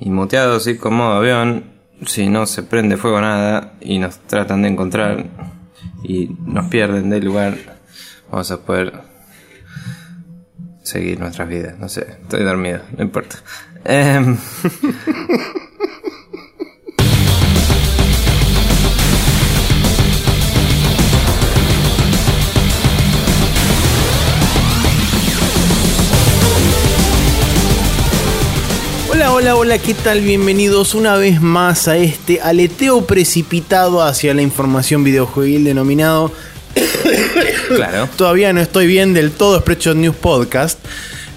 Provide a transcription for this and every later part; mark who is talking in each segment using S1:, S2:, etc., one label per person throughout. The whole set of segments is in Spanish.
S1: y muteados y con modo avión, si no se prende fuego nada y nos tratan de encontrar y nos pierden del lugar, vamos a poder seguir nuestras vidas. No sé, estoy dormido, no importa. Em,
S2: Hola, ¿qué tal? Bienvenidos una vez más a este aleteo precipitado hacia la información videojueguil denominado
S1: claro.
S2: Todavía no estoy bien del todo Spreadshot News Podcast.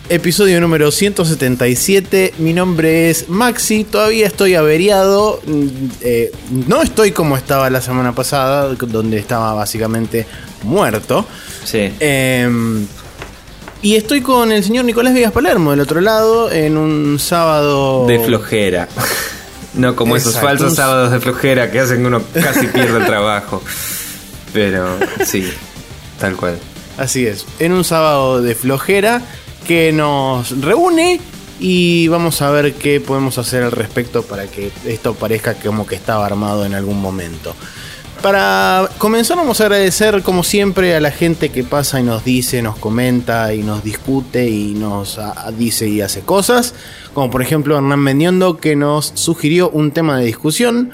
S2: Episodio número 177. Mi nombre es Maxi. Todavía estoy averiado. Mm, eh, no estoy como estaba la semana pasada, donde estaba básicamente muerto.
S1: Sí.
S2: Em, y estoy con el señor Nicolás Vegas Palermo del otro lado en un sábado.
S1: De flojera. No como esos falsos sábados de flojera que hacen que uno casi pierde el trabajo. Pero sí, tal cual.
S2: Así es, en un sábado de flojera que nos reúne y vamos a ver qué podemos hacer al respecto para que esto parezca como que estaba armado en algún momento. Para comenzar vamos a agradecer como siempre a la gente que pasa y nos dice, nos comenta y nos discute y nos dice y hace cosas. Como por ejemplo Hernán Mendiondo que nos sugirió un tema de discusión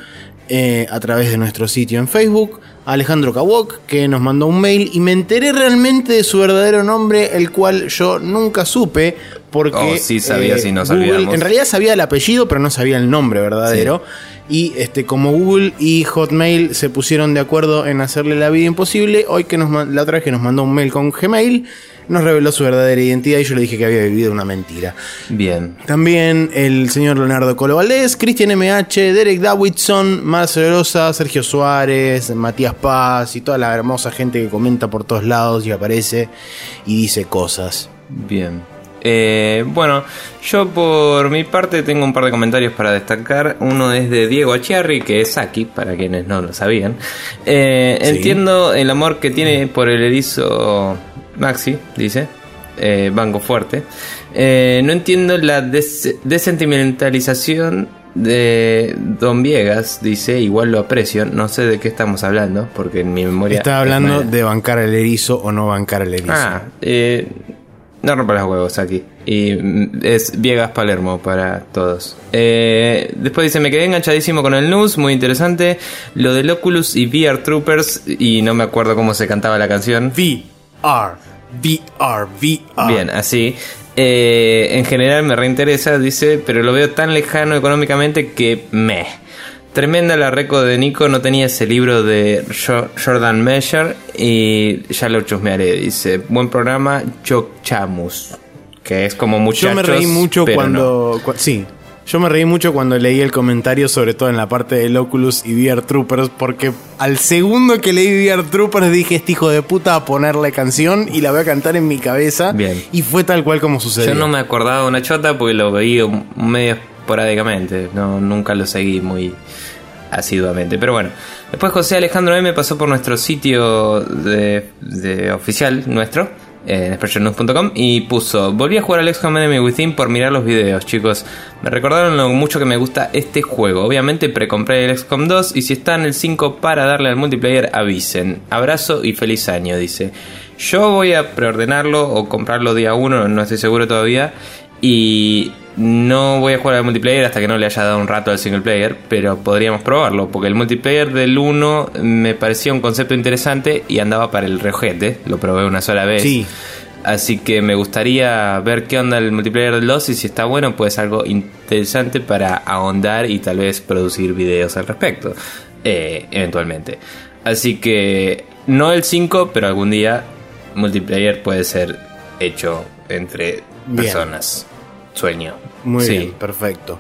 S2: eh, a través de nuestro sitio en Facebook. Alejandro Kawok, que nos mandó un mail y me enteré realmente de su verdadero nombre, el cual yo nunca supe, porque...
S1: Oh, sí sabía, sí, nos
S2: Google-
S1: olvidamos.
S2: En realidad sabía el apellido, pero no sabía el nombre verdadero. Y este, como Google y Hotmail se pusieron de acuerdo en hacerle la vida imposible, hoy que nos, la otra vez que nos mandó un mail con Gmail, nos reveló su verdadera identidad y yo le dije que había vivido una mentira.
S1: Bien.
S2: También el señor Leonardo Colo Valdés, Cristian MH, Derek Davidson, Marcelo Rosa, Sergio Suárez, Matías Paz y toda la hermosa gente que comenta por todos lados y aparece y dice cosas.
S1: Bien. Eh, bueno, yo por mi parte tengo un par de comentarios para destacar. Uno es de Diego Achiarri, que es Saki, para quienes no lo sabían. Eh,
S2: Sí.
S1: Entiendo el amor que tiene por el erizo Maxi, dice. Eh, banco fuerte. Eh, no entiendo la des- desentimentalización de Don Viegas, dice. Igual lo aprecio. No sé de qué estamos hablando, porque en mi memoria.
S2: Está
S1: es
S2: hablando de bancar al erizo o no bancar al erizo.
S1: Ah, eh, no rompa los huevos aquí. Y mm, es Viegas Palermo para todos. Eh, después dice, me quedé enganchadísimo con el news, muy interesante. Lo del Oculus y VR Troopers, y no me acuerdo cómo se cantaba la canción.
S2: VR, VR, VR.
S1: Bien, así. Eh, en general me reinteresa, dice, pero lo veo tan lejano económicamente que me. Tremenda la reco de Nico, no tenía ese libro de Jo- Jordan Measure y ya lo chusmearé, dice. Buen programa, Chokchamus. Que es como muchachos.
S2: Yo me reí mucho cuando. cua- sí. Yo me reí mucho cuando leí el comentario, sobre todo en la parte del Oculus y VR Troopers, porque al segundo que leí VR Troopers dije, este hijo de puta a ponerle canción y la voy a cantar en mi cabeza.
S1: Bien.
S2: Y fue tal cual como sucedió.
S1: Yo no me acordaba de una chota porque lo veía medio esporádicamente. No, nunca lo seguí muy asiduamente. Pero bueno. Después José Alejandro M pasó por nuestro sitio de, oficial nuestro. En expressionnews.com y puso Volví a jugar al XCOM Enemy Within por mirar los videos chicos Me recordaron lo mucho que me gusta este juego Obviamente precompré el XCOM 2 Y si está en el 5 para darle al multiplayer avisen Abrazo y feliz año dice Yo voy a preordenarlo o comprarlo día 1 No estoy seguro todavía Y no voy a jugar al multiplayer hasta que no le haya dado un rato al single player, pero podríamos probarlo, porque el multiplayer del 1 me parecía un concepto interesante y andaba para el rejete, lo probé una sola vez.
S2: Sí.
S1: Así que me gustaría ver qué onda el multiplayer del 2 y si está bueno, pues algo interesante para ahondar y tal vez producir videos al respecto, eh, eventualmente. Así que no el 5, pero algún día multiplayer puede ser hecho entre. Personas. Sueño.
S2: Muy
S1: Sí.
S2: bien, perfecto.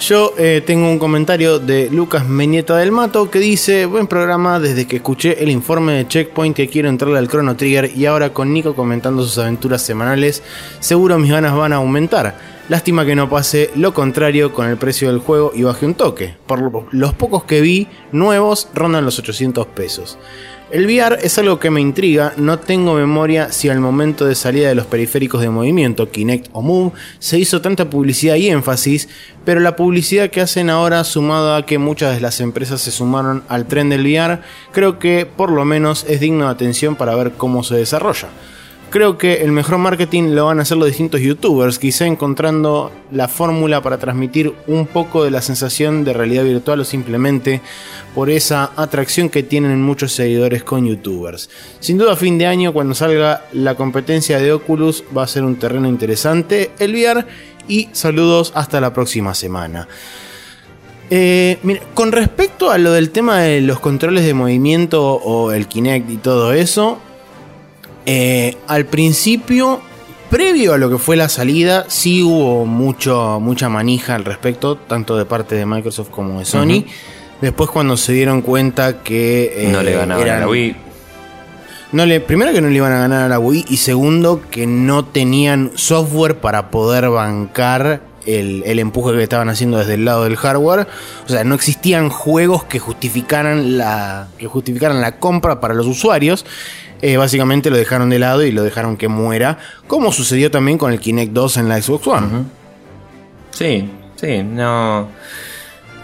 S2: Yo eh, tengo un comentario de Lucas Meñeta del Mato que dice, buen programa desde que escuché el informe de Checkpoint que quiero entrarle al Chrono Trigger y ahora con Nico comentando sus aventuras semanales, seguro mis ganas van a aumentar. Lástima que no pase lo contrario con el precio del juego y baje un toque. Por lo- los pocos que vi nuevos rondan los 800 pesos. El VR es algo que me intriga, no tengo memoria si al momento de salida de los periféricos de movimiento, Kinect o Move, se hizo tanta publicidad y énfasis, pero la publicidad que hacen ahora, sumado a que muchas de las empresas se sumaron al tren del VR, creo que por lo menos es digno de atención para ver cómo se desarrolla. Creo que el mejor marketing lo van a hacer los distintos youtubers, quizá encontrando la fórmula para transmitir un poco de la sensación de realidad virtual o simplemente por esa atracción que tienen muchos seguidores con youtubers. Sin duda a fin de año cuando salga la competencia de Oculus va a ser un terreno interesante el VR y saludos hasta la próxima semana. Eh, mira, con respecto a lo del tema de los controles de movimiento o el Kinect y todo eso, eh, al principio, previo a lo que fue la salida, sí hubo mucho, mucha manija al respecto, tanto de parte de Microsoft como de Sony. Después cuando se dieron cuenta que...
S1: Eh, no le ganaban a la Wii.
S2: No le, primero que no le iban a ganar a la Wii y segundo que no tenían software para poder bancar el, el, empuje que estaban haciendo desde el lado del hardware. O sea, no existían juegos que justificaran la, que justificaran la compra para los usuarios. Eh, básicamente lo dejaron de lado y lo dejaron que muera, como sucedió también con el Kinect 2 en la Xbox One.
S1: Sí, sí, no.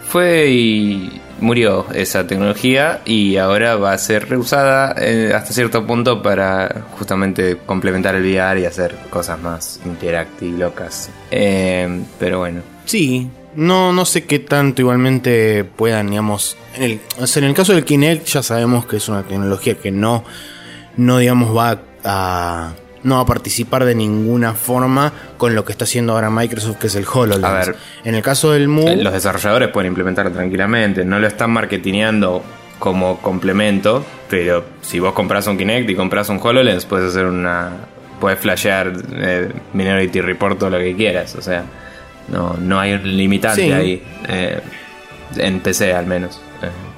S1: Fue y murió esa tecnología y ahora va a ser reusada eh, hasta cierto punto para justamente complementar el VR y hacer cosas más interactive locas. Eh, pero bueno.
S2: Sí, no, no sé qué tanto igualmente puedan, digamos. En el, en el caso del Kinect ya sabemos que es una tecnología que no no digamos va a no va a participar de ninguna forma con lo que está haciendo ahora Microsoft, que es el HoloLens. A ver, en el caso del Move...
S1: Los desarrolladores pueden implementarlo tranquilamente, no lo están marketineando como complemento, pero si vos compras un Kinect y compras un HoloLens, puedes hacer una... Puedes flashear eh, Minority Report o lo que quieras, o sea, no, no hay un limitante ahí, eh, en PC al menos. Eh.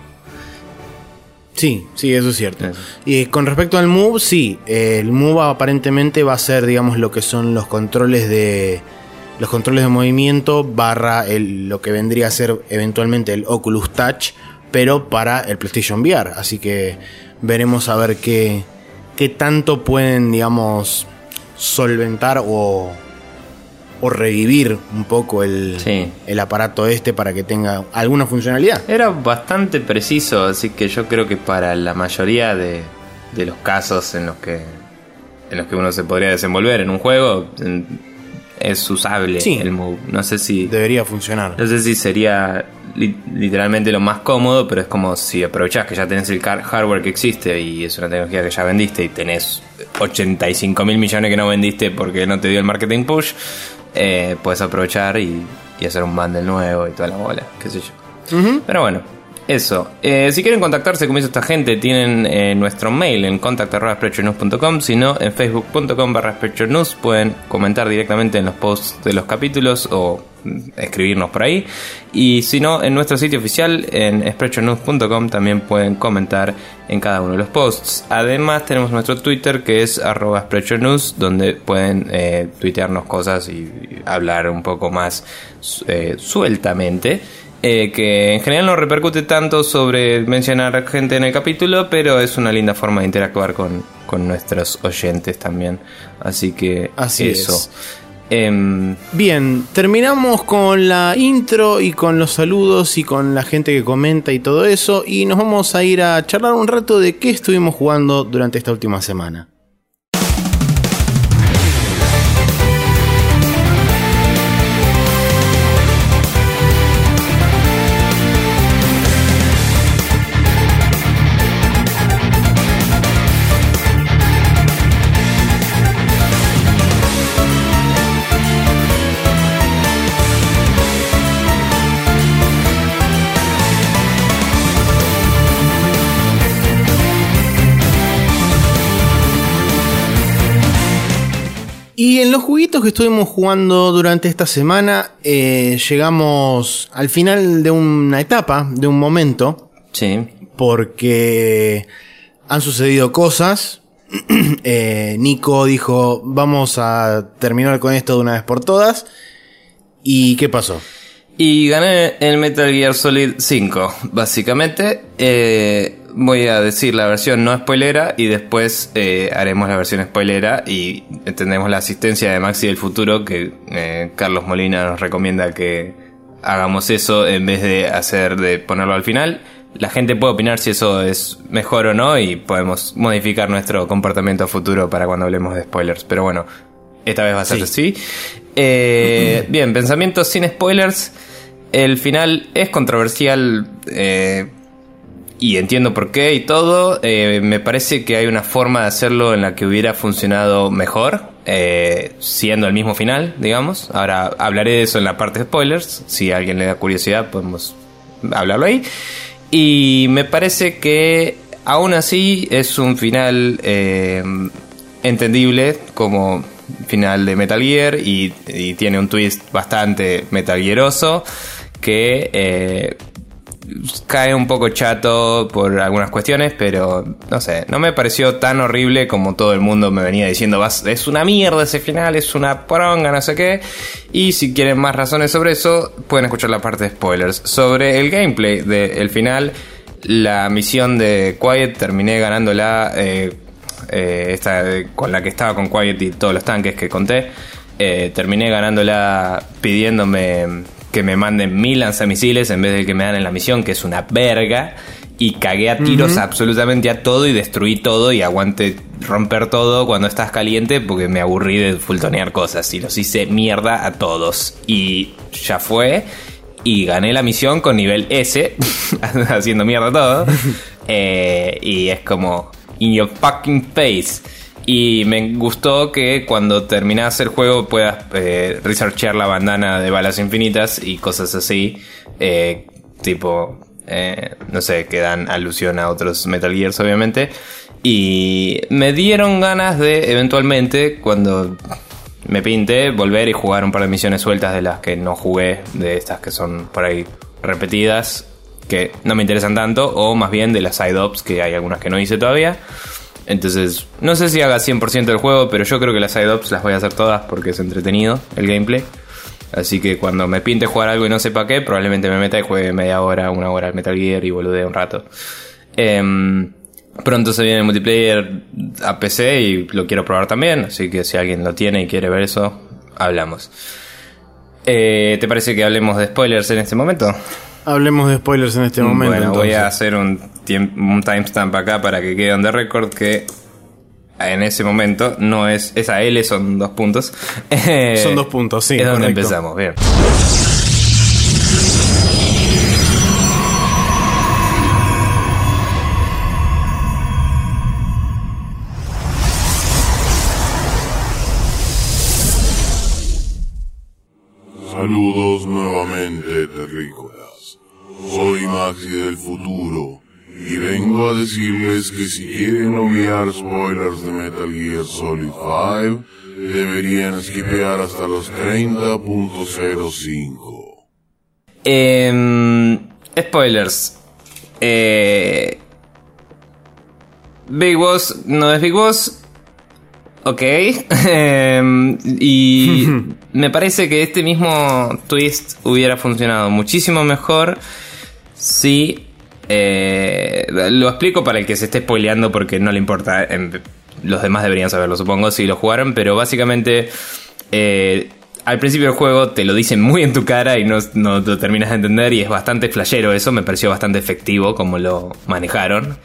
S2: Sí, sí, eso es cierto. Y con respecto al Move, sí, el Move aparentemente va a ser, digamos, lo que son los controles de los controles de movimiento barra el, lo que vendría a ser eventualmente el Oculus Touch, pero para el PlayStation VR. Así que veremos a ver qué, qué tanto pueden, digamos, solventar o, o revivir un poco el, el aparato este para que tenga alguna funcionalidad.
S1: Era bastante preciso, así que yo creo que para la mayoría de, de los casos en los que en los que uno se podría desenvolver en un juego es usable el move. No sé si
S2: debería funcionar.
S1: No sé si sería literalmente lo más cómodo, pero es como si aprovechás que ya tenés el hardware que existe y es una tecnología que ya vendiste y tenés 85 mil millones que no vendiste porque no te dio el marketing push eh, puedes aprovechar y, hacer un bundle nuevo y toda la bola, qué sé yo. Pero bueno, eso. Eh, si quieren contactarse con esta gente, tienen eh, nuestro mail en contact.com, si no, en facebook.com barra pueden comentar directamente en los posts de los capítulos o escribirnos por ahí. Y si no, en nuestro sitio oficial, en sprechonews.com, también pueden comentar en cada uno de los posts. Además, tenemos nuestro Twitter que es arroba donde pueden eh, tuitearnos cosas y hablar un poco más sueltamente. Eh, que en general no repercute tanto sobre mencionar gente en el capítulo, pero es una linda forma de interactuar con, nuestros oyentes también. Así que
S2: Así eso. Em, Bien, terminamos con la intro y con los saludos y con la gente que comenta y todo eso. Y nos vamos a ir a charlar un rato de qué estuvimos jugando durante esta última semana. Que estuvimos jugando durante esta semana, eh, llegamos al final de una etapa, de un momento.
S1: Sí.
S2: Porque han sucedido cosas. Eh, Nico dijo, vamos a terminar con esto de una vez por todas. ¿Y qué pasó?
S1: Y gané el Metal Gear Solid 5, básicamente. Eh, voy a decir la versión no spoilera y después eh, haremos la versión spoilera y tendremos la asistencia de Maxi del futuro que eh, Carlos Molina nos recomienda que hagamos eso en vez de hacer de ponerlo al final. La gente puede opinar si eso es mejor o no y podemos modificar nuestro comportamiento futuro para cuando hablemos de spoilers. Pero bueno, esta vez va a ser así. Eh, bien, pensamientos sin spoilers. El final es controversial eh, y entiendo por qué y todo. Eh, me parece que hay una forma de hacerlo en la que hubiera funcionado mejor, eh, siendo el mismo final, digamos. Ahora hablaré de eso en la parte de spoilers. Si a alguien le da curiosidad, podemos hablarlo ahí. Y me parece que aún así es un final eh, entendible como final de Metal Gear y, y tiene un twist bastante Metal Gearoso que cae un poco chato por algunas cuestiones, pero no sé, no me pareció tan horrible como todo el mundo me venía diciendo, "Vas- es una mierda ese final, es una poronga, no sé qué. Y si quieren más razones sobre eso, pueden escuchar la parte de spoilers. Sobre el gameplay del final, la misión de Quiet terminé ganándola eh, eh, esta, con la que estaba con Quiet y todos los tanques que conté. eh, terminé ganándola pidiéndome que me manden mil lanzamisiles en vez de que me dan en la misión, que es una verga. Y cagué a tiros absolutamente a todo y destruí todo y aguante romper todo cuando estás caliente porque me aburrí de fultonear cosas y los hice mierda a todos. Y ya fue. Y gané la misión con nivel S, haciendo mierda todo. Eh, y es como, in your fucking face. Y me gustó que cuando terminas el juego puedas eh, la bandana de balas infinitas y cosas así. eh, tipo, eh, no sé, que dan alusión a otros Metal Gears obviamente. Y me dieron ganas de eventualmente, cuando me pinte, volver y jugar un par de misiones sueltas de las que no jugué, de estas que son por ahí repetidas, que no me interesan tanto, o más bien de las side ops, que hay algunas que no hice todavía. Entonces, no sé si haga 100% del juego, pero yo creo que las side ops las voy a hacer todas porque es entretenido el gameplay. Así que cuando me pinte jugar algo y no sepa qué, probablemente me meta y juegue media hora, una hora al Metal Gear y boludee un rato. Em, pronto se viene el multiplayer a PC y lo quiero probar también, así que si alguien lo tiene y quiere ver eso, hablamos. Eh, ¿Te parece que hablemos de spoilers en este momento?
S2: Hablemos de spoilers en este momento.
S1: bueno, voy a hacer un, un timestamp acá para que quede on the record que en ese momento no es esa L son dos puntos. Eh,
S2: Son dos puntos, sí,
S1: Es donde
S2: correcto.
S1: empezamos, bien.
S3: Saludos nuevamente, terrícolas. Soy Maxi del futuro y vengo a decirles que si quieren obviar spoilers de Metal Gear Solid 5, deberían skipear hasta los 30.05.
S1: Em, spoilers. Eh, Big Boss no es Big Boss. Ok. Em, y me parece que este mismo twist hubiera funcionado muchísimo mejor si... eh, lo explico para el que se esté spoileando porque no le importa. los demás deberían saberlo, supongo, si lo jugaron. Pero básicamente... eh, al principio del juego te lo dicen muy en tu cara y no, no lo terminas de entender y es bastante flashero eso, me pareció bastante efectivo como lo manejaron.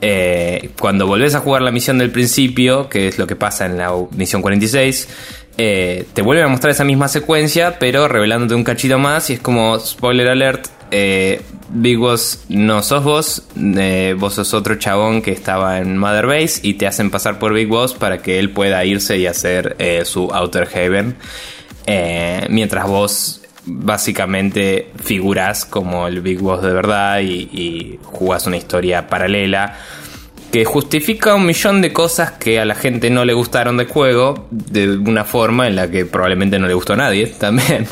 S1: Eh, cuando volvés a jugar la misión del principio, que es lo que pasa en la misión 46, eh, te vuelven a mostrar esa misma secuencia, pero revelándote un cachito más y es como, spoiler alert, eh, Big Boss no sos vos, eh, vos sos otro chabón que estaba en Mother Base y te hacen pasar por Big Boss para que él pueda irse y hacer eh, su Outer Haven. Eh, mientras vos básicamente figurás como el Big Boss de verdad y, y jugás una historia paralela que justifica un millón de cosas que a la gente no le gustaron del juego de una forma en la que probablemente no le gustó a nadie también.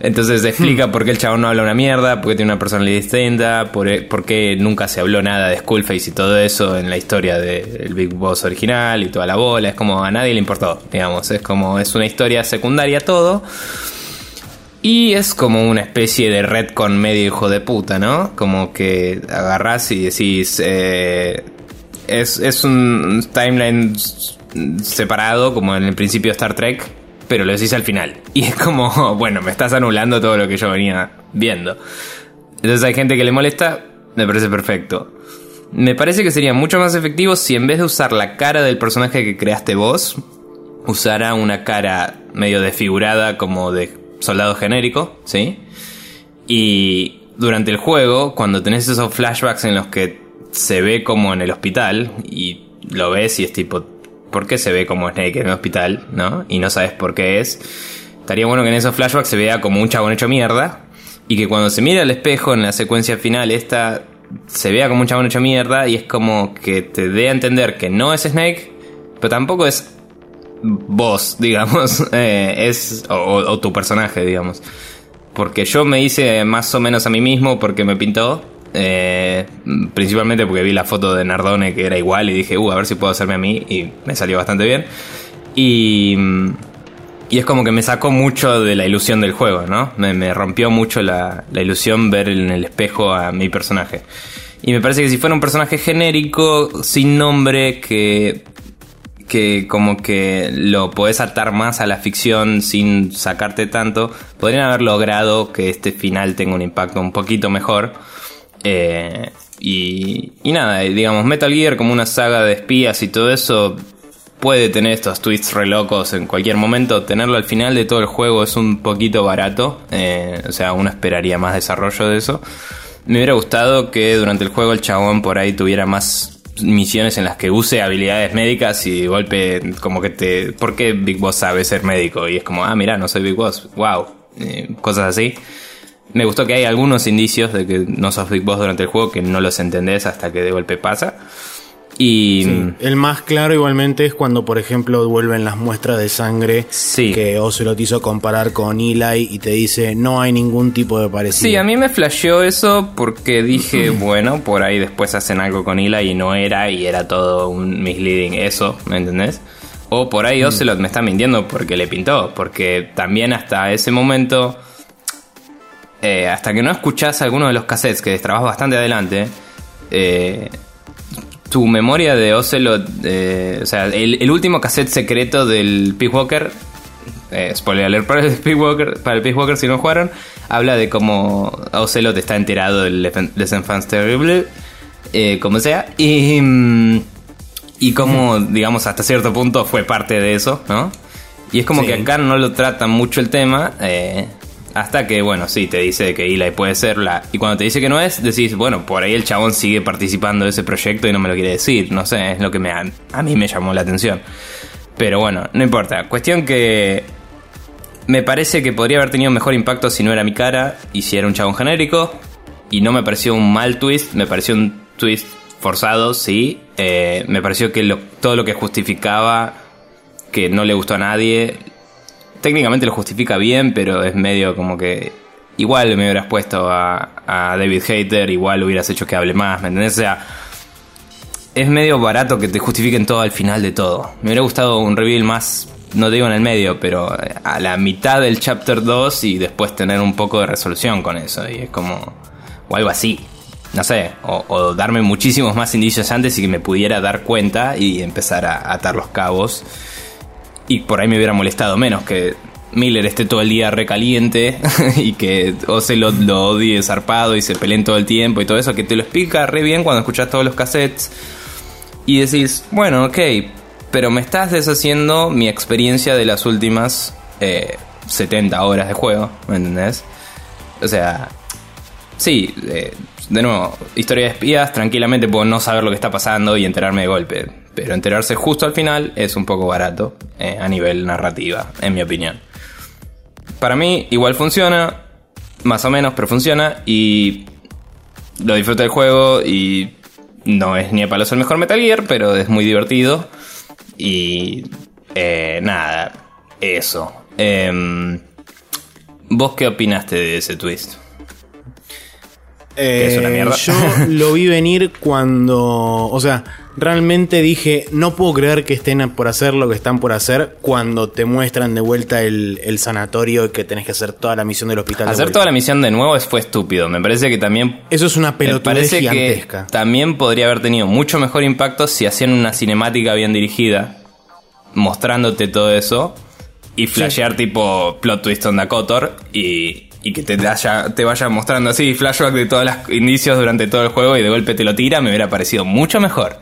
S1: Entonces explica por qué el chabón no habla una mierda, por qué tiene una personalidad distinta, por, e, por qué nunca se habló nada de Skullface y todo eso en la historia del Big Boss original y toda la bola. Es como a nadie le importó, digamos. Es como es una historia secundaria todo. Y es como una especie de red con medio hijo de puta, ¿no? Como que agarrás y decís. eh, es, es un timeline separado, como en el principio de Star Trek, pero lo decís al final. Y es como, bueno, me estás anulando todo lo que yo venía viendo. Entonces hay gente que le molesta, me parece perfecto. Me parece que sería mucho más efectivo si en vez de usar la cara del personaje que creaste vos, usara una cara medio desfigurada como de soldado genérico, ¿sí? Y durante el juego, cuando tenés esos flashbacks en los que se ve como en el hospital y lo ves y es tipo, ¿por qué se ve como Snake en el hospital? ¿No? Y no sabes por qué es. Estaría bueno que en esos flashbacks se vea como un chabón hecho mierda y que cuando se mira al espejo en la secuencia final esta se vea como un chabón hecho mierda y es como que te dé a entender que no es Snake, pero tampoco es vos, digamos, eh, es o, tu personaje, digamos. Porque yo me hice más o menos a mí mismo porque me pintó. Eh, principalmente porque vi la foto de Nardone que era igual y dije, uh, a ver si puedo hacerme a mí y me salió bastante bien. Y, y es como que me sacó mucho de la ilusión del juego, ¿no? Me, me rompió mucho la, la ilusión ver en el espejo a mi personaje. Y me parece que si fuera un personaje genérico, sin nombre, que que como que lo podés atar más a la ficción sin sacarte tanto, podrían haber logrado que este final tenga un impacto un poquito mejor. Eh, y, y nada, y digamos, Metal Gear como una saga de espías y todo eso puede tener estos twists re locos en cualquier momento. Tenerlo al final de todo el juego es un poquito barato, eh, o sea, uno esperaría más desarrollo de eso. Me hubiera gustado que durante el juego el chabón por ahí tuviera más misiones en las que use habilidades médicas y golpe como que te... ¿Por qué Big Boss sabe ser médico? Y es como, ah, mira, no soy Big Boss, wow, eh, cosas así. Me gustó que hay algunos indicios de que no sos Big Boss durante el juego que no los entendés hasta que de golpe pasa. Y...
S2: Sí, El más claro igualmente es cuando, por ejemplo, vuelven las muestras de sangre
S1: Sí.
S2: que Ocelot hizo comparar con Eli y te dice no hay ningún tipo de parecido.
S1: Sí, a mí me flasheó eso porque dije, bueno, por ahí después hacen algo con Hila y no era, y era todo un misleading eso, ¿me entendés? O por ahí Ocelot me está mintiendo porque le pintó, porque también hasta ese momento, eh, hasta que no escuchás alguno de los cassettes que destrabas bastante adelante, eh, tu memoria de Ocelot, eh, o sea, el, el último cassette secreto del Peace Walker, spoiler alert para el Peace Walker, para el Peace Walker si no jugaron, habla de cómo Ocelot está enterado del Enfants Terrible, como sea, y, mm, y cómo, digamos, hasta cierto punto fue parte de eso, ¿no? Y es como
S2: Sí.
S1: que acá no lo tratan mucho el tema, eh, hasta que, bueno, sí, te dice que Eli puede ser la... Y cuando te dice que no es, decís, bueno, por ahí el chabón sigue participando de ese proyecto y no me lo quiere decir. No sé, es lo que me, a, mí me llamó la atención. Pero bueno, no importa. Cuestión que... Me parece que podría haber tenido mejor impacto si no era mi cara y si era un chabón genérico. Y no me pareció un mal twist, me pareció un twist forzado, sí. Eh, me pareció que todo lo que justificaba que no le gustó a nadie técnicamente lo justifica bien, pero es medio como que igual me hubieras puesto a, David Hater, igual hubieras hecho que hable más, ¿me entendés? O sea, es medio barato que te justifiquen todo al final de todo. Me hubiera gustado un reveal más, no digo en el medio, pero a la mitad del chapter 2 y después tener un poco de resolución con eso. Y es como, o algo así. No sé, o darme muchísimos más indicios antes y que me pudiera dar cuenta y empezar a atar los cabos. Y por ahí me hubiera molestado menos que Miller esté todo el día recaliente y que Ocelot lo odie zarpado y se peleen todo el tiempo y todo eso, que te lo explica re bien cuando escuchas todos los cassettes y decís, bueno, ok, pero me estás deshaciendo mi experiencia de las últimas eh, 70 horas de juego, ¿me entendés? O sea, sí, eh, de nuevo, historia de espías, tranquilamente puedo no saber lo que está pasando y enterarme de golpe. Pero enterarse justo al final es un poco barato eh, a nivel narrativa, en mi opinión. Para mí, igual funciona, más o menos, pero funciona y lo disfruto del juego y no es ni a palos el mejor Metal Gear, pero es muy divertido. Y eh, nada, eso. Em, ¿Vos qué opinaste de ese twist?
S2: Eh,
S1: es una mierda.
S2: Yo lo vi venir cuando. O sea, realmente dije, no puedo creer que estén por hacer lo que están por hacer cuando te muestran de vuelta el, el sanatorio y que tenés que hacer toda la misión del hospital. de
S1: Hacer
S2: vuelta.
S1: toda la misión de nuevo fue estúpido. Me parece que también
S2: Eso es una pelotudez gigantesca.
S1: que también podría haber tenido mucho mejor impacto si hacían una cinemática bien dirigida, mostrándote todo eso, y flashear tipo plot twist on the Kotor y, y que te vaya, te vaya mostrando así flashback de todos los indicios durante todo el juego y de golpe te lo tira, me hubiera parecido mucho mejor.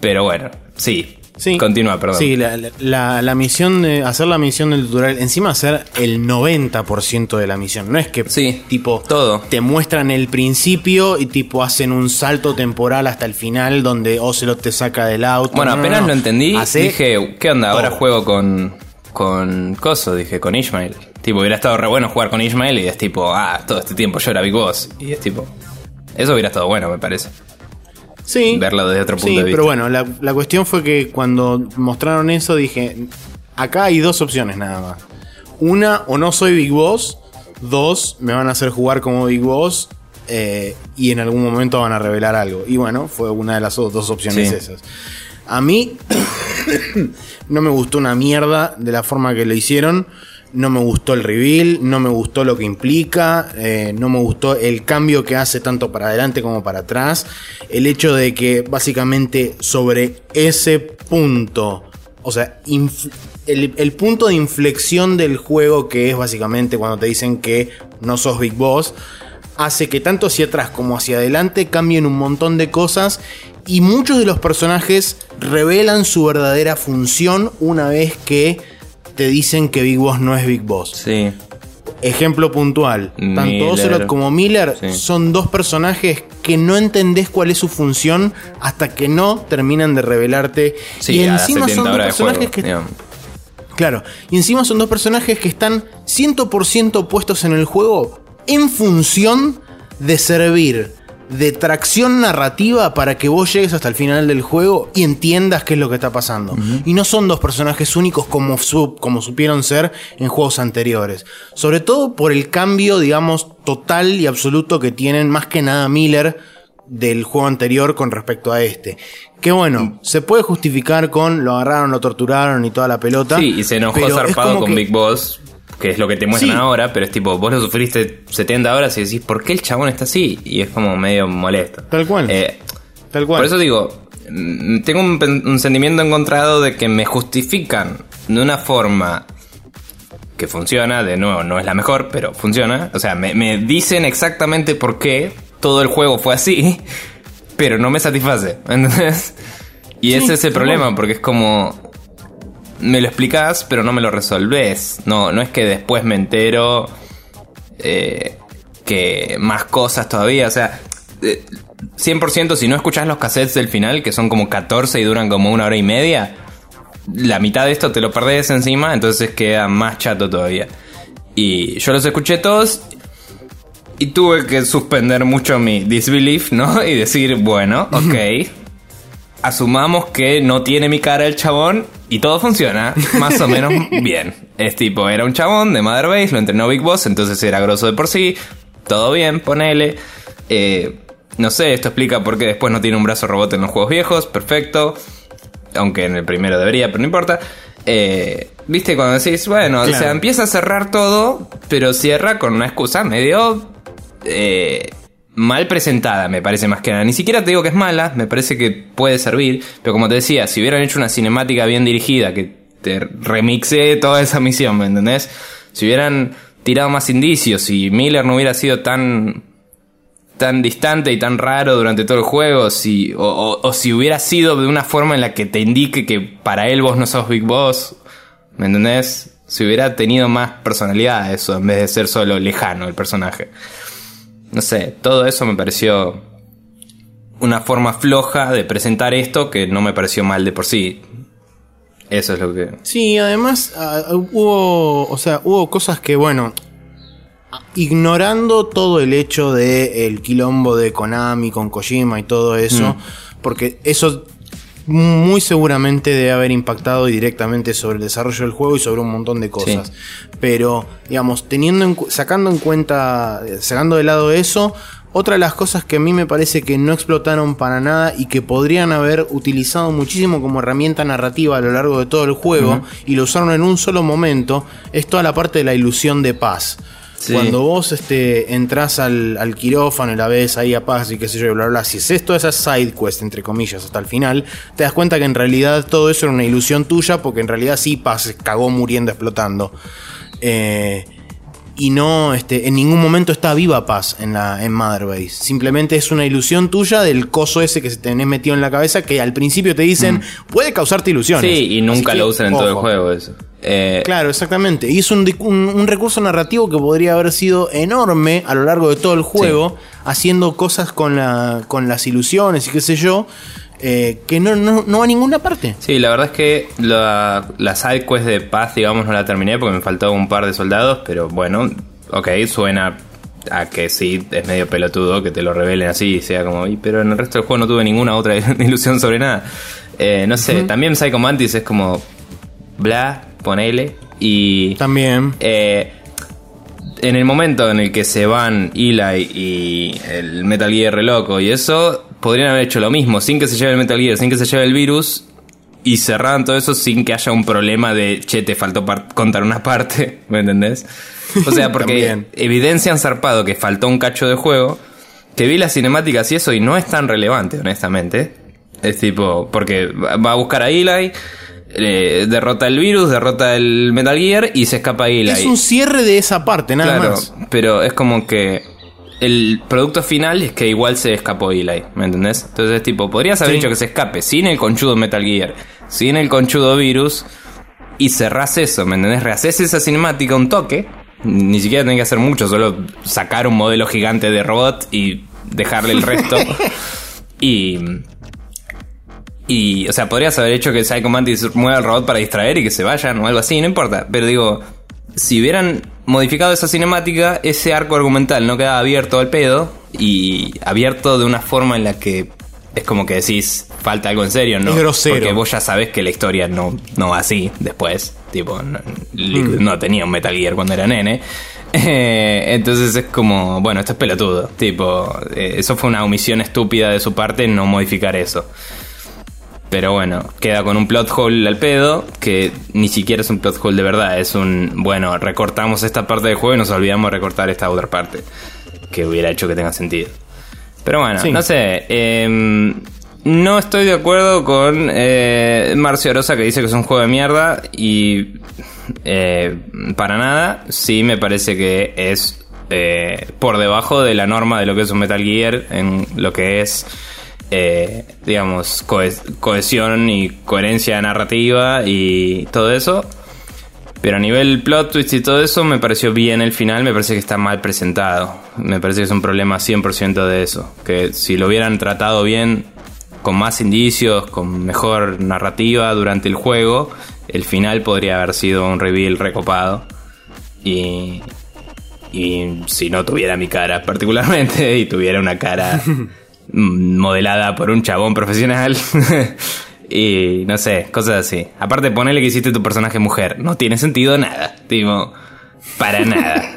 S1: Pero bueno, sí.
S2: Sí.
S1: Continúa, perdón.
S2: Sí, la, la- la misión de hacer la misión del tutorial, encima hacer el 90% de la misión. No es que
S1: Sí,
S2: tipo
S1: todo.
S2: te muestran el principio y tipo hacen un salto temporal hasta el final donde Ocelot te saca del auto.
S1: Bueno,
S2: No, no,
S1: apenas
S2: no.
S1: lo entendí,
S2: Hace
S1: dije, ¿qué onda? Ahora
S2: todo.
S1: juego con, con Coso, dije, con Ishmael. Tipo, hubiera estado re bueno jugar con Ishmael y es tipo, ah, todo este tiempo yo era Big Boss. Y es tipo, eso hubiera estado bueno, me parece.
S2: sí,
S1: verlo desde otro punto
S2: sí,
S1: de vista.
S2: pero bueno, la, la cuestión fue que cuando mostraron eso dije, acá hay dos opciones nada más. Una, o no soy Big Boss. Dos, me van a hacer jugar como Big Boss. eh, y en algún momento van a revelar algo. Y bueno, fue una de las dos opciones
S1: Sí.
S2: esas. A mí no me gustó una mierda de la forma que lo hicieron. No me gustó el reveal, no me gustó lo que implica, eh, no me gustó el cambio que hace tanto para adelante como para atrás. El hecho de que básicamente sobre ese punto, o sea, el, el punto de inflexión del juego que es básicamente cuando te dicen que no sos Big Boss, hace que tanto hacia atrás como hacia adelante cambien un montón de cosas y muchos de los personajes revelan su verdadera función una vez que te dicen que Big Boss no es Big Boss.
S1: Sí.
S2: Ejemplo puntual, tanto. Ocelot como Miller
S1: Sí.
S2: son dos personajes que no entendés cuál es su función hasta que no terminan de revelarte.
S1: Sí,
S2: y encima
S1: 70
S2: son dos personajes
S1: juego,
S2: que
S1: digamos.
S2: Claro, y encima son dos personajes que están 100% puestos en el juego en función de servir de tracción narrativa para que vos llegues hasta el final del juego y entiendas qué es lo que está pasando. Y no son dos personajes únicos como, su- como supieron ser en juegos anteriores. Sobre todo por el cambio, digamos, total y absoluto que tienen más que nada Miller del juego anterior con respecto a este. Que bueno, se puede justificar con lo agarraron, lo torturaron y toda la pelota.
S1: Sí, y se enojó zarpado con
S2: que-
S1: Big Boss, que es lo que te muestran
S2: Sí.
S1: ahora, pero es tipo, vos lo sufriste 70 horas y decís, ¿por qué el chabón está así? Y es como medio molesto.
S2: Tal cual.
S1: Eh,
S2: Tal cual.
S1: Por eso digo, mm, tengo un, sentimiento encontrado de que me justifican de una forma que funciona, de nuevo, no es la mejor, pero funciona. O sea, me, me dicen exactamente por qué todo el juego fue así, pero no me satisface. ¿Entendés? Y
S2: Sí,
S1: ese es el problema, porque es como. Me lo explicás, pero no me lo resolvés. No, no es que después me entero eh, que más cosas todavía. O sea, eh, 100% si no escuchás los cassettes del final, que son como 14 y duran como una hora y media, la mitad de esto te lo perdés encima, entonces queda más chato todavía. Y yo los escuché todos y tuve que suspender mucho mi disbelief, ¿no? Y decir, bueno, ok. Asumamos que no tiene mi cara el chabón y todo funciona más o menos bien. Es tipo, era un chabón de Mother Base, lo entrenó Big Boss, entonces era grosso de por sí. Todo bien, ponele. Eh, no sé, esto explica por qué después no tiene un brazo robot en los juegos viejos, perfecto. Aunque en el primero debería, pero no importa. Eh, Viste, cuando decís, bueno, o
S2: Claro.
S1: sea, empieza a cerrar todo, pero cierra con una excusa medio eh, mal presentada, me parece más que nada. Ni siquiera te digo que es mala, me parece que puede servir, pero como te decía, si hubieran hecho una cinemática bien dirigida, que te remixe toda esa misión, ¿me entendés? Si hubieran tirado más indicios, si Miller no hubiera sido tan tan distante y tan raro durante todo el juego, si, o, o- o si hubiera sido de una forma en la que te indique que para él vos no sos Big Boss, ¿me entendés? Si hubiera tenido más personalidad eso, en vez de ser solo lejano el personaje. No sé, todo eso me pareció una forma floja de presentar esto que no me pareció mal de por sí. Eso es lo que...
S2: Sí, además hubo, o sea, hubo cosas que, bueno, ignorando todo el hecho de el quilombo de Konami con Kojima y todo eso, porque eso muy seguramente debe haber impactado directamente sobre el desarrollo del juego y sobre un montón de cosas. Pero, digamos, teniendo en sacando en cuenta, eh, sacando de lado eso, Otra de las cosas que a mí me parece que no explotaron para nada y que podrían haber utilizado muchísimo como herramienta narrativa a lo largo de todo el juego y lo usaron en un solo momento es toda la parte de la ilusión de paz. Cuando vos este, entras al, quirófano y la ves ahí a paz y qué sé yo, bla, bla, bla, si haces todas esas side quest, entre comillas, hasta el final, te das cuenta que en realidad todo eso era una ilusión tuya, porque en realidad sí Paz cagó muriendo, explotando. Eh, y no, este, en ningún momento está viva Paz en, la, en Mother Base. Simplemente es una ilusión tuya del coso ese que se tenés metido en la cabeza que al principio te dicen puede causarte ilusiones.
S1: Mm. Sí, y nunca lo usan en todo el juego eso. Eh,
S2: Claro, exactamente. Y es un, un- un recurso narrativo que podría haber sido enorme a lo largo de todo el juego, haciendo cosas con, la, con las ilusiones y qué sé yo, eh, que no, no, no va a ninguna parte.
S1: Sí, la verdad es que la, la side quest de paz, digamos, no la terminé porque me faltó un par de soldados, pero bueno, ok, suena a que sí, es medio pelotudo que te lo revelen así y sea como, "Y, pero en el resto del juego no tuve ninguna otra ilusión sobre nada. Eh, no sé, también Psycho Mantis es como, bla, ponele, y...
S2: También.
S1: Eh, en el momento en el que se van Eli y el Metal Gear re loco y eso, podrían haber hecho lo mismo, sin que se lleve el Metal Gear, sin que se lleve el virus, y cerraran todo eso sin que haya un problema de, che, te faltó contar una parte, ¿me entendés? O sea, porque evidencian zarpado que faltó un cacho de juego, que vi las cinemáticas y eso y no es tan relevante, honestamente. Es tipo, porque va va a buscar a Eli, eh, derrota el virus, derrota el Metal Gear y se escapa Eli.
S2: Es un cierre de esa parte, nada
S1: claro,
S2: más.
S1: pero es como que el producto final es que igual se escapó Eli, ¿me entendés? Entonces, tipo, podrías haber
S2: Sí.
S1: dicho que se escape sin el conchudo Metal Gear, sin el conchudo virus y cerrás eso, ¿me entendés? Rehaces esa cinemática un toque, ni siquiera tenés que hacer mucho, solo sacar un modelo gigante de robot y dejarle el resto. y y, o sea, podrías haber hecho que Psycho Mantis mueva el robot para distraer y que se vayan o algo así, no importa. Pero digo, si hubieran modificado esa cinemática, ese arco argumental no quedaba abierto al pedo y abierto de una forma en la que es como que decís, falta algo en serio, ¿no?
S2: Es grosero.
S1: Porque vos ya sabés que la historia no, no va así después. Tipo, no, Liquid no tenía un Metal Gear cuando era nene. Eh, entonces es como, bueno, esto es pelotudo. Tipo, eh, eso fue una omisión estúpida de su parte no modificar eso. Pero bueno, queda con un plot hole al pedo, que ni siquiera es un plot hole de verdad, es un, bueno, recortamos esta parte del juego y nos olvidamos de recortar esta otra parte, que hubiera hecho que tenga sentido. Pero bueno,
S2: Sí.
S1: no sé, em, no estoy de acuerdo con eh, Marcio Rosa que dice que es un juego de mierda y eh, para nada, sí me parece que es eh, por debajo de la norma de lo que es un Metal Gear en lo que es eh, digamos, cohe- cohesión y coherencia narrativa y todo eso. Pero a nivel plot twist y todo eso, me pareció bien el final, me parece que está mal presentado. Me parece que es un problema 100% de eso. Que si lo hubieran tratado bien, con más indicios, con mejor narrativa durante el juego, el final podría haber sido un reveal recopado. Y, y si no tuviera mi cara particularmente y tuviera una cara modelada por un chabón profesional y no sé, cosas así. Aparte ponele que hiciste tu personaje mujer, no tiene sentido nada, tipo, para nada.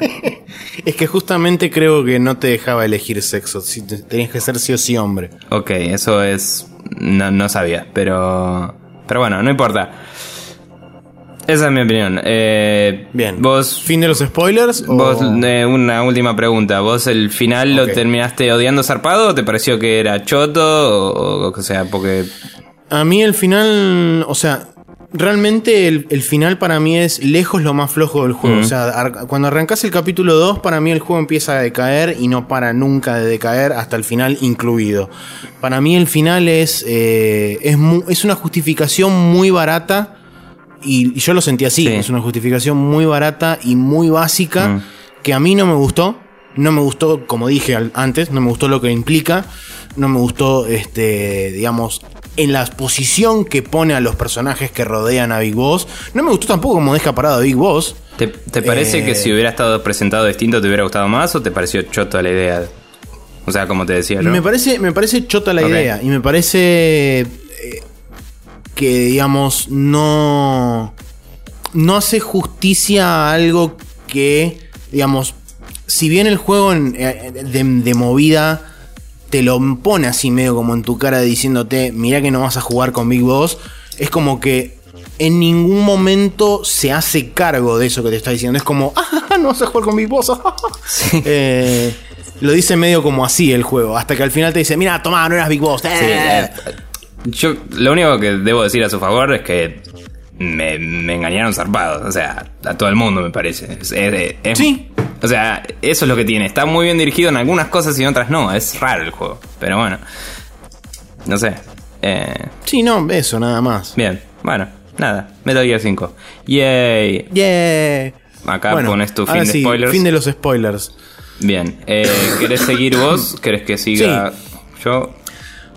S2: Es que justamente creo que no te dejaba elegir sexo. Si te- tenías que ser sí o sí hombre.
S1: Ok, eso es no, no sabía, pero pero bueno, no importa. Esa es mi opinión. Eh,
S2: Bien.
S1: Vos
S2: ¿Fin de los spoilers? o-
S1: Vos, eh, una última pregunta. ¿Vos el final lo terminaste odiando zarpado o te pareció que era choto? O, o, sea, porque.
S2: A mí el final, o sea, realmente el, el final para mí es lejos lo más flojo del juego. O sea, ar- cuando arrancas el capítulo 2, para mí el juego empieza a decaer y no para nunca de decaer hasta el final incluido. Para mí el final es, eh, es, es una justificación muy barata. Y, y yo lo sentí así,
S1: Sí.
S2: es una justificación muy barata y muy básica que a mí no me gustó. No me gustó, como dije al- antes, no me gustó lo que implica. No me gustó, este, digamos, en la posición que pone a los personajes que rodean a Big Boss. No me gustó tampoco como deja parado a Big Boss.
S1: ¿Te, te parece
S2: Eh.
S1: que si hubiera estado presentado distinto te hubiera gustado más o te pareció choto la idea? O sea, como te decía yo.
S2: Me parece, me parece chota la idea. Y me parece eh, que, digamos, no. No hace justicia a algo que, digamos, si bien el juego en- eh, de, de movida te lo pone así medio como en tu cara diciéndote, mira que no vas a jugar con Big Boss, es como que en ningún momento se hace cargo de eso que te está diciendo. Es como, ah, no vas a jugar con Big Boss. Eh, lo dice medio como así el juego, hasta que al final te dice, mira, toma, no eras Big Boss.
S1: Sí,
S2: eh,
S1: yo lo único que debo decir a su favor es que me, me engañaron zarpados. O sea, a todo el mundo me parece. Es- es- es-
S2: Sí.
S1: O sea, eso es lo que tiene. Está muy bien dirigido en algunas cosas y en otras no. Es raro el juego. Pero bueno. No sé. Eh,
S2: Sí, no, eso nada más.
S1: bien. Bueno, nada. Metal Gear 5. Yay.
S2: Yeah.
S1: Acá pones tu fin de
S2: sí,
S1: spoilers.
S2: Fin de los spoilers.
S1: Bien. Eh, ¿Querés seguir vos? ¿Querés que siga yo?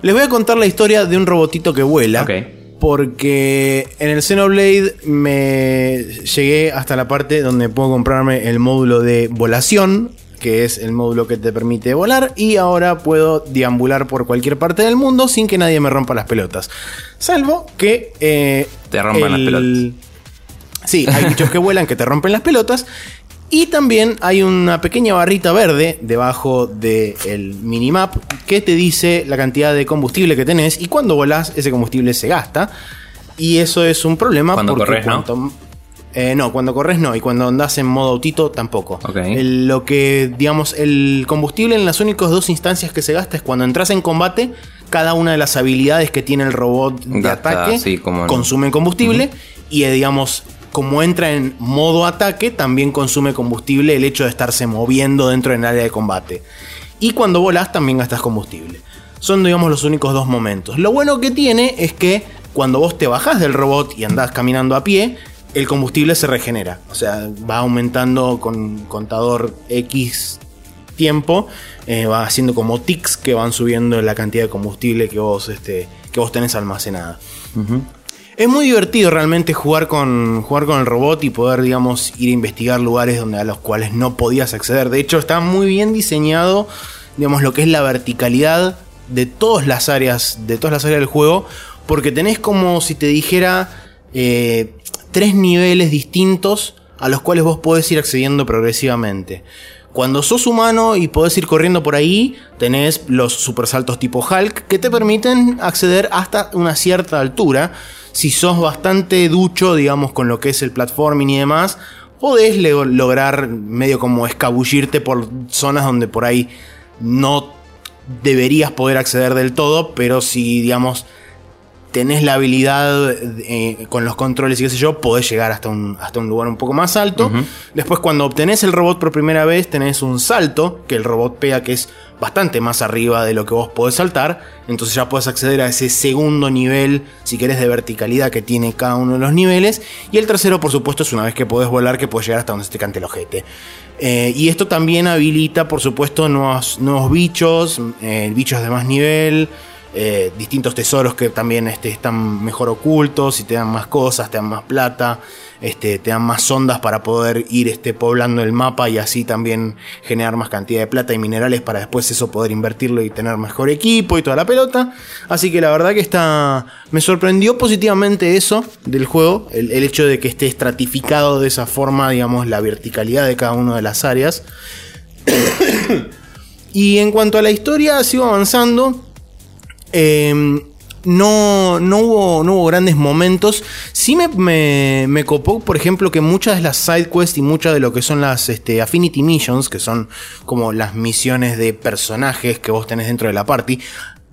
S2: Les voy a contar la historia de un robotito que vuela.
S1: Ok.
S2: Porque en el Xenoblade me llegué hasta la parte donde puedo comprarme el módulo de volación, que es el módulo que te permite volar, y ahora puedo deambular por cualquier parte del mundo sin que nadie me rompa las pelotas. Salvo que... eh,
S1: Te rompan las pelotas.
S2: Sí, hay bichos que vuelan que te rompen las pelotas. Y también hay una pequeña barrita verde debajo del minimap que te dice la cantidad de combustible que tenés. Y cuando volás, ese combustible se gasta. Y eso es un problema.
S1: Cuando
S2: porque
S1: corres, ¿no?
S2: eh, no, cuando corres no. Y cuando andás en modo autito tampoco.
S1: Ok.
S2: El- lo que, digamos, el combustible en las únicas dos instancias que se gasta es cuando entras en combate. Cada una de las habilidades que tiene el robot de ataque
S1: sí, como no.
S2: consume combustible. Y eh, digamos, como entra en modo ataque, también consume combustible el hecho de estarse moviendo dentro del área de combate. Y cuando volás también gastas combustible. Son, digamos, los únicos dos momentos. Lo bueno que tiene es que cuando vos te bajás del robot y andás caminando a pie, el combustible se regenera. O sea, va aumentando con contador X tiempo, eh, va haciendo como tics que van subiendo la cantidad de combustible que vos, este, que vos tenés almacenada. Es muy divertido realmente jugar con, jugar con el robot y poder, digamos, ir a investigar lugares donde, a los cuales no podías acceder. De hecho, está muy bien diseñado, digamos, lo que es la verticalidad de todas las áreas, de todas las áreas del juego, porque tenés como si te dijera eh, tres niveles distintos a los cuales vos podés ir accediendo progresivamente. Cuando sos humano y podés ir corriendo por ahí, tenés los supersaltos tipo Hulk que te permiten acceder hasta una cierta altura. Si sos bastante ducho, digamos, con lo que es el platforming y demás, podés lograr medio como escabullirte por zonas donde por ahí no deberías poder acceder del todo, pero si, digamos, tenés la habilidad eh, con los controles y qué sé yo, podés llegar hasta un, hasta un lugar un poco más alto. Después, cuando obtenés el robot por primera vez, tenés un salto que el robot pega que es bastante más arriba de lo que vos podés saltar. Entonces ya podés acceder a ese segundo nivel, si querés, de verticalidad que tiene cada uno de los niveles. Y el tercero, por supuesto, es una vez que podés volar, que podés llegar hasta donde se te cante el ojete. Eh, y esto también habilita, por supuesto, nuevos, nuevos bichos, eh, bichos de más nivel, eh, distintos tesoros que también este, están mejor ocultos y te dan más cosas, te dan más plata, este, te dan más ondas para poder ir este, poblando el mapa y así también generar más cantidad de plata y minerales para después eso poder invertirlo y tener mejor equipo y toda la pelota. Así que la verdad que está. Me sorprendió positivamente eso del juego, el, el hecho de que esté estratificado de esa forma, digamos, la verticalidad de cada una de las áreas. y en cuanto a la historia, sigo avanzando. Eh, no, no, hubo, no hubo grandes momentos. Sí me, me, me copó, por ejemplo, que muchas de las side quests y muchas de lo que son las este, Affinity Missions, que son como las misiones de personajes que vos tenés dentro de la party.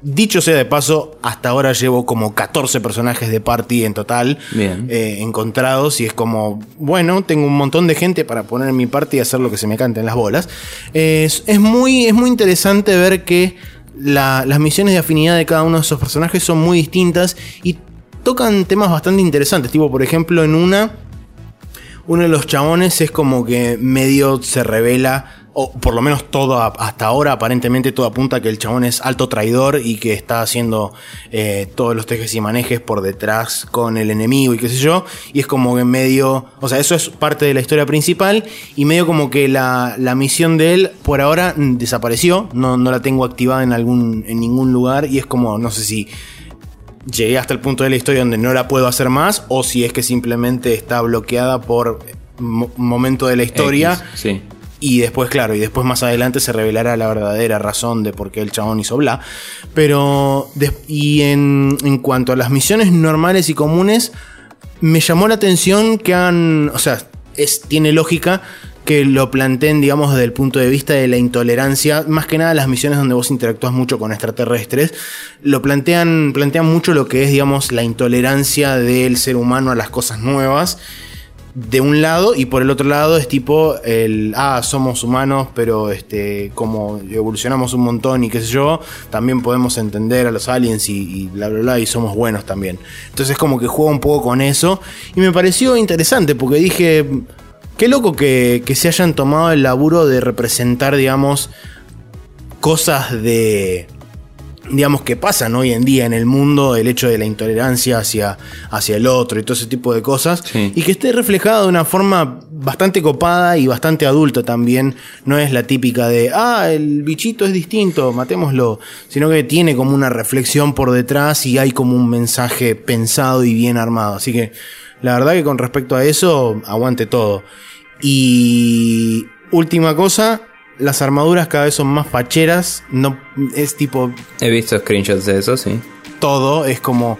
S2: Dicho sea de paso, hasta ahora llevo como 14 personajes de party en total
S1: Bien.
S2: eh, encontrados y es como, bueno, tengo un montón de gente para poner en mi party y hacer lo que se me cante en las bolas. Es, es muy, es muy interesante ver que la- las misiones de afinidad de cada uno de esos personajes son muy distintas y tocan temas bastante interesantes. Tipo, por ejemplo, en una, uno de los chabones es como que medio se revela, o por lo menos todo hasta ahora, aparentemente todo apunta a que el chabón es alto traidor y que está haciendo eh, todos los tejes y manejes por detrás con el enemigo y qué sé yo. Y es como que medio, o sea, eso es parte de la historia principal y medio como que la, la misión de él por ahora mm, desapareció, no, no la tengo activada en, algún, en ningún lugar y es como, no sé si llegué hasta el punto de la historia donde no la puedo hacer más o si es que simplemente está bloqueada por mo- momento de la historia
S1: sí.
S2: Y después, claro, y después más adelante se revelará la verdadera razón de por qué el chabón hizo bla. Pero, y en, en cuanto a las misiones normales y comunes, me llamó la atención que hagan, o sea, es, tiene lógica que lo planteen, digamos, desde el punto de vista de la intolerancia, más que nada las misiones donde vos interactúas mucho con extraterrestres, lo plantean, plantean mucho lo que es, digamos, la intolerancia del ser humano a las cosas nuevas de un lado y por el otro lado es tipo el ah somos humanos pero este como evolucionamos un montón y qué sé yo también podemos entender a los aliens y, bla bla bla y somos buenos también. Entonces como que juega un poco con eso y me pareció interesante porque dije qué loco que, que se hayan tomado el laburo de representar digamos cosas de digamos, que pasan hoy en día en el mundo, el hecho de la intolerancia hacia, hacia el otro y todo ese tipo de cosas,
S1: Sí.
S2: y que esté reflejado de una forma bastante copada y bastante adulta también, no es la típica de, ah, el bichito es distinto, matémoslo, sino que tiene como una reflexión por detrás y hay como un mensaje pensado y bien armado, así que la verdad que con respecto a eso, aguante todo. Y última cosa, las armaduras cada vez son más facheras, no es tipo
S1: He visto screenshots de eso, sí.
S2: todo, es como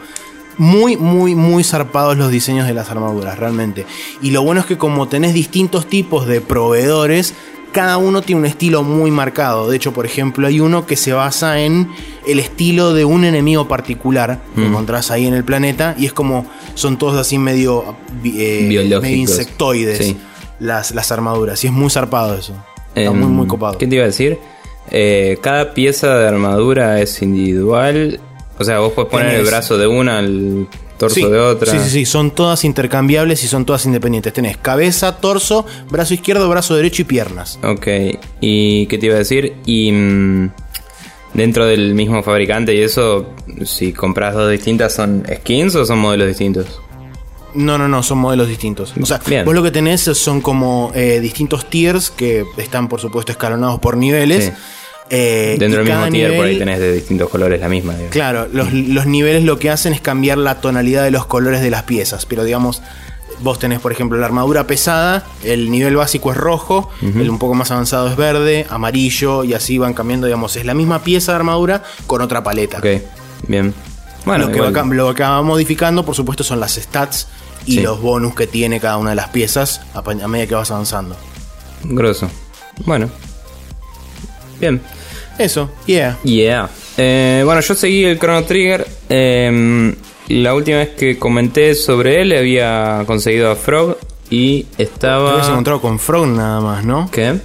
S2: muy, muy, muy zarpados los diseños de las armaduras, realmente. Y lo bueno es que como tenés distintos tipos de proveedores, cada uno tiene un estilo muy marcado. De hecho, por ejemplo, hay uno que se basa en el estilo de un enemigo particular que
S1: Mm.
S2: encontrás ahí en el planeta. Y es como, son todos así medio, eh,
S1: Biológicos.
S2: medio insectoides
S1: Sí.
S2: las, las armaduras. Y es muy zarpado eso. Está
S1: Em,
S2: muy, muy copado.
S1: ¿Qué te iba a decir? Eh, cada pieza de armadura es individual. O sea, vos podés poner el brazo de una, el torso
S2: Sí,
S1: de otra.
S2: Sí, sí, sí, son todas intercambiables y son todas independientes. Tenés cabeza, torso, brazo izquierdo, brazo derecho y piernas.
S1: Ok, ¿y qué te iba a decir? Y mm, dentro del mismo fabricante y eso, si compras dos distintas, ¿son skins o son modelos distintos?
S2: No, no, no, son modelos distintos. O sea,
S1: Bien.
S2: vos lo que tenés son como eh, distintos tiers que están, por supuesto, escalonados por niveles.
S1: Sí.
S2: Eh,
S1: Dentro del mismo tier por ahí tenés de distintos colores la misma. digamos.
S2: Claro, los, los niveles lo que hacen es cambiar la tonalidad de los colores de las piezas. Pero digamos, vos tenés, por ejemplo, la armadura pesada, el nivel básico es rojo, el un poco más avanzado es verde, amarillo, y así van cambiando, digamos, es la misma pieza de armadura con otra paleta.
S1: Ok, bien. Bueno,
S2: lo, que va,
S1: igual,
S2: cam- lo que va modificando, por supuesto, son las stats y
S1: Sí.
S2: los bonus que tiene cada una de las piezas a, medida que vas avanzando.
S1: grosso. Bueno. Bien.
S2: Eso, yeah.
S1: Yeah. Eh, bueno, yo seguí el Chrono Trigger. Eh, la última vez que comenté sobre él había conseguido a Frog y
S2: Te
S1: estaba...
S2: habías encontrado con Frog nada más, ¿no?
S1: ¿Qué?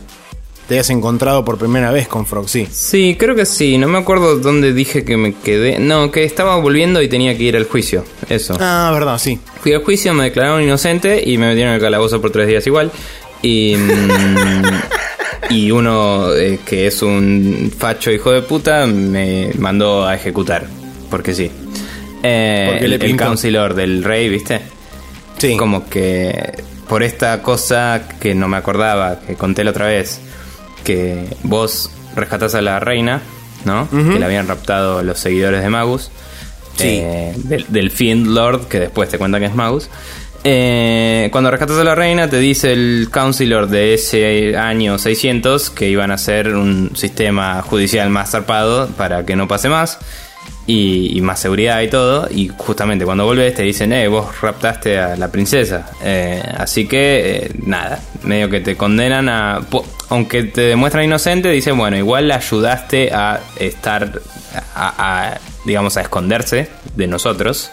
S2: Te habías encontrado por primera vez con Frog, sí.
S1: Creo que sí. No me acuerdo dónde dije que me quedé. No, que estaba volviendo y tenía que ir al juicio. Eso.
S2: Ah, verdad, sí.
S1: Fui al juicio, me declararon inocente y me metieron en el calabozo por tres días igual. Y, mm, y uno eh, que es un facho hijo de puta me mandó a ejecutar. Porque sí. Eh,
S2: Porque le
S1: el, el counselor del rey, ¿viste?
S2: Sí.
S1: Como que por esta cosa que no me acordaba, que conté la otra vez, que vos rescatás a la reina, ¿no? Que la habían raptado los seguidores de Magus.
S2: Sí.
S1: eh, del, del Fiend Lord, que después te cuentan que es Magus. Eh, cuando rescatas a la reina, te dice el Councilor de ese año 600 que iban a hacer un sistema judicial más zarpado para que no pase más y, y más seguridad y todo. Y justamente cuando volvés te dicen, eh, vos raptaste a la princesa. Eh, así que, eh, nada, medio que te condenan a. Aunque te demuestran inocente, dicen, bueno, igual la ayudaste a estar, a, a, digamos, a esconderse de nosotros.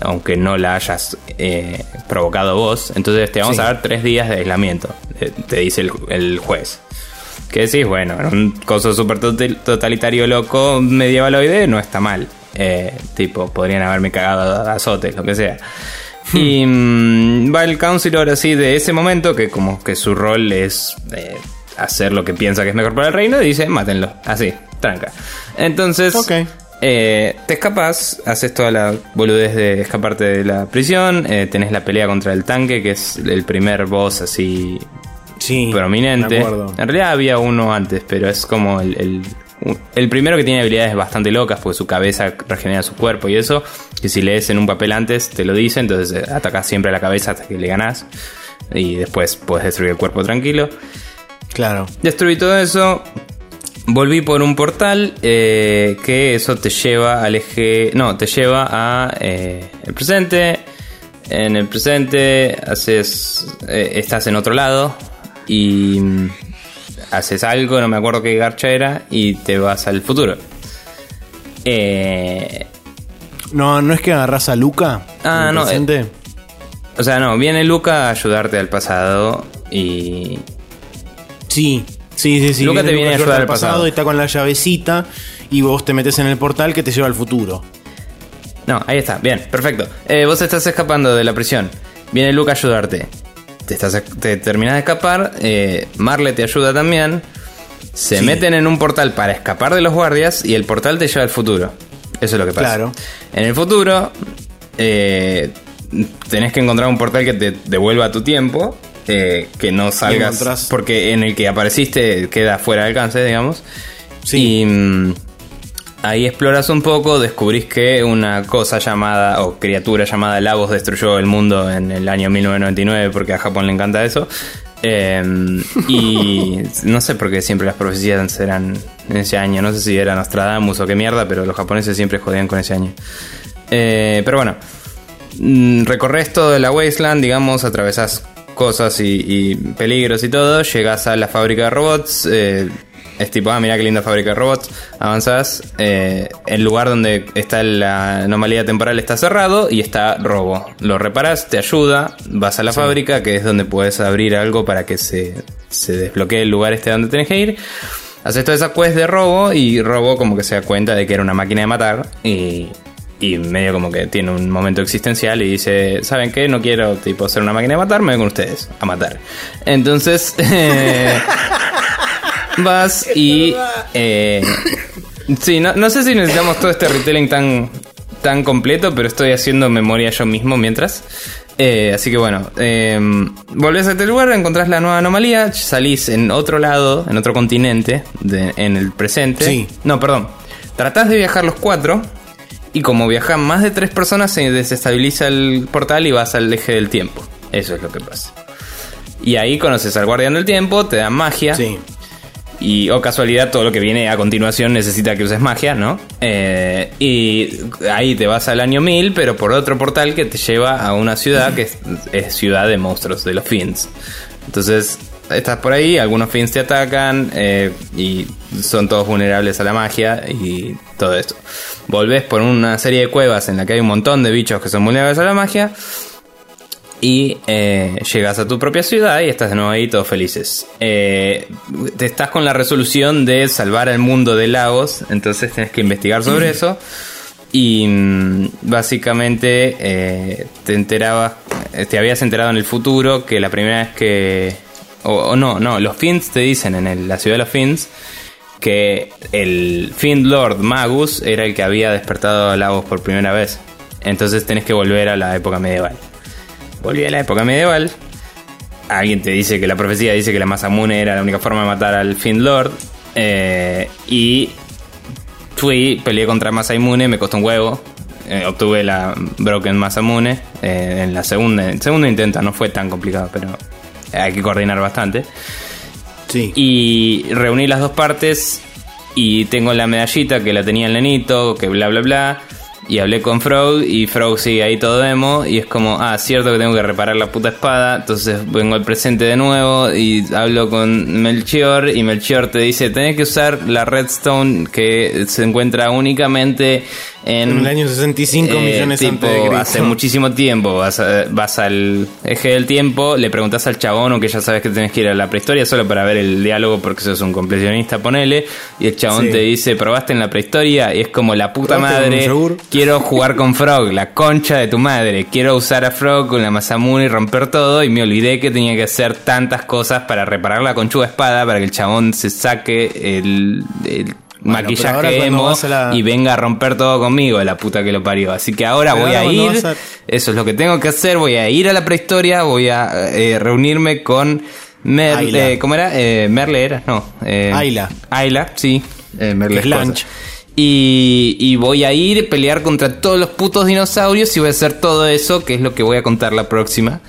S1: Aunque no la hayas eh, provocado vos. Entonces te vamos
S2: Sí.
S1: a dar tres días de aislamiento, eh, te dice el, el juez. Que decís, bueno, era un coso súper total- totalitario loco medievaloide, no está mal. Eh, tipo, podrían haberme cagado a azotes, lo que sea. Y mm, va el counselor así de ese momento, que como que su rol es eh, hacer lo que piensa que es mejor para el reino, y dice, mátenlo, así, tranca. Entonces, eh, te escapas, haces toda la boludez de escaparte de la prisión, eh, tenés la pelea contra el tanque, que es el primer boss así
S2: Sí.
S1: prominente. En realidad había uno antes, pero es como el, el, el primero que tiene habilidades bastante locas, porque su cabeza regenera su cuerpo y eso, que si lees en un papel antes te lo dice, entonces eh, atacás siempre a la cabeza hasta que le ganás y después puedes destruir el cuerpo tranquilo.
S2: Claro.
S1: Destruí todo eso. Volví por un portal eh, que eso te lleva al eje... No, te lleva a eh, el presente. En el presente haces... eh, estás en otro lado y mm, haces algo, no me acuerdo qué garcha era, y te vas al futuro. Eh,
S2: No, no es que agarras a Luca.
S1: Ah, no,
S2: presente?
S1: o sea, no, viene Luca a ayudarte al pasado y...
S2: Sí, sí, sí, sí.
S1: Luca te viene a ayudar
S2: al
S1: al pasado.
S2: y está con la llavecita y vos te metes en el portal que te lleva al futuro.
S1: No, ahí está, bien, perfecto. Eh, vos estás escapando de la prisión. Viene Luca a ayudarte. Te, estás, te terminas de escapar. eh, Marle te ayuda también. Se
S2: Sí.
S1: meten en un portal para escapar de los guardias y el portal te lleva al futuro. Eso es lo que pasa.
S2: Claro.
S1: En el futuro, eh, tenés que encontrar un portal que te devuelva tu tiempo. eh, que no salgas. Porque en el que apareciste queda fuera de alcance, digamos.
S2: Sí.
S1: Y mm, ahí exploras un poco, descubrís que una cosa llamada, o criatura llamada Lagos destruyó el mundo en el año 1999, porque a Japón le encanta eso. Eh, y no sé por qué siempre las profecías eran en ese año, no sé si era Nostradamus o qué mierda, pero los japoneses siempre jodían con ese año. Eh, pero bueno, Mm, recorres todo la wasteland, digamos, atravesas cosas y, y peligros y todo, llegas a la fábrica de robots, eh, es tipo, ah, mira qué linda fábrica de robots, avanzas, eh, el lugar donde está la anomalía temporal está cerrado y está robo, lo reparas, te ayuda, vas a la fábrica, que es donde puedes abrir algo para que se, se desbloquee el lugar este donde tenés que ir. Haces toda esa quest de robo y robo como que se da cuenta de que era una máquina de matar y, y medio como que tiene un momento existencial y dice, ¿saben qué? No quiero tipo ser una máquina de matar, me voy con ustedes a matar. Entonces eh, vas y... Eh, sí, no, no sé si necesitamos todo este retelling tan, tan completo, pero estoy haciendo memoria yo mismo mientras. Eh, así que bueno, eh, volvés a este lugar, encontrás la nueva anomalía, salís en otro lado, en otro continente, de- en el presente.
S2: Sí.
S1: No, perdón. Tratás de viajar los cuatro. Y como viajan más de tres personas, se desestabiliza el portal y vas al eje del tiempo. Eso es lo que pasa. Y ahí conoces al guardián del tiempo, te dan magia.
S2: Sí.
S1: Y, o casualidad, todo lo que viene a continuación necesita que uses magia, ¿no? Eh, y ahí te vas al año 1000, pero por otro portal que te lleva a una ciudad que es, ciudad de monstruos, de los Fiends. Entonces, estás por ahí, algunos Fiends te atacan eh, y son todos vulnerables a la magia y todo esto. Volvés por una serie de cuevas en la que hay un montón de bichos que son vulnerables a la magia. Y eh, llegas a tu propia ciudad y estás de nuevo ahí todos felices. Eh, te estás con la resolución de salvar al mundo de Lagos, entonces tienes que investigar sobre eso. Y mm, básicamente eh, te enterabas, te habías enterado en el futuro que la primera vez que... O, no, no, los Fins te dicen en la ciudad de los Fins que el Fiend Lord Magus era el que había despertado a Lagos por primera vez. Entonces tenés que volver a la época medieval. Volví a la época medieval. Alguien te dice que la profecía dice que la Masamune era la única forma de matar al Fiend Lord. eh, y fui, peleé contra Masamune, me costó un huevo. eh, obtuve la Broken Masamune eh, en la segunda, el segundo intento. No fue tan complicado, pero hay que coordinar bastante.
S2: Sí.
S1: Y reuní las dos partes y tengo la medallita que la tenía el nenito, que bla bla bla. Y hablé con Frog y Frog sigue ahí todo demo y es como, ah, cierto que tengo que reparar la puta espada, entonces vengo al presente de nuevo y hablo con Melchior y Melchior te dice, tenés que usar la redstone que se encuentra únicamente en...
S2: En el año 65
S1: Eh,
S2: millones
S1: tipo,
S2: antes de Cristo.
S1: hace muchísimo tiempo. Vas, a- vas al eje del tiempo, le preguntas al chabón o que ya sabes que tenés que ir a la prehistoria solo para ver el diálogo porque sos un completionista, ponele. Y el chabón
S2: Sí.
S1: te dice, ¿probaste en la prehistoria? Y es como la puta
S2: ¿Probaste con
S1: madre. Quiero jugar con Frog, la concha de tu madre. Quiero usar a Frog con la Masamune y romper todo. Y me olvidé que tenía que hacer tantas cosas para reparar la conchuda espada para que el chabón se saque el, el
S2: Bueno,
S1: maquillaje emo
S2: la-
S1: y venga a romper todo conmigo, la puta que lo parió. Así que ahora
S2: Pero
S1: voy
S2: ahora
S1: a ir.
S2: a-
S1: Eso es lo que tengo que hacer. Voy a ir a la prehistoria. Voy a eh, reunirme con. Mer
S2: Ayla.
S1: eh, ¿Cómo era? Eh, Merle era, no. Eh,
S2: Ayla.
S1: Ayla, sí. Eh, Merle
S2: Es.
S1: Y, y voy a ir a pelear contra todos los putos dinosaurios y voy a hacer todo eso, que es lo que voy a contar la próxima.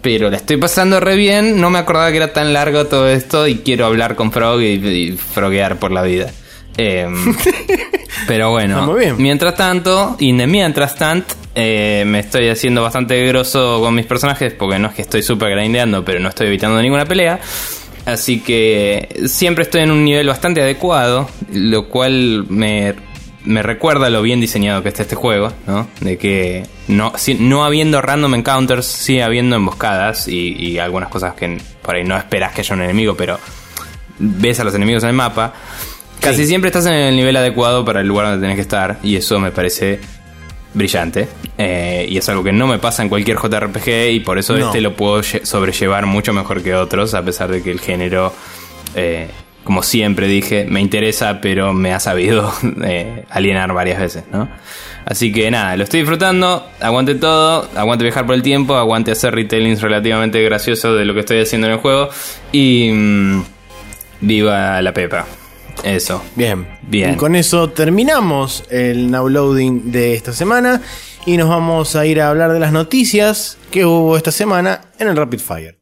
S1: pero la estoy pasando re bien. No me acordaba que era tan largo todo esto y quiero hablar con Frog y, y froguear por la vida. Em, pero bueno,
S2: Está muy bien.
S1: mientras tanto, y de mientras tanto, eh, me estoy haciendo bastante grosso con mis personajes, porque no es que estoy super grindeando, pero no estoy evitando ninguna pelea. Así que siempre estoy en un nivel bastante adecuado, lo cual me, me recuerda lo bien diseñado que está este juego, ¿no? De que no, si- no habiendo random encounters, sí habiendo emboscadas y, y algunas cosas que por ahí no esperas que haya un enemigo, pero ves a los enemigos en el mapa. Casi
S2: Sí.
S1: siempre estás en el nivel adecuado para el lugar donde tenés que estar y eso me parece brillante. Eh, y es algo que no me pasa en cualquier JRPG y por eso
S2: No.
S1: este lo puedo lle- sobrellevar mucho mejor que otros, a pesar de que el género, eh, como siempre dije, me interesa, pero me ha sabido eh, alienar varias veces, ¿no? Así que nada, lo estoy disfrutando, aguante todo, aguante viajar por el tiempo, aguante hacer retellings relativamente graciosos de lo que estoy haciendo en el juego y mm, viva la pepa. Eso.
S2: Bien.
S1: Bien.
S2: Y con eso terminamos el now loading de esta semana y nos vamos a ir a hablar de las noticias que hubo esta semana en el Rapid Fire.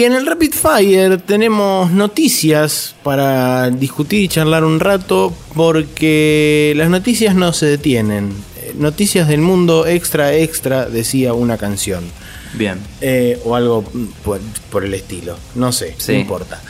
S2: Y en el Rapid Fire tenemos noticias para discutir y charlar un rato porque las noticias no se detienen. Eh, Noticias del mundo extra extra decía una canción.
S1: Bien.
S2: Eh, o algo por, por el estilo. No sé,
S1: Sí.
S2: no importa.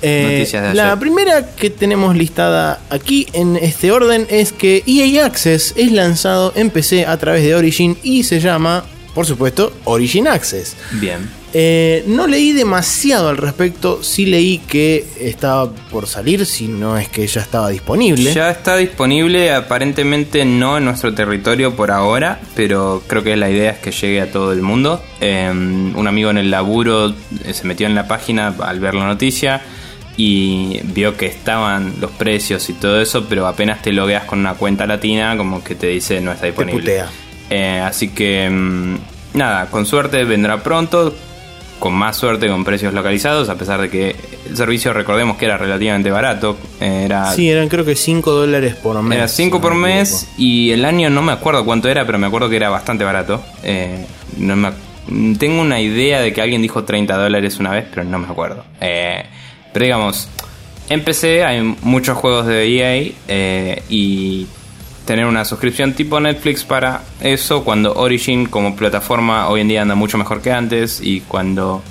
S2: Eh,
S1: Noticias de
S2: la primera que tenemos listada aquí en este orden es que EA Access es lanzado en PC a través de Origin y se llama, por supuesto, Origin Access.
S1: Bien.
S2: Eh, no leí demasiado al respecto, sí leí que estaba por salir, si no es que ya estaba disponible.
S1: Ya está disponible, aparentemente no en nuestro territorio por ahora, pero creo que la idea es que llegue a todo el mundo. Eh, un amigo en el laburo eh, se metió en la página al ver la noticia y vio que estaban los precios y todo eso, pero apenas te logueas con una cuenta latina, como que te dice no está disponible.
S2: putea.
S1: Eh, así que mm, nada, con suerte vendrá pronto, con más suerte con precios localizados, a pesar de que el servicio recordemos que era relativamente barato, era
S2: Sí, eran creo que 5 dólares por mes.
S1: era 5
S2: si
S1: por
S2: no me
S1: mes y el año no me acuerdo cuánto era, pero me acuerdo que era bastante barato. Eh, no me ac- tengo una idea de que alguien dijo 30 dólares una vez, pero no me acuerdo. Eh, pero digamos, en PC hay muchos juegos de EA eh, y tener una suscripción tipo Netflix para eso cuando Origin como plataforma hoy en día anda mucho mejor que antes y cuando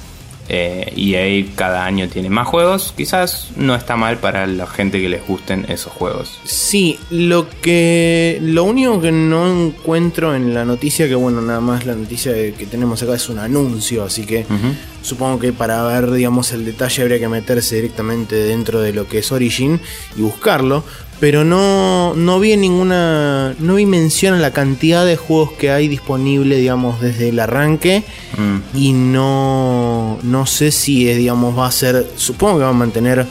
S1: eh, EA cada año tiene más juegos, quizás no está mal para la gente que les gusten esos juegos.
S2: Sí, lo que. Lo único que no encuentro en la noticia, que bueno, nada más la noticia que tenemos acá es un anuncio, así que supongo que para ver, digamos, el detalle habría que meterse directamente dentro de lo que es Origin y buscarlo. Pero no, no vi ninguna. No vi mención a la cantidad de juegos que hay disponible, digamos, desde el arranque.
S1: Mm.
S2: Y no. No sé si, eh, digamos, va a ser. Supongo que va a mantener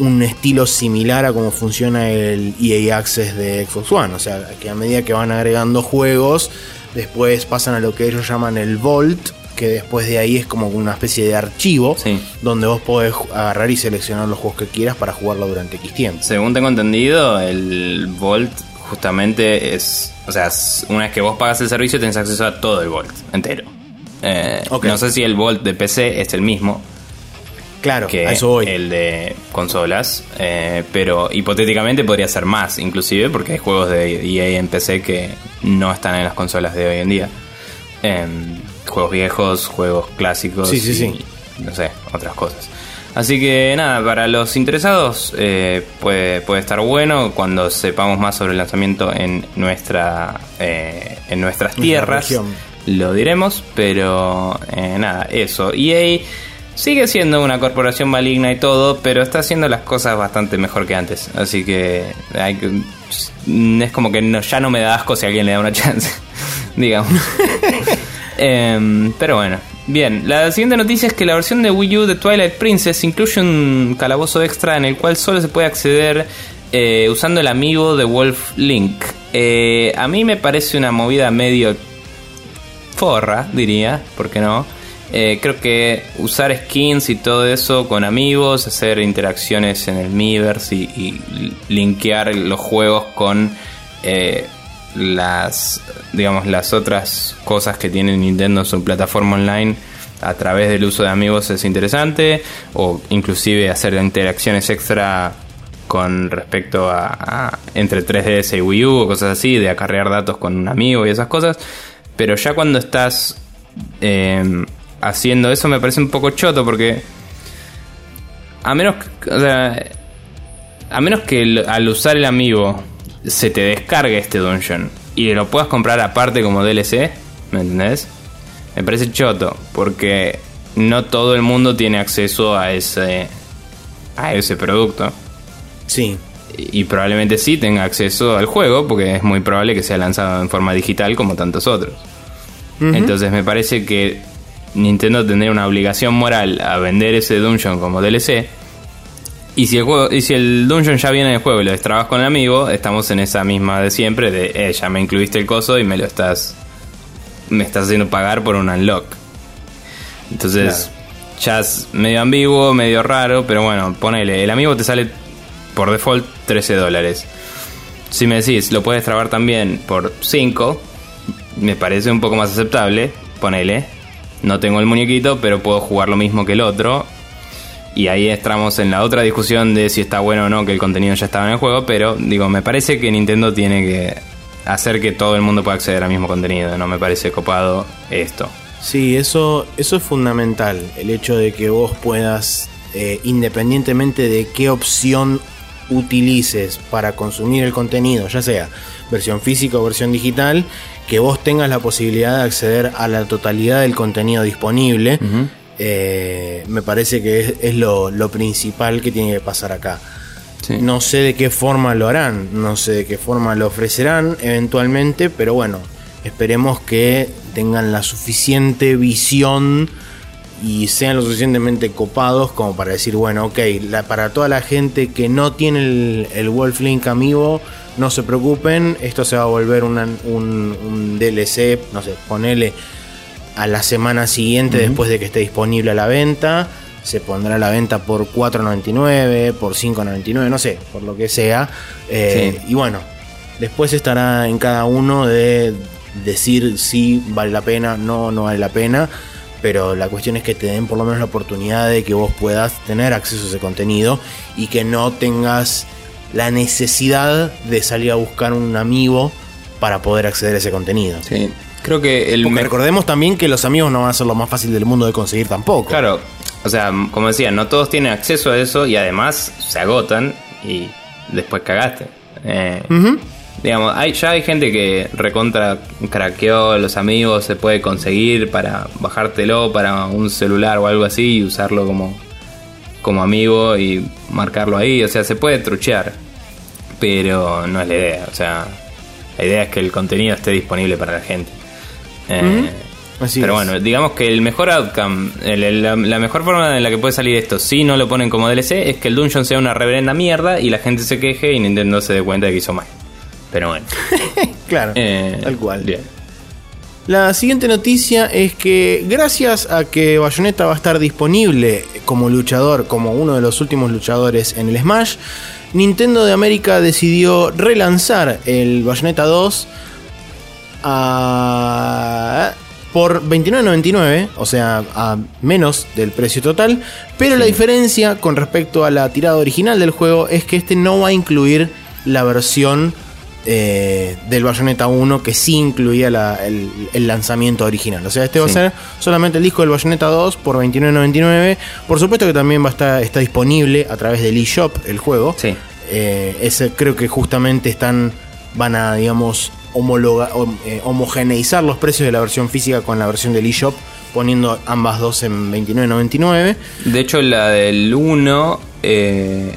S2: un estilo similar a cómo funciona el EA Access de Xbox One. O sea, que a medida que van agregando juegos, después pasan a lo que ellos llaman el Vault, que después de ahí es como una especie de archivo,
S1: Sí.
S2: donde vos podés agarrar y seleccionar los juegos que quieras para jugarlo durante X tiempo.
S1: Según tengo entendido, el Vault justamente es. O sea, una vez que vos pagas el servicio, tenés acceso a todo el Vault entero. Eh. No sé si el Vault de PC es el mismo
S2: Claro,
S1: que
S2: a eso voy.
S1: el de consolas, eh, pero hipotéticamente podría ser más, inclusive, porque hay juegos de EA en PC que no están en las consolas de hoy en día. Em, juegos viejos, juegos clásicos
S2: Sí, sí,
S1: y
S2: sí.
S1: no sé, otras cosas. Así que nada, para los interesados eh, puede, puede estar bueno cuando sepamos más sobre el lanzamiento en nuestra eh, en nuestras
S2: Nuestra
S1: tierras. Lo diremos, pero eh, nada, eso. EA sigue siendo una corporación maligna y todo, pero está haciendo las cosas bastante mejor que antes. Así que hay que- es como que no- ya no me da asco si alguien le da una chance, digamos. Em, pero bueno, bien. La siguiente noticia es que la versión de Wii U de Twilight Princess incluye un calabozo extra en el cual solo se puede acceder eh, usando el amigo de Wolf Link. Eh, a mí me parece una movida medio forra, diría, ¿por qué no? Eh, creo que usar skins y todo eso con amigos, hacer interacciones en el Miiverse y, linkear los juegos con las, digamos, las otras cosas que tiene Nintendo en su plataforma online a través del uso de amigos es interesante o inclusive hacer interacciones extra con respecto a, entre 3DS y Wii U o cosas así, de acarrear datos con un amigo y esas cosas. Pero ya cuando estás eh, haciendo eso me parece un poco choto porque a menos o sea, a menos que al usar el amigo se te descargue este dungeon y lo puedas comprar aparte como DLC, ¿me entendés? Me parece choto porque no todo el mundo tiene acceso a ese a ese producto
S2: Sí.
S1: y probablemente sí tenga acceso al juego porque es muy probable que sea lanzado en forma digital como tantos otros. Entonces me parece que Nintendo tendría una obligación moral a vender ese dungeon como DLC. Y si el juego, y si el dungeon ya viene del juego y lo destrabas con el amigo, estamos en esa misma de siempre de eh, ya me incluiste el coso y me lo estás me estás haciendo pagar por un unlock. Entonces, ya es medio ambiguo, medio raro, pero bueno, ponele, el amigo te sale por default 13 dólares. Si me decís, lo puedes trabar también por 5, me parece un poco más aceptable, ponele. No tengo el muñequito, pero puedo jugar lo mismo que el otro. Y ahí entramos en la otra discusión de si está bueno o no que el contenido ya estaba en el juego, pero digo, me parece que Nintendo tiene que hacer que todo el mundo pueda acceder al mismo contenido, no me parece copado esto.
S2: Sí, eso, eso es fundamental. El hecho de que vos puedas, eh, independientemente de qué opción utilices para consumir el contenido, ya sea versión física o versión digital, que vos tengas la posibilidad de acceder a la totalidad del contenido disponible. Eh, me parece que es, es lo, lo principal que tiene que pasar acá.
S1: Sí.
S2: No sé de qué forma lo harán, no sé de qué forma lo ofrecerán eventualmente, pero bueno, esperemos que tengan la suficiente visión y sean lo suficientemente copados como para decir, bueno, ok, la- para toda la gente que no tiene el, el Wolf Link amigo, no se preocupen, esto se va a volver una- un, un DLC, no sé, ponele a la semana siguiente después de que esté disponible a la venta. Se pondrá a la venta por 4.99, por 5.99, no sé, por lo que sea. Eh,
S1: Sí.
S2: Y bueno, después estará en cada uno de decir si vale la pena, no, no vale la pena. Pero la cuestión es que te den por lo menos la oportunidad de que vos puedas tener acceso a ese contenido y que no tengas la necesidad de salir a buscar un amigo para poder acceder a ese contenido.
S1: Sí. Creo que el
S2: Porque recordemos también que los amigos no van a ser lo más fácil del mundo de conseguir tampoco.
S1: Claro, o sea, como decía, no todos tienen acceso a eso y además se agotan y después cagaste. Eh. Digamos, hay, ya hay gente que recontra craqueó los amigos, se puede conseguir para bajártelo para un celular o algo así y usarlo como, como amigo y marcarlo ahí. O sea, se puede truchear, pero no es la idea. O sea, la idea es que el contenido esté disponible para la gente. Eh,
S2: Así
S1: pero
S2: es.
S1: bueno, digamos que el mejor outcome, el- el- la, la mejor forma en la que puede salir esto, si no lo ponen como DLC, es que el dungeon sea una reverenda mierda y la gente se queje y Nintendo se dé cuenta de que hizo mal. Pero bueno.
S2: Claro,
S1: eh,
S2: tal cual.
S1: Bien.
S2: La siguiente noticia es que gracias a que Bayonetta va a estar disponible como luchador, como uno de los últimos luchadores en el Smash, Nintendo de América decidió relanzar el Bayonetta 2 a- por 29.99, o sea, a menos del precio total, pero la diferencia con respecto a la tirada original del juego es que este no va a incluir la versión eh, del Bayonetta 1 que sí incluía la- el, el lanzamiento original. O sea, este va a ser solamente el disco del Bayonetta 2 por 29.99. Por supuesto que también va a estar está disponible a través del eShop el juego.
S1: Sí.
S2: Eh, ese creo que justamente están van a digamos homologa- hom- eh, homogeneizar los precios de la versión física con la versión del eShop poniendo ambas dos en 29.99.
S1: De hecho, la del 1 eh,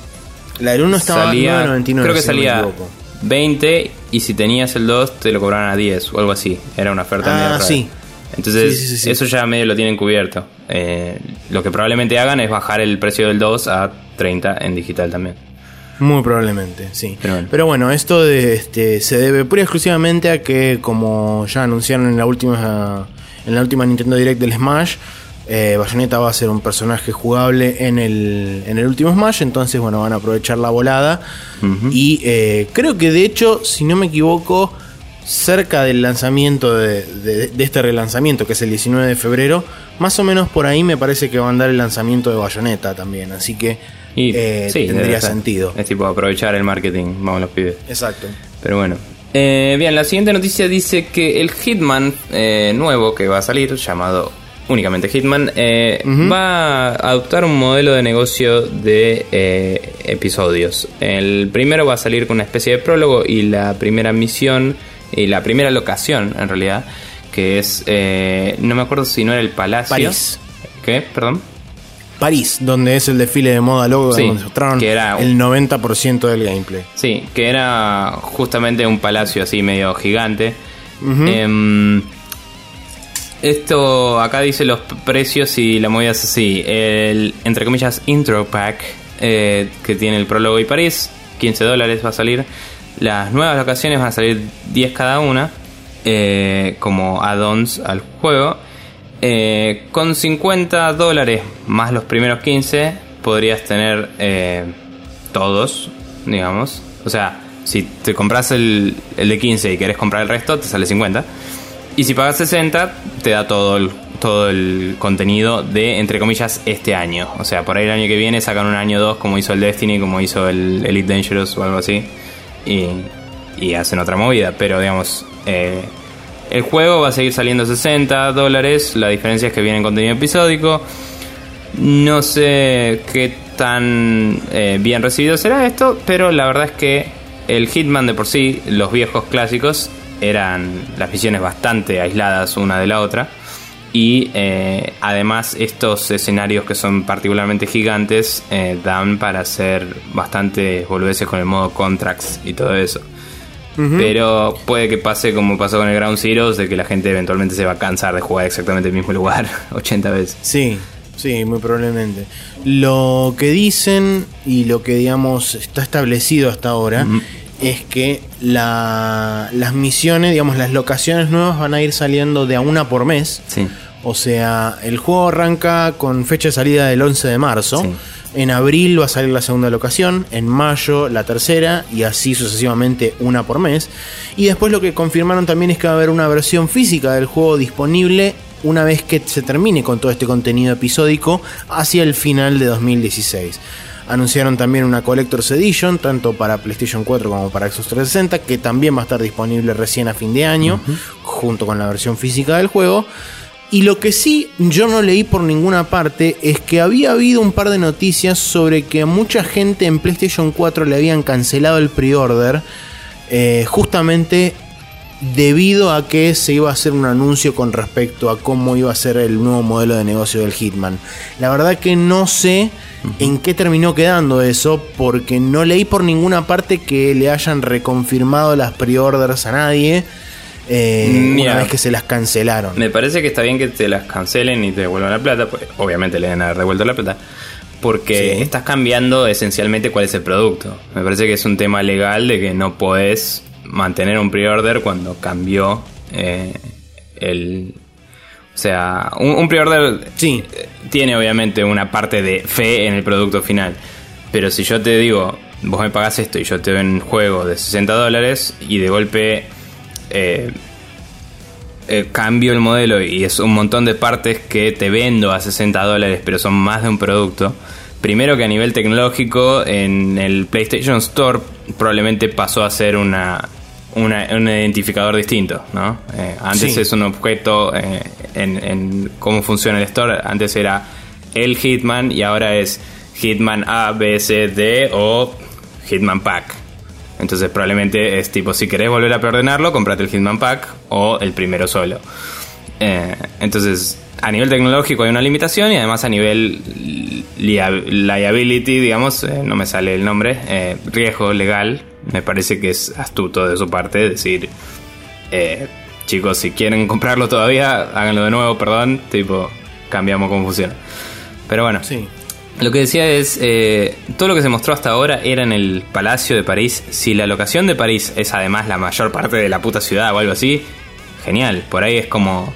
S2: La del 1 estaba
S1: salía.
S2: 9.99.
S1: creo que
S2: si no
S1: salía
S2: equivoco.
S1: 20 y si tenías el 2 te lo cobraban a 10 o algo así. Era una oferta
S2: Ah, sí.
S1: Entonces,
S2: sí, sí.
S1: eso ya medio lo tienen cubierto. Eh, lo que probablemente hagan es bajar el precio del 2 a 30 en digital también.
S2: Muy probablemente, sí.
S1: Pero
S2: Pero
S1: bueno.
S2: bueno, esto de, este, se debe pura y exclusivamente a que, como ya anunciaron en la última, en la última Nintendo Direct del Smash, eh, Bayonetta va a ser un personaje jugable en el, en el último Smash. Entonces, bueno, van a aprovechar la volada. Y eh, creo que de hecho, si no me equivoco, cerca del lanzamiento de, de- de este relanzamiento, que es el 19 de febrero, más o menos por ahí me parece que va a andar el lanzamiento de Bayonetta también. Así que
S1: Y
S2: eh,
S1: sí,
S2: tendría sentido.
S1: Es tipo aprovechar el marketing, vamos los pibes.
S2: Exacto.
S1: Pero bueno. Eh, bien, la siguiente noticia dice que el Hitman eh, nuevo que va a salir, llamado únicamente Hitman, eh, va a adoptar un modelo de negocio de eh, episodios. El primero va a salir con una especie de prólogo y la primera misión y la primera locación, en realidad, que es, eh, no me acuerdo si no era el Palacio.
S2: París.
S1: ¿Qué? Perdón.
S2: París, donde es el desfile de moda logo
S1: Sí,
S2: donde mostraron
S1: que era-
S2: el 90% del gameplay.
S1: Sí, que era justamente un palacio así medio gigante. Em, esto acá dice los precios y la movida es así. El, entre comillas, intro pack eh, que tiene el prólogo y París, 15 dólares va a salir. Las nuevas locaciones van a salir 10 cada una, eh, como add-ons al juego. Eh, con 50 dólares más los primeros 15 podrías tener eh, todos, digamos. O sea, si te compras el, el de 15 y querés comprar el resto, te sale 50. Y si pagas 60, te da todo el, todo el contenido de, entre comillas, este año. O sea, por ahí el año que viene sacan un año 2 como hizo el Destiny, como hizo el Elite Dangerous o algo así. Y, y hacen otra movida. Pero digamos, eh, el juego va a seguir saliendo a 60 dólares. La diferencia es que viene en contenido episódico. No sé qué tan eh, bien recibido será esto, pero la verdad es que el Hitman de por sí, los viejos clásicos, eran las misiones bastante aisladas una de la otra. Y eh, además estos escenarios que son particularmente gigantes eh, dan para hacer bastante boludeces con el modo contracts y todo eso. Pero puede que pase como pasó con el Ground Zeroes, de que la gente eventualmente se va a cansar de jugar exactamente el mismo lugar 80 veces.
S2: Sí, sí, muy probablemente. Lo que dicen y lo que digamos está establecido hasta ahora es que la- las misiones, digamos, las locaciones nuevas van a ir saliendo de a una por mes.
S1: Sí.
S2: O sea, el juego arranca con fecha de salida del 11 de marzo.
S1: Sí.
S2: En abril va a salir la segunda locación, en mayo la tercera y así sucesivamente una por mes. Y después lo que confirmaron también es que va a haber una versión física del juego disponible una vez que se termine con todo este contenido episódico hacia el final de 2016. Anunciaron también una Collector's Edition, tanto para PlayStation 4 como para Xbox 360, que también va a estar disponible recién a fin de año, junto con la versión física del juego. Y lo que sí yo no leí por ninguna parte es que había habido un par de noticias sobre que mucha gente en PlayStation 4 le habían cancelado el pre-order eh, justamente debido a que se iba a hacer un anuncio con respecto a cómo iba a ser el nuevo modelo de negocio del Hitman. La verdad que no sé en qué terminó quedando eso porque no leí por ninguna parte que le hayan reconfirmado las pre-orders a nadie. Eh, una vez que se las cancelaron.
S1: Me parece que está bien que te las cancelen y te devuelvan la plata, pues obviamente le deben haber devuelto la plata, porque
S2: Sí.
S1: estás cambiando esencialmente cuál es el producto. Me parece que es un tema legal de que no podés mantener un pre-order cuando cambió eh, el... O sea, un, un pre-order
S2: Sí.
S1: eh, tiene obviamente una parte de fe en el producto final, pero si yo te digo, vos me pagás esto y yo te doy un juego de 60 dólares y de golpe... eh, eh, cambio el modelo y es un montón de partes que te vendo a 60 dólares, pero son más de un producto. Primero que a nivel tecnológico, en el PlayStation Store probablemente pasó a ser una, una- un identificador distinto, ¿no? Eh, antes
S2: Sí.
S1: es un objeto eh, en, en cómo funciona el store. Antes era el Hitman y ahora es Hitman A, B, C, D o Hitman Pack. Entonces probablemente es tipo, si querés volver a preordenarlo, comprate el Hitman Pack o el primero solo. Eh, entonces, a nivel tecnológico hay una limitación y además a nivel lia- liability, digamos, eh, no me sale el nombre, eh, riesgo legal, me parece que es astuto de su parte decir, eh, chicos, si quieren comprarlo todavía, háganlo de nuevo, perdón, tipo, cambiamos cómo funciona. Pero bueno,
S2: Sí.
S1: Lo que decía es, eh, todo lo que se mostró hasta ahora era en el Palacio de París. Si la locación de París es además la mayor parte de la puta ciudad o algo así, genial. Por ahí es como...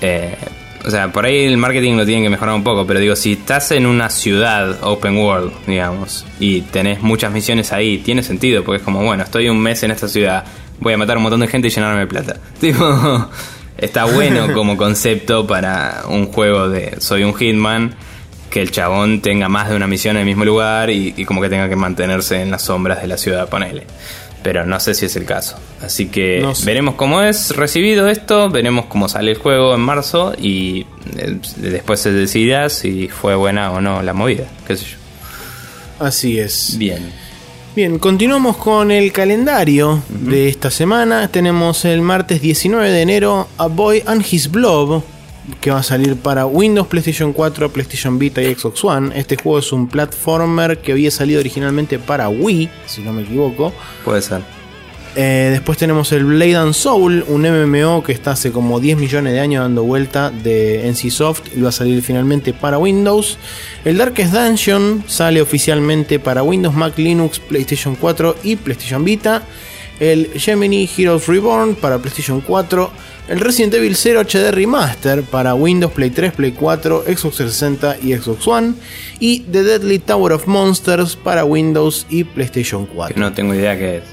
S1: eh, o sea, por ahí el marketing lo tienen que mejorar un poco, pero digo, si estás en una ciudad open world, digamos, y tenés muchas misiones ahí, tiene sentido, porque es como, bueno, estoy un mes en esta ciudad, voy a matar a un montón de gente y llenarme de plata. Tipo, está bueno como concepto para un juego de soy un hitman, que el chabón tenga más de una misión en el mismo lugar y, y como que tenga que mantenerse en las sombras de la ciudad, ponele. Pero no sé si es el caso. Así que
S2: No sé.
S1: veremos cómo es recibido esto, veremos cómo sale el juego en marzo y eh, después se decida si fue buena o no la movida, qué sé yo.
S2: Así es.
S1: Bien.
S2: Bien, continuamos con el calendario de esta semana. Tenemos el martes 19 de enero A Boy and His Blob, que va a salir para Windows, PlayStation 4, PlayStation Vita y Xbox One. Este juego es un platformer que había salido originalmente para Wii, si no me equivoco.
S1: Puede ser.
S2: Eh, después tenemos el Blade and Soul, un MMO que está hace como 10 millones de años dando vuelta de NCSoft y va a salir finalmente para Windows. El Darkest Dungeon sale oficialmente para Windows, Mac, Linux, PlayStation 4 y PlayStation Vita. El Gemini Heroes Reborn para PlayStation 4. El Resident Evil 0 HD Remaster para Windows, Play 3, Play 4, Xbox 360 y Xbox One. Y The Deadly Tower of Monsters para Windows y PlayStation 4.
S1: Que no tengo idea qué es.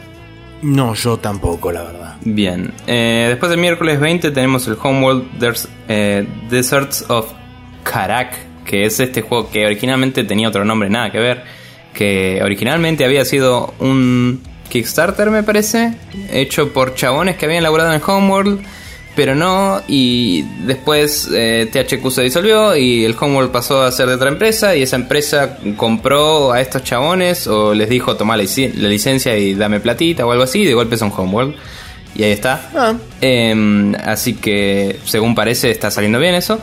S2: No, yo tampoco, la verdad.
S1: Bien. Eh, después del miércoles 20 tenemos el Homeworld eh, Deserts of Karak, que es este juego que originalmente tenía otro nombre, nada que ver. Que originalmente había sido un Kickstarter, me parece, hecho por chabones que habían laburado en Homeworld, pero no. Y después eh, THQ se disolvió y el Homeworld pasó a ser de otra empresa. Y esa empresa compró a estos chabones o les dijo: Toma la, lic- la licencia y dame platita o algo así. Y de golpe son Homeworld. Y ahí está.
S2: Ah,
S1: Em, así que, según parece, está saliendo bien eso.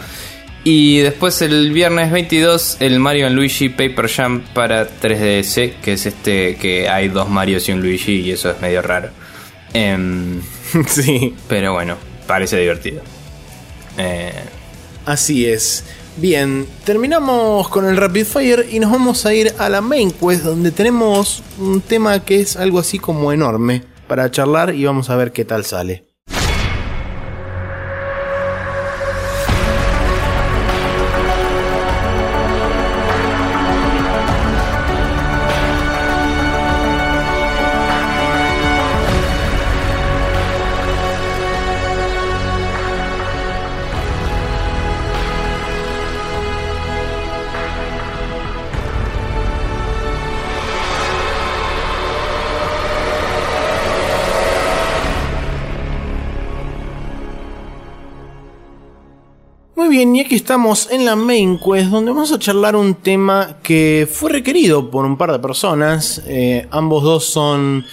S1: Y después el viernes 22, el Mario Luigi Paper Jam para 3DS, que es este que hay dos Marios y un Luigi, y eso es medio raro. Em,
S2: sí,
S1: pero bueno, parece divertido. Eh,
S2: así es. Bien, terminamos con el Rapid Fire y nos vamos a ir a la main quest donde tenemos un tema que es algo así como enorme para charlar y vamos a ver qué tal sale. Bien, y aquí estamos en la main quest donde vamos a charlar un tema que fue requerido por un par de personas. Eh, ambos dos son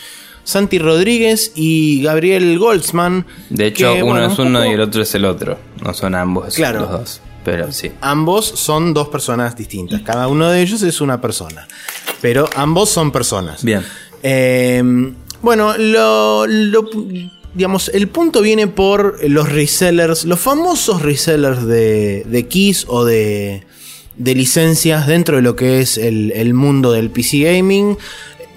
S2: Santi Rodríguez y Gabriel Goldsman.
S1: de hecho,
S2: que,
S1: uno
S2: bueno,
S1: es
S2: un
S1: uno
S2: poco-
S1: y el otro es el otro. No son ambos
S2: Claro.
S1: los dos. Pero sí.
S2: Ambos son dos personas distintas. Cada uno de ellos es una persona. Pero ambos son personas.
S1: Bien.
S2: Eh, bueno, lo, lo- digamos, el punto viene por los resellers, los famosos resellers de, de keys o de, de licencias dentro de lo que es el, mundo del PC gaming.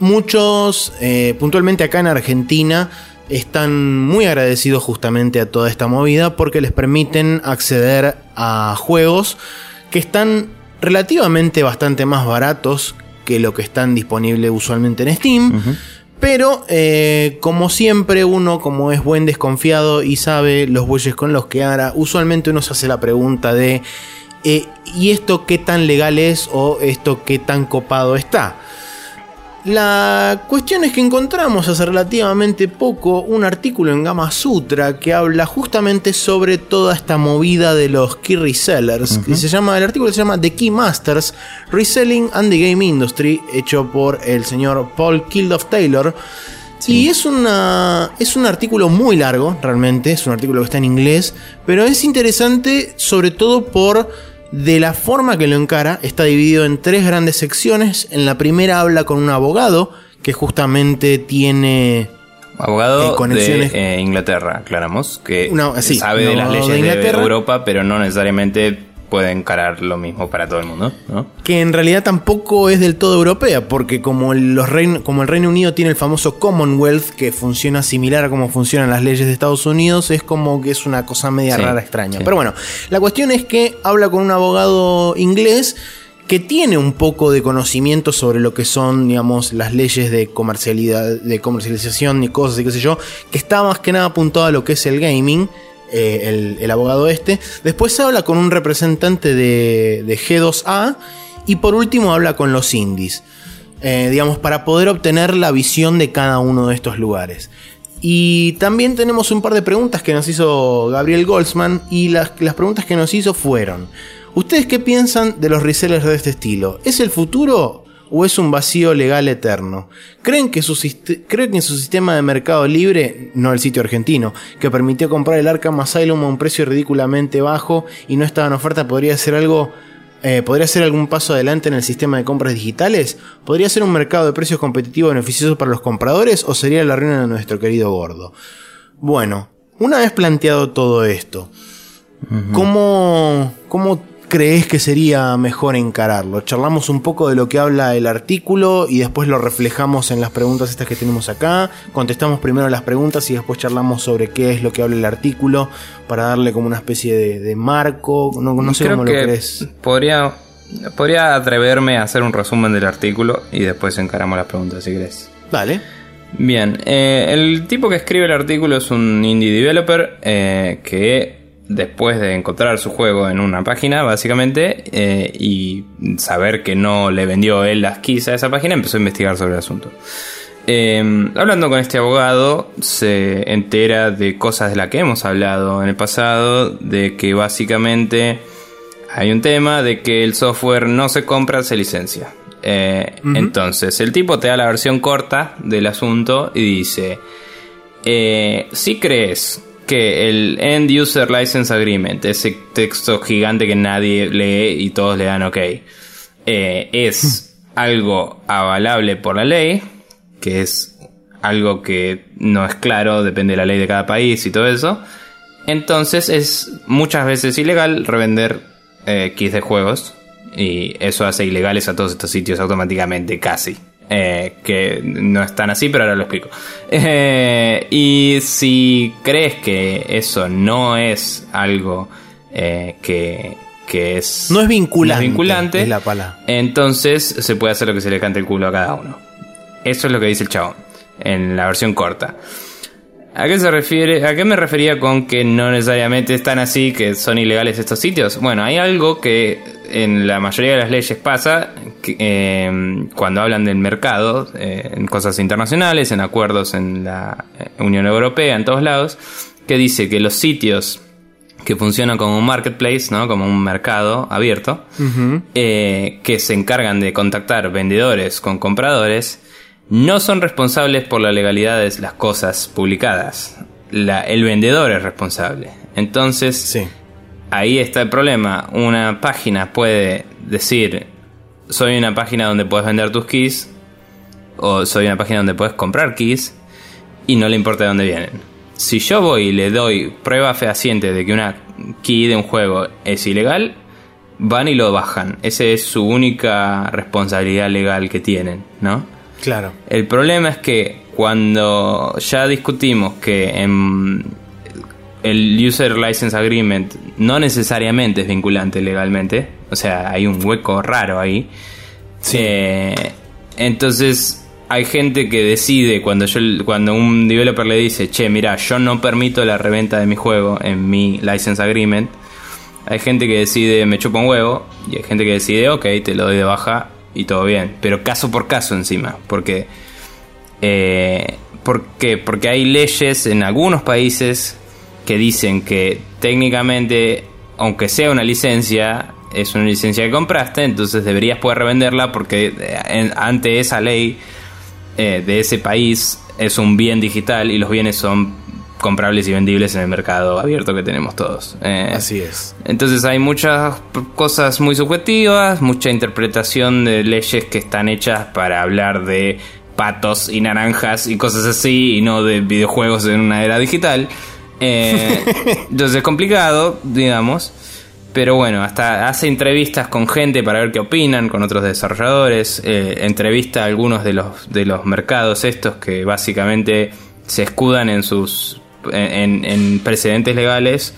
S2: Muchos, eh, puntualmente acá en Argentina, están muy agradecidos justamente a toda esta movida porque les permiten acceder a juegos que están relativamente bastante más baratos que lo que están disponibles usualmente en Steam. Pero eh, como siempre uno como es buen desconfiado y sabe los bueyes con los que hará, usualmente uno se hace la pregunta de eh, ¿y esto qué tan legal es o esto qué tan copado está? La cuestión es que encontramos hace relativamente poco un artículo en Gama Sutra que habla justamente sobre toda esta movida de los key resellers. que se llama, el artículo se llama The Key Masters Reselling and the Game Industry, hecho por el señor Paul Kilduff Taylor. Y es, una, es un artículo muy largo, realmente, es un artículo que está en inglés, pero es interesante sobre todo por de la forma que lo encara, está dividido en tres grandes secciones. En la primera habla con un abogado que justamente tiene
S1: Abogado
S2: Eh, conexiones-
S1: de eh, Inglaterra, aclaramos, que
S2: No, sí,
S1: sabe de las leyes
S2: de
S1: de. Europa, pero no necesariamente puede encarar lo mismo para todo el mundo, ¿no?
S2: que en realidad tampoco es del todo europea, porque como, los rein- como el Reino Unido tiene el famoso Commonwealth, que funciona similar a cómo funcionan las leyes de Estados Unidos, es como que es una cosa media
S1: Sí,
S2: rara, extraña.
S1: sí.
S2: Pero bueno, la cuestión es que habla con un abogado inglés que tiene un poco de conocimiento sobre lo que son, digamos, las leyes de comercialidad, de comercialización y cosas y qué sé yo, que está más que nada apuntado a lo que es el gaming, eh, el, abogado este. Después habla con un representante de, de G2A y por último habla con los indies, eh, digamos, para poder obtener la visión de cada uno de estos lugares. Y también tenemos un par de preguntas que nos hizo Gabriel Goldsman y las, las preguntas que nos hizo fueron, ¿ustedes qué piensan de los resellers de este estilo? ¿Es el futuro o es un vacío legal eterno? ¿Creen que, su, ¿Creen que su sistema de mercado libre, no el sitio argentino, que permitió comprar el Arkham Asylum a un precio ridículamente bajo y no estaba en oferta, podría ser algo eh, ¿Podría ser algún paso adelante en el sistema de compras digitales? ¿Podría ser un mercado de precios competitivo beneficioso para los compradores o sería la ruina de nuestro querido gordo? Bueno, una vez planteado todo esto, ¿cómo, ¿cómo crees que sería mejor encararlo? Charlamos un poco de lo que habla el artículo y después lo reflejamos en las preguntas estas que tenemos acá. Contestamos primero las preguntas y después charlamos sobre qué es lo que habla el artículo para darle como una especie de, de marco. No, no sé
S1: Creo
S2: cómo lo crees.
S1: Podría, podría atreverme a hacer un resumen del artículo y después encaramos las preguntas si querés.
S2: Dale.
S1: Bien, eh, el tipo que escribe el artículo es un indie developer eh, que después de encontrar su juego en una página, básicamente, eh, y saber que no le vendió él las keys a esa página, empezó a investigar sobre el asunto. Eh, hablando con este abogado, se entera de cosas de las que hemos hablado en el pasado, de que básicamente hay un tema de que el software no se compra, se licencia. Eh, Entonces, el tipo te da la versión corta del asunto y dice, eh, si crees que el End User License Agreement, ese texto gigante que nadie lee y todos le dan ok, eh, es algo avalable por la ley, que es algo que no es claro, depende de la ley de cada país y todo eso, entonces es muchas veces ilegal revender eh, keys de juegos y eso hace ilegales a todos estos sitios automáticamente, casi. Eh, que no es tan así, pero ahora lo explico. Eh, y si crees que eso no es algo eh, que, que es...
S2: No es vinculante,
S1: no es vinculante,
S2: es la palabra.
S1: entonces se puede hacer lo que se le cante el culo a cada uno. Eso es lo que dice el chabón en la versión corta. ¿A qué se refiere? ¿A qué me refería con que no necesariamente están así, que son ilegales estos sitios? Bueno, hay algo que en la mayoría de las leyes pasa que, eh, cuando hablan del mercado, eh, en cosas internacionales, en acuerdos en la eh, Unión Europea, en todos lados, que dice que los sitios que funcionan como un marketplace, ¿no? Como un mercado abierto, eh, que se encargan de contactar vendedores con compradores, no son responsables por la legalidad de las cosas publicadas. La- el vendedor es responsable. Entonces,
S2: Sí.
S1: ahí está el problema. Una página puede decir, soy una página donde puedes vender tus keys, o soy una página donde puedes comprar keys, y no le importa de dónde vienen. Si yo voy y le doy prueba fehaciente de que una key de un juego es ilegal, van y lo bajan. Esa es su única responsabilidad legal que tienen, ¿no?
S2: Claro.
S1: El problema es que cuando ya discutimos que en el User License Agreement no necesariamente es vinculante legalmente, o sea, hay un hueco raro ahí. Eh, entonces hay gente que decide cuando yo cuando un developer le dice, "Che, mira, yo no permito la reventa de mi juego en mi license agreement." Hay gente que decide, me chupa un huevo, y hay gente que decide, ok, te lo doy de baja y todo bien. Pero caso por caso encima, porque... Eh. Porque hay leyes en algunos países que dicen que técnicamente, aunque sea una licencia, es una licencia que compraste, entonces deberías poder revenderla porque eh, ante esa ley eh, de ese país es un bien digital y los bienes son comprables y vendibles en el mercado abierto que tenemos todos. Eh,
S2: Así es.
S1: entonces hay muchas cosas muy subjetivas, mucha interpretación de leyes que están hechas para hablar de patos y naranjas y cosas así y no de videojuegos en una era digital. Eh, entonces es complicado, digamos. Pero bueno, hasta hace entrevistas con gente para ver qué opinan, con otros desarrolladores, eh, entrevista a algunos de los, de los mercados estos que básicamente se escudan en sus en, en precedentes legales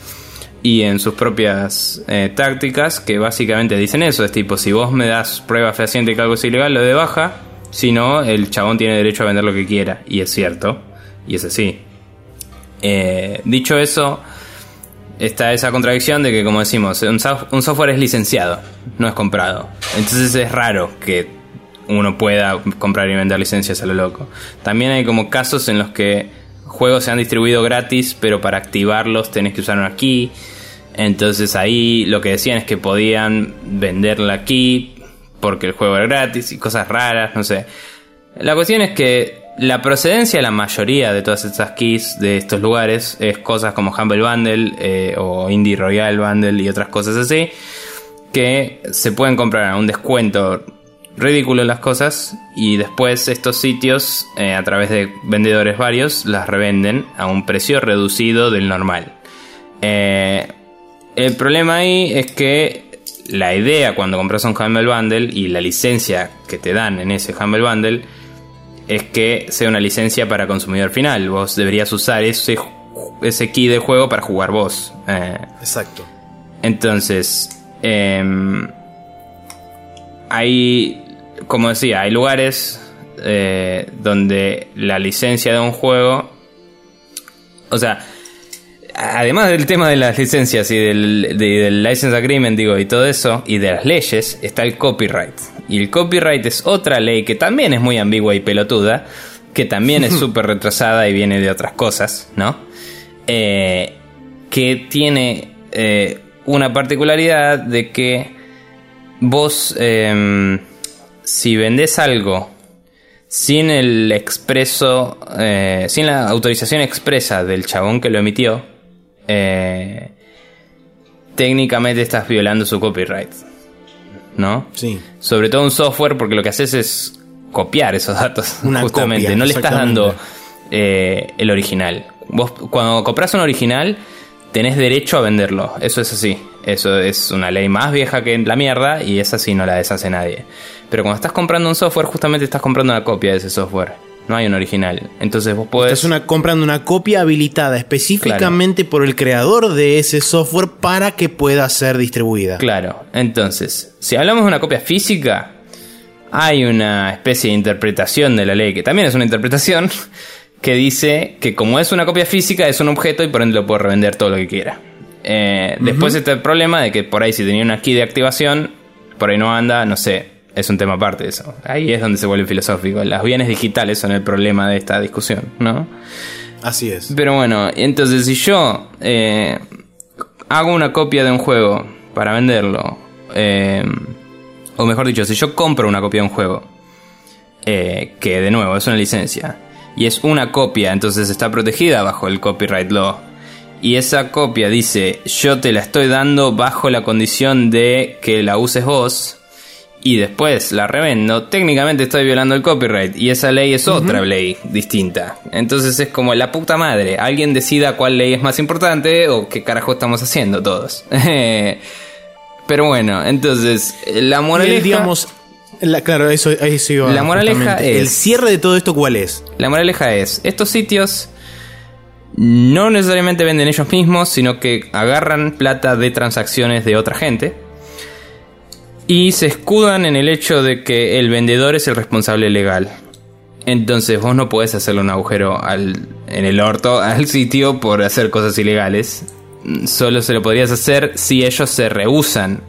S1: y en sus propias eh, tácticas que básicamente dicen eso, es tipo, si vos me das prueba fehaciente que algo es ilegal, lo de baja, si no, el chabón tiene derecho a vender lo que quiera, y es cierto, y es así. Eh, dicho eso, está esa contradicción de que, como decimos, un, software es licenciado, no es comprado. Entonces es raro que uno pueda comprar y vender licencias a lo loco. También hay como casos en los que juegos se han distribuido gratis, pero para activarlos tenés que usar una key. Entonces ahí lo que decían es que podían venderla aquí porque el juego era gratis y cosas raras, no sé. La cuestión es que la procedencia de la mayoría de todas estas keys de estos lugares es cosas como Humble Bundle eh, o Indie Royal Bundle y otras cosas así que se pueden comprar a un descuento ridículo las cosas y después estos sitios eh, a través de vendedores varios las revenden a un precio reducido del normal. Eh, el problema ahí es que la idea cuando compras un Humble Bundle y la licencia que te dan en ese Humble Bundle es que sea una licencia para consumidor final. Vos deberías usar ese, ese key de juego para jugar vos.
S2: Eh, Exacto.
S1: Entonces, em, hay, como decía, hay lugares eh, donde la licencia de un juego, o sea, además del tema de las licencias y del, del, license agreement, digo, y todo eso, y de las leyes, está el copyright. Y el copyright es otra ley que también es muy ambigua y pelotuda, que también es súper retrasada y viene de otras cosas, ¿no? Eh, que tiene eh, una particularidad de que vos, em, si vendés algo sin el expreso, eh, sin la autorización expresa del chabón que lo emitió, eh, técnicamente estás violando su copyright. ¿No?
S2: Sí.
S1: Sobre todo un software, porque lo que haces es copiar esos datos. justamente. no le estás dando eh, el original. Vos, cuando compras un original, tenés derecho a venderlo. Eso es así. Eso es una ley más vieja que la mierda y esa sí no la deshace nadie. Pero cuando estás comprando un software, justamente estás comprando una copia de ese software. No hay un original. Entonces vos podés.
S2: Estás una, comprando una copia habilitada específicamente por el creador de ese software para que pueda ser distribuida.
S1: Claro. Entonces, si hablamos de una copia física, hay una especie de interpretación de la ley, que también es una interpretación, que dice que como es una copia física, es un objeto y por ende lo puedo revender todo lo que quiera. Eh, después está el problema de que por ahí si tenía una key de activación, por ahí no anda, no sé, es un tema aparte de eso. Ahí es donde se vuelve filosófico. Las bienes digitales son el problema de esta discusión, ¿no?
S2: Así es.
S1: Pero bueno, entonces si yo eh, hago una copia de un juego para venderlo, eh, o mejor dicho, si yo compro una copia de un juego, eh, que de nuevo es una licencia, y es una copia, entonces está protegida bajo el copyright law, y esa copia dice yo te la estoy dando bajo la condición de que la uses vos, y después la revendo, técnicamente estoy violando el copyright y esa ley es otra ley distinta. Entonces es como la puta madre, alguien decida cuál ley es más importante o qué carajo estamos haciendo todos. Pero bueno, entonces la moraleja...
S2: digamos, claro, eso, eso iba
S1: La moraleja es...
S2: El cierre de todo esto, ¿cuál es?
S1: La moraleja es, estos sitios no necesariamente venden ellos mismos, sino que agarran plata de transacciones de otra gente y se escudan en el hecho de que el vendedor es el responsable legal. Entonces vos no podés hacerle un agujero al, en el orto al sitio por hacer cosas ilegales. Solo se lo podrías hacer si ellos se rehusan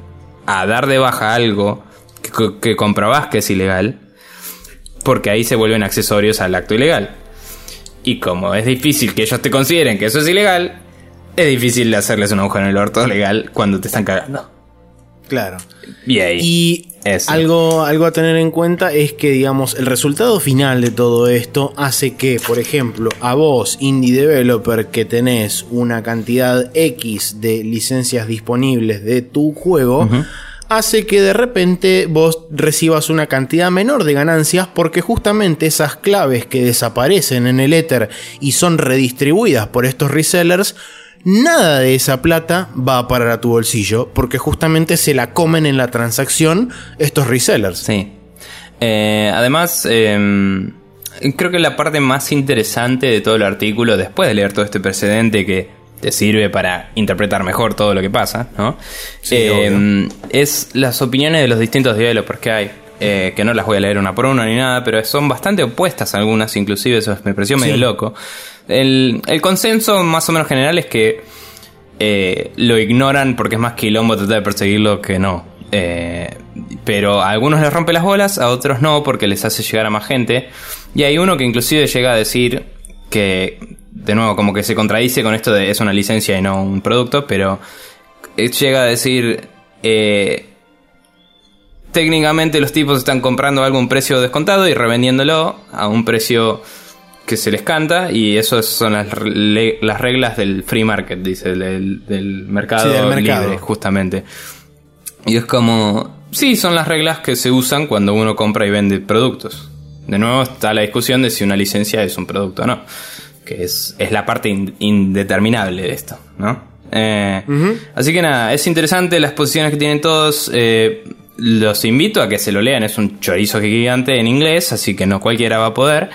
S1: a dar de baja algo que, que comprobás que es ilegal. Porque ahí se vuelven accesorios al acto ilegal. Y como es difícil que ellos te consideren que eso es ilegal, es difícil hacerles un agujero en el orto legal cuando te están cagando.
S2: Claro.
S1: Y,
S2: algo, algo a tener en cuenta es que, digamos, el resultado final de todo esto hace que, por ejemplo, a vos, indie developer, que tenés una cantidad X de licencias disponibles de tu juego, hace que de repente vos recibas una cantidad menor de ganancias porque justamente esas claves que desaparecen en el Ether y son redistribuidas por estos resellers, nada de esa plata va a parar a tu bolsillo porque justamente se la comen en la transacción estos resellers.
S1: Sí. Eh, además, em, creo que la parte más interesante de todo el artículo, después de leer todo este precedente que te sirve para interpretar mejor todo lo que pasa, ¿no?
S2: Sí,
S1: Eh, es las opiniones de los distintos developers que hay. eh, que no las voy a leer una por una ni nada, pero son bastante opuestas algunas, inclusive eso me pareció medio loco. El, el consenso más o menos general es que eh, lo ignoran porque es más quilombo tratar de perseguirlo que no. Eh, pero a algunos les rompe las bolas, a otros no, porque les hace llegar a más gente. Y hay uno que inclusive llega a decir que, de nuevo, como que se contradice con esto de es una licencia y no un producto, pero eh, llega a decir, eh, técnicamente los tipos están comprando algo a un precio descontado y revendiéndolo a un precio que se les canta y eso son las, las reglas del free market, dice, del, del mercado,
S2: Sí, del mercado.
S1: libre, justamente. Y es como, sí, son las reglas que se usan cuando uno compra y vende productos. De nuevo está la discusión de si una licencia es un producto o no, que es, es la parte in- indeterminable de esto, ¿no? Eh, Así que nada, es interesante las posiciones que tienen todos. eh, los invito a que se lo lean, es un chorizo gigante en inglés, así que no cualquiera va a poder,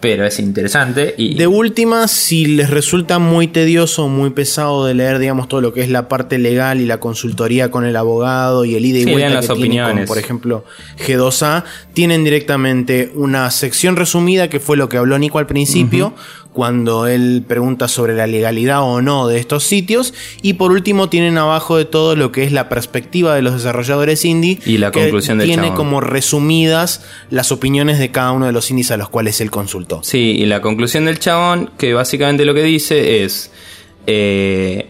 S1: pero es interesante y...
S2: De última, si les resulta muy tedioso muy pesado de leer, digamos, todo lo que es la parte legal y la consultoría con el abogado y el ida y
S1: Sí,
S2: vuelta que
S1: las opiniones.
S2: con, por ejemplo, G2A, tienen directamente una sección resumida que fue lo que habló Nico al principio, cuando él pregunta sobre la legalidad o no de estos sitios, y por último tienen abajo de todo lo que es la perspectiva de los desarrolladores indie
S1: Y la
S2: que
S1: conclusión del
S2: tiene
S1: chabón.
S2: como resumidas las opinioes de cada uno de los indies a los cuales él consultó.
S1: Sí, y la conclusión del chabón, que básicamente lo que dice es... Eh,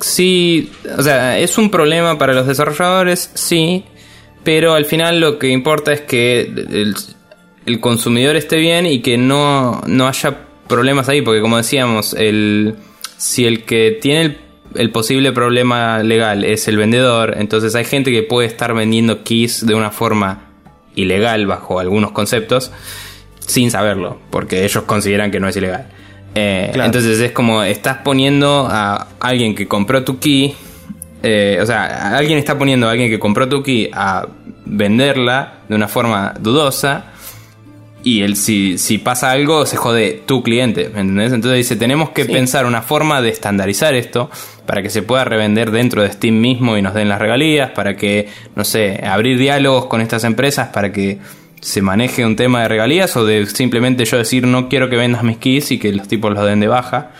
S1: sí, o sea, es un problema para los desarrolladores, sí, pero al final lo que importa es que el, el consumidor esté bien y que no, no haya problemas ahí, porque como decíamos, el, si el que tiene el, el posible problema legal es el vendedor, entonces hay gente que puede estar vendiendo keys de una forma ilegal bajo algunos conceptos sin saberlo, porque ellos consideran que no es ilegal. Eh,
S2: Claro.
S1: Entonces es como estás poniendo a alguien que compró tu key, eh, o sea, alguien está poniendo a alguien que compró tu key a venderla de una forma dudosa y el, si, si pasa algo se jode tu cliente, ¿me entendés? Entonces dice, tenemos que pensar una forma de estandarizar esto para que se pueda revender dentro de Steam mismo y nos den las regalías, para que, no sé, abrir diálogos con estas empresas para que se maneje un tema de regalías o de simplemente yo decir no quiero que vendas mis keys y que los tipos los den de baja.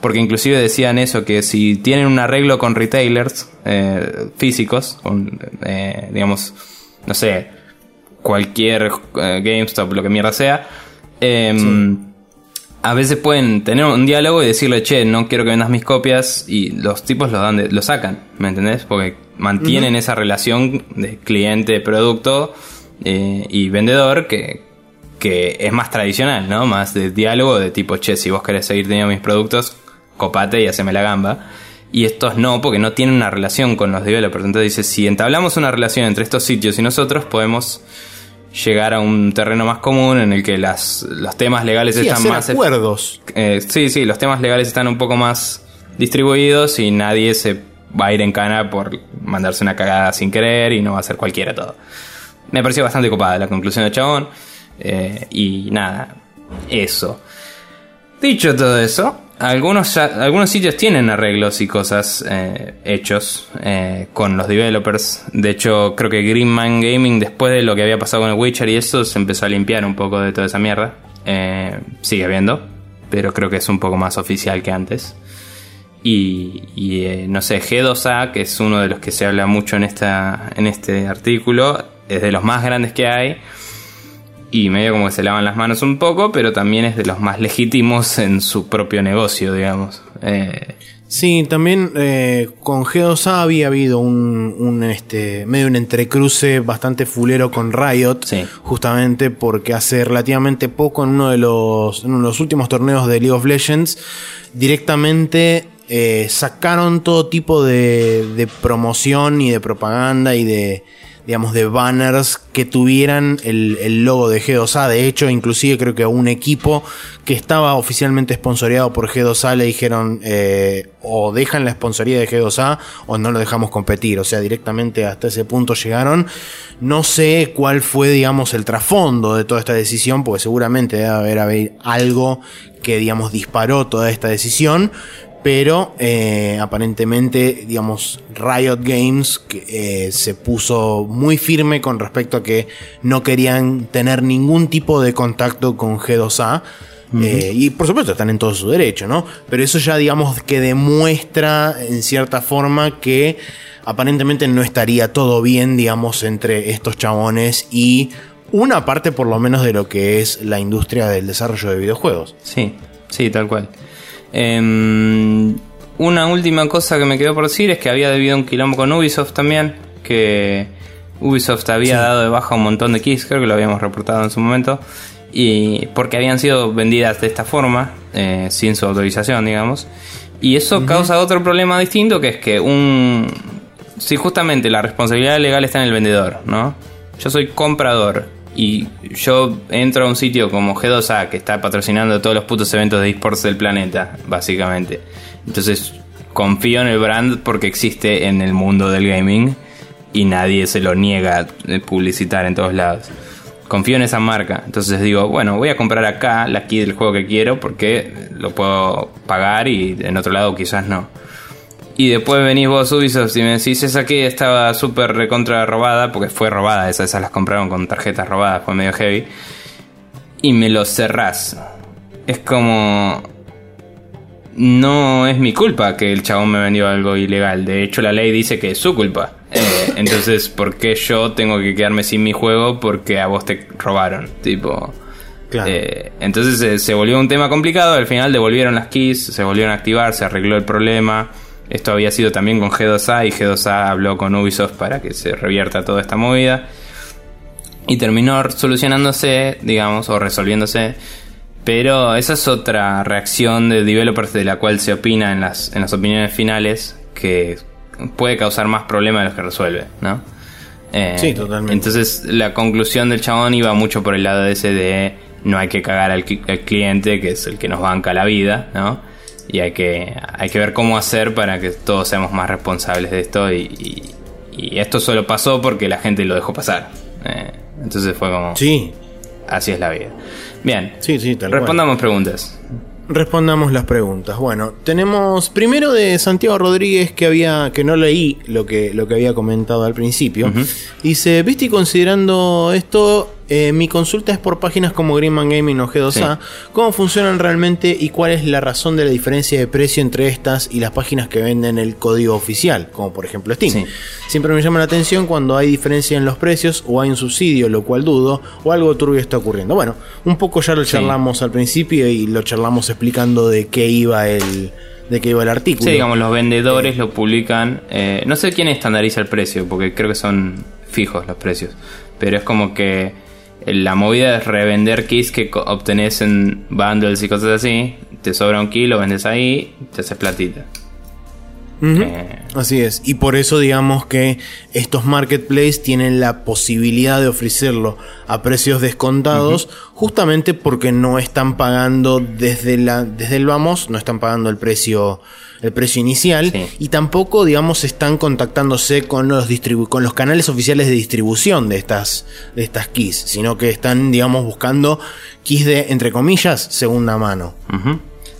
S1: Porque inclusive decían eso, que si tienen un arreglo con retailers eh, físicos, con, eh, digamos, no sé, cualquier eh, GameStop, lo que mierda sea, em, a veces pueden tener un diálogo y decirle, che, no quiero que vendas mis copias, y los tipos lo dan de- lo sacan, ¿me entendés? Porque mantienen esa relación de cliente-producto eh, y vendedor que, que es más tradicional, ¿no? Más de diálogo de tipo, che, si vos querés seguir teniendo mis productos, copate y haceme la gamba. Y estos no, porque no tienen una relación con los developers. Entonces dice, si entablamos una relación entre estos sitios y nosotros, podemos llegar a un terreno más común en el que las, los temas legales
S2: Sí,
S1: están
S2: hacer
S1: más...
S2: acuerdos.
S1: Eh, sí, sí, los temas legales están un poco más distribuidos y nadie se va a ir en cana por mandarse una cagada sin querer y no va a ser cualquiera todo. Me pareció bastante copada la conclusión del chabón. eh, y nada, eso. Dicho todo eso, algunos, algunos sitios tienen arreglos y cosas eh, hechos eh, con los developers. De hecho, creo que Green Man Gaming, después de lo que había pasado con el Witcher y eso, se empezó a limpiar un poco de toda esa mierda. Eh, sigue habiendo, pero creo que es un poco más oficial que antes. Y, y, no sé, G2A, que es uno de los que se habla mucho en, esta, en este artículo, es de los más grandes que hay. Y medio como que se lavan las manos un poco, pero también es de los más legítimos en su propio negocio, digamos. Eh,
S2: Sí, también eh, con G2A había habido un, un, este, medio un entrecruce bastante fulero con Riot,
S1: Sí.
S2: justamente porque hace relativamente poco en uno de los, en uno de los últimos torneos de League of Legends, directamente eh, sacaron todo tipo de, de promoción y de propaganda y de, digamos, de banners que tuvieran el, el logo de G2A. De hecho, inclusive creo que un equipo que estaba oficialmente sponsoreado por G2A le dijeron eh, o dejan la sponsoría de G2A o no lo dejamos competir. O sea, directamente hasta ese punto llegaron. No sé cuál fue, digamos, el trasfondo de toda esta decisión, porque seguramente debe haber, haber algo que, digamos, disparó toda esta decisión pero eh, aparentemente, digamos, Riot Games eh, se puso muy firme con respecto a que no querían tener ningún tipo de contacto con G2A. eh, y por supuesto están en todo su derecho, ¿no? Pero eso ya digamos que demuestra en cierta forma que aparentemente no estaría todo bien, digamos, entre estos chabones y una parte por lo menos de lo que es la industria del desarrollo de videojuegos.
S1: Sí, sí, tal cual. Em, una última cosa que me quedó por decir es que había debido un quilombo con Ubisoft también, que Ubisoft había dado de baja un montón de keys, creo que lo habíamos reportado en su momento, y porque habían sido vendidas de esta forma, eh, sin su autorización, digamos. Y eso causa otro problema distinto, que es que un... Si justamente la responsabilidad legal está en el vendedor, ¿no? Yo soy comprador y yo entro a un sitio como G2A que está patrocinando todos los putos eventos de esports del planeta, básicamente. Entonces confío en el brand porque existe en el mundo del gaming y nadie se lo niega de publicitar en todos lados. Confío en esa marca, entonces digo, bueno, voy a comprar acá la key del juego que quiero porque lo puedo pagar y en otro lado quizás no. Y después venís vos Ubisoft y me decís, esa que estaba súper recontra robada, porque fue robada, esas, esas las compraron con tarjetas robadas, fue medio heavy. Y me lo cerrás. Es como... No es mi culpa que el chabón me vendió algo ilegal. De hecho, la ley dice que es su culpa. Eh, entonces, ¿por qué yo tengo que quedarme sin mi juego porque a vos te robaron? Tipo...
S2: Claro.
S1: Eh, entonces se, se volvió un tema complicado. Al final devolvieron las keys, se volvieron a activar, se arregló el problema. Esto había sido también con G2A y G2A habló con Ubisoft para que se revierta toda esta movida. Y terminó solucionándose, digamos, o resolviéndose. Pero esa es otra reacción de developers de la cual se opina en las, en las opiniones finales que puede causar más problemas de los que resuelve, ¿no? Eh,
S2: Sí, totalmente.
S1: Entonces la conclusión del chabón iba mucho por el lado de ese de no hay que cagar al, al cliente, que es el que nos banca la vida, ¿no? Y hay que, hay que ver cómo hacer para que todos seamos más responsables de esto. Y, y- y esto solo pasó porque la gente lo dejó pasar. Eh, entonces fue como,
S2: Sí,
S1: así es la vida. Bien,
S2: sí, sí, tal cual.
S1: respondamos preguntas.
S2: Respondamos las preguntas. Bueno, tenemos primero de Santiago Rodríguez que había que no leí lo que lo que había comentado al principio. Dice, "Viste y considerando esto, eh, mi consulta es por páginas como Greenman Gaming o G2A, cómo funcionan realmente y cuál es la razón de la diferencia de precio entre estas y las páginas que venden el código oficial, como por ejemplo Steam.
S1: Sí.
S2: Siempre me llama la atención cuando hay diferencia en los precios o hay un subsidio, lo cual dudo, o algo turbio está ocurriendo. Bueno, un poco ya lo
S1: Sí.
S2: charlamos al principio y lo charlamos explicando de qué iba el, de qué iba el artículo.
S1: Sí, digamos, los vendedores lo publican. eh, no sé quién estandariza el precio, porque creo que son fijos los precios. Pero es como que la movida es revender keys que obtenés en bundles y cosas así. Te sobra un key, lo vendes ahí, te haces platita. Eh,
S2: Así es, y por eso digamos que estos marketplaces tienen la posibilidad de ofrecerlo a precios descontados, justamente porque no están pagando desde la desde el vamos, no están pagando el precio el precio inicial
S1: Sí.
S2: y tampoco digamos están contactándose con los distribu- con los canales oficiales de distribución de estas de estas keys, sino que están digamos buscando keys de entre comillas segunda mano.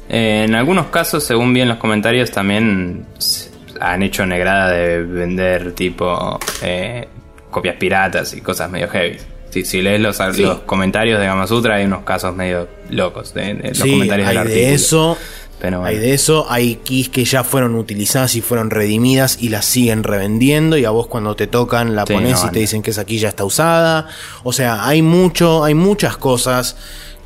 S1: Eh, en algunos casos, según vi en los comentarios, también han hecho negrada de vender tipo eh, copias piratas y cosas medio heavy. Si, si lees los,
S2: Sí.
S1: los comentarios de Gama Sutra, hay unos casos medio locos de, de los
S2: Sí,
S1: comentarios
S2: hay
S1: del artículo.
S2: de eso.
S1: Pero bueno.
S2: Hay de eso, hay keys que ya fueron utilizadas y fueron redimidas y las siguen revendiendo y a vos cuando te tocan la
S1: Sí,
S2: pones
S1: no,
S2: y te dicen que esa key ya está usada. O sea, hay mucho, hay muchas cosas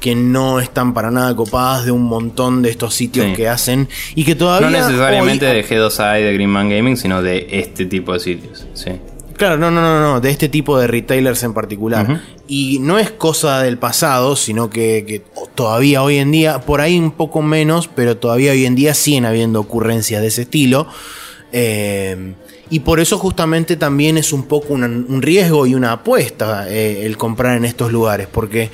S2: que no están para nada copadas de un montón de estos sitios
S1: Sí.
S2: que hacen y que todavía
S1: No necesariamente
S2: hoy-
S1: de G2A y de Greenman Gaming, sino de este tipo de sitios. Sí.
S2: Claro, no, no, no, no, de este tipo de retailers en particular. Y no es cosa del pasado, sino que, que todavía hoy en día, por ahí un poco menos, pero todavía hoy en día siguen habiendo ocurrencias de ese estilo. Eh, y por eso justamente también es un poco una- un riesgo y una apuesta eh, el comprar en estos lugares, porque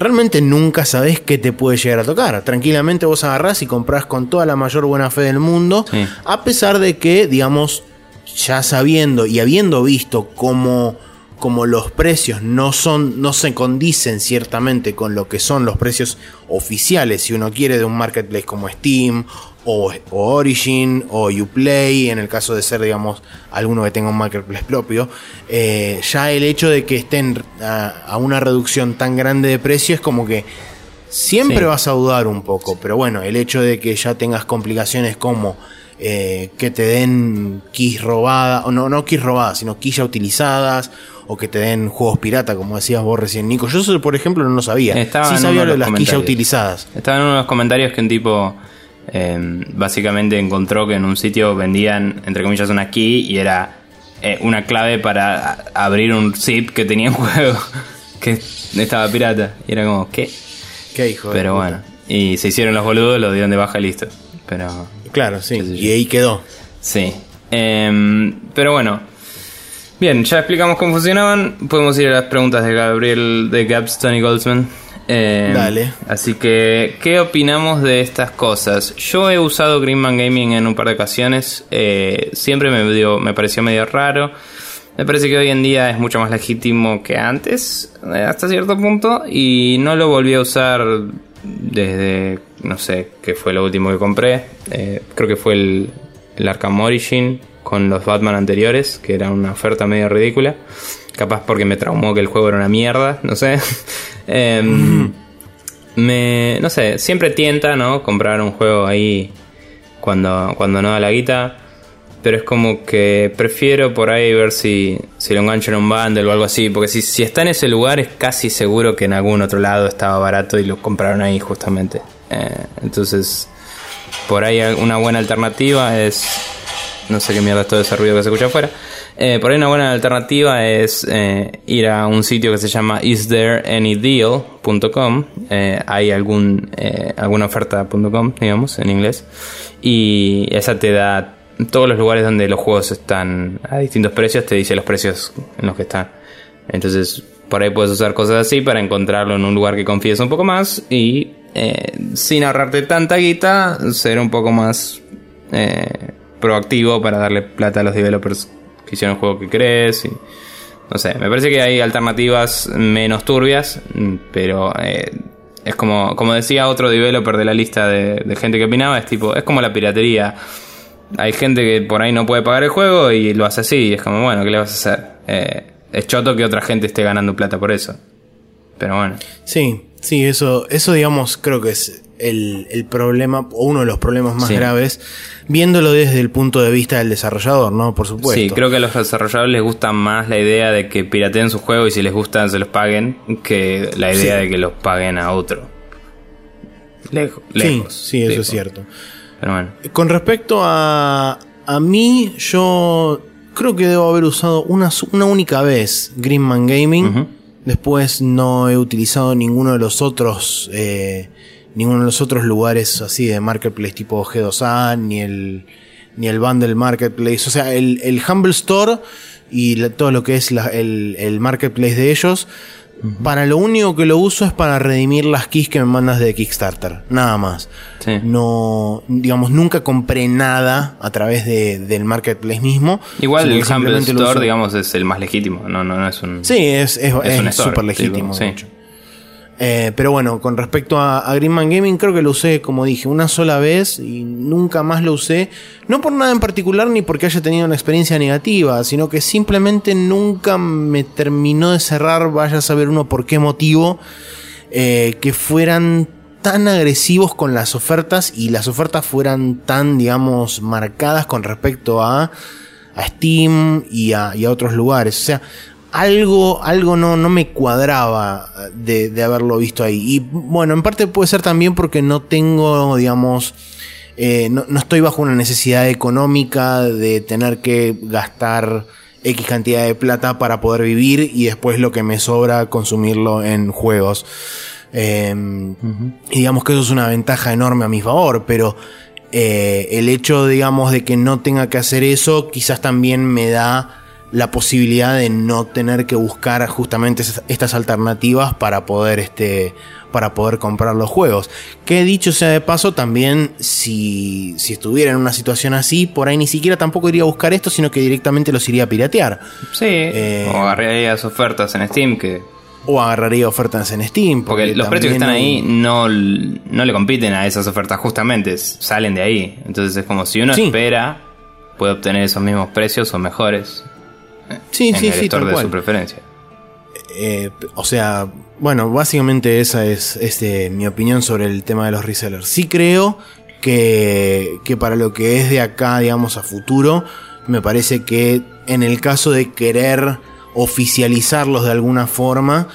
S2: realmente nunca sabés qué te puede llegar a tocar. Tranquilamente vos agarrás y comprás con toda la mayor buena fe del mundo,
S1: Sí.
S2: a pesar de que, digamos, ya sabiendo y habiendo visto cómo, cómo los precios no son, no se condicen ciertamente con lo que son los precios oficiales, si uno quiere, de un marketplace como Steam o, o Origin o Uplay, en el caso de ser, digamos, alguno que tenga un marketplace propio, eh, ya el hecho de que estén a, a una reducción tan grande de precio es como que Siempre
S1: Sí.
S2: vas a dudar un poco, pero bueno, el hecho de que ya tengas complicaciones como eh, que te den keys robadas, o no, no keys robadas, sino keys ya utilizadas, o que te den juegos pirata, como decías vos recién, Nico. Yo eso, por ejemplo, no lo sabía.
S1: Estaba
S2: sí sabía lo
S1: de
S2: las keys ya utilizadas.
S1: Estaba en uno de los comentarios que un tipo eh, básicamente encontró que en un sitio vendían, entre comillas, una key y era eh, una clave para abrir un zip que tenía un juego que estaba pirata. Y era como, ¿qué?
S2: Qué hijo
S1: Pero bueno, y se hicieron los boludos, lo dieron de baja y listo. Pero
S2: Claro, sí. Y ahí quedó.
S1: Sí. Em, pero bueno. Bien, ya explicamos cómo funcionaban. Podemos ir a las preguntas de Gabriel de Gabstone y Goldsman. Em,
S2: Dale.
S1: Así que, ¿qué opinamos de estas cosas? Yo he usado Greenman Gaming en un par de ocasiones. eh, siempre me, dio- me pareció medio raro. Me parece que hoy en día es mucho más legítimo que antes, eh, hasta cierto punto. Y no lo volví a usar desde, no sé, qué fue lo último que compré. Eh, creo que fue el, el Arkham Origin con los Batman anteriores, que era una oferta medio ridícula. Capaz porque me traumó que el juego era una mierda, no sé. Em, me, no sé, siempre tienta, ¿no? Comprar un juego ahí cuando, cuando no da la guita. Pero es como que prefiero por ahí ver si, si lo engancho en un bundle o algo así. Porque si, si está en ese lugar es casi seguro que en algún otro lado estaba barato y lo compraron ahí justamente. Eh, entonces, por ahí una buena alternativa es... No sé qué mierda es todo ese ruido que se escucha afuera. Eh, por ahí una buena alternativa es eh, ir a un sitio que se llama isthereanydeal.com. Eh, hay algún, alguna oferta.com, digamos, en inglés. Y esa te da todos los lugares donde los juegos están a distintos precios, te dice los precios en los que están. Entonces, por ahí puedes usar cosas así para encontrarlo en un lugar que confíes un poco más y eh, sin ahorrarte tanta guita, ser un poco más eh, proactivo para darle plata a los developers que hicieron el juego que crees. Y, no sé, me parece que hay alternativas menos turbias, pero eh, es como, como decía otro developer de la lista de, de gente que opinaba, es tipo, es como la piratería. Hay gente que por ahí no puede pagar el juego y lo hace así, y es como, bueno, ¿qué le vas a hacer? Eh, es choto que otra gente esté ganando plata por eso. Pero bueno.
S2: Sí, sí, eso, eso digamos, creo que es el, el problema, o uno de los problemas más
S1: Sí.
S2: graves, viéndolo desde el punto de vista del desarrollador, ¿no? Por supuesto.
S1: Sí, creo que a los desarrolladores les gusta más la idea de que pirateen su juego y si les gustan se los paguen que la idea
S2: Sí.
S1: de que los paguen a otro. Lejo-
S2: sí,
S1: lejos.
S2: sí, eso es cierto.
S1: Pero bueno.
S2: Con respecto a, a mí, yo creo que debo haber usado una, una única vez Greenman Gaming. Después no he utilizado ninguno de los otros, eh, ninguno de los otros lugares así de marketplace tipo G2A, ni el, ni el Bundle Marketplace. O sea, el, el Humble Store y la- todo lo que es la- el, el marketplace de ellos. Para lo único que lo uso es para redimir las keys que me mandas de Kickstarter. Nada más.
S1: Sí.
S2: No, digamos, nunca compré nada a través de- del marketplace mismo.
S1: Igual el Humble Store, digamos, es el más legítimo. No, no, no es un.
S2: Sí, es es-
S1: Es
S2: es súper legítimo.
S1: sí.
S2: Eh, pero bueno, con respecto a, a Greenman Gaming, creo que lo usé, como dije, una sola vez y nunca más lo usé. No por nada en particular ni porque haya tenido una experiencia negativa, sino que simplemente nunca me terminó de cerrar, vaya a saber uno por qué motivo, eh, que fueran tan agresivos con las ofertas y las ofertas fueran tan, digamos, marcadas con respecto a, a Steam y a, y a otros lugares. O sea, algo, algo no, no me cuadraba de, de haberlo visto ahí. Y bueno, en parte puede ser también porque no tengo, digamos, eh, no, no estoy bajo una necesidad económica de tener que gastar X cantidad de plata para poder vivir y después lo que me sobra consumirlo en juegos. Eh, Y digamos que eso es una ventaja enorme a mi favor, pero eh, el hecho, digamos, de que no tenga que hacer eso, quizás también me da la posibilidad de no tener que buscar justamente estas alternativas para poder este para poder comprar los juegos. Que dicho sea de paso, también si, si estuviera en una situación así, por ahí ni siquiera tampoco iría a buscar esto, sino que directamente los iría a piratear.
S1: Sí,
S2: Eh,
S1: o agarrarías ofertas en Steam que...
S2: O agarraría ofertas en Steam.
S1: Porque los precios que están ahí no, no le compiten a esas ofertas, justamente salen de ahí. Entonces es como si uno
S2: Sí.
S1: espera, puede obtener esos mismos precios o mejores
S2: Sí,
S1: en
S2: sí,
S1: el
S2: sí, tal
S1: de
S2: cual.
S1: su preferencia.
S2: Eh, o sea, bueno, básicamente esa es este, mi opinión sobre el tema de los resellers. Sí creo que, que para lo que es de acá, digamos, a futuro, me parece que en el caso de querer oficializarlos de alguna forma,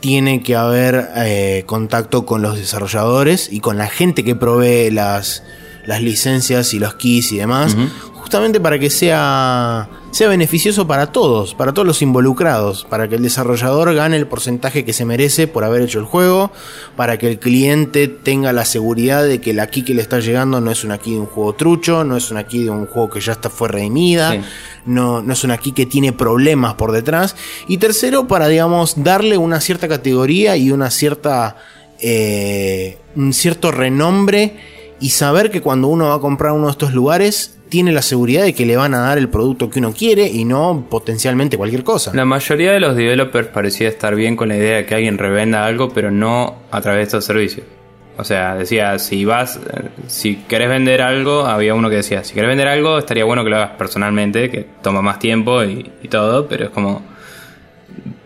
S2: tiene que haber eh, contacto con los desarrolladores y con la gente que provee las, las licencias y los keys y demás, justamente para que sea, sea beneficioso para todos, para todos los involucrados, para que el desarrollador gane el porcentaje que se merece por haber hecho el juego, para que el cliente tenga la seguridad de que la key que le está llegando no es una key de un juego trucho, no es una key de un juego que ya está fue redimida,
S1: Sí.
S2: no, no es una key que tiene problemas por detrás. Y tercero, para, digamos, darle una cierta categoría y una cierta. eh, un cierto renombre. Y saber que cuando uno va a comprar uno de estos lugares, tiene la seguridad de que le van a dar el producto que uno quiere y no potencialmente cualquier cosa.
S1: La mayoría de los developers parecía estar bien con la idea de que alguien revenda algo, pero no a través de estos servicios. O sea, decía, si vas, si querés vender algo, había uno que decía, si querés vender algo, estaría bueno que lo hagas personalmente, que toma más tiempo y, y todo, pero es como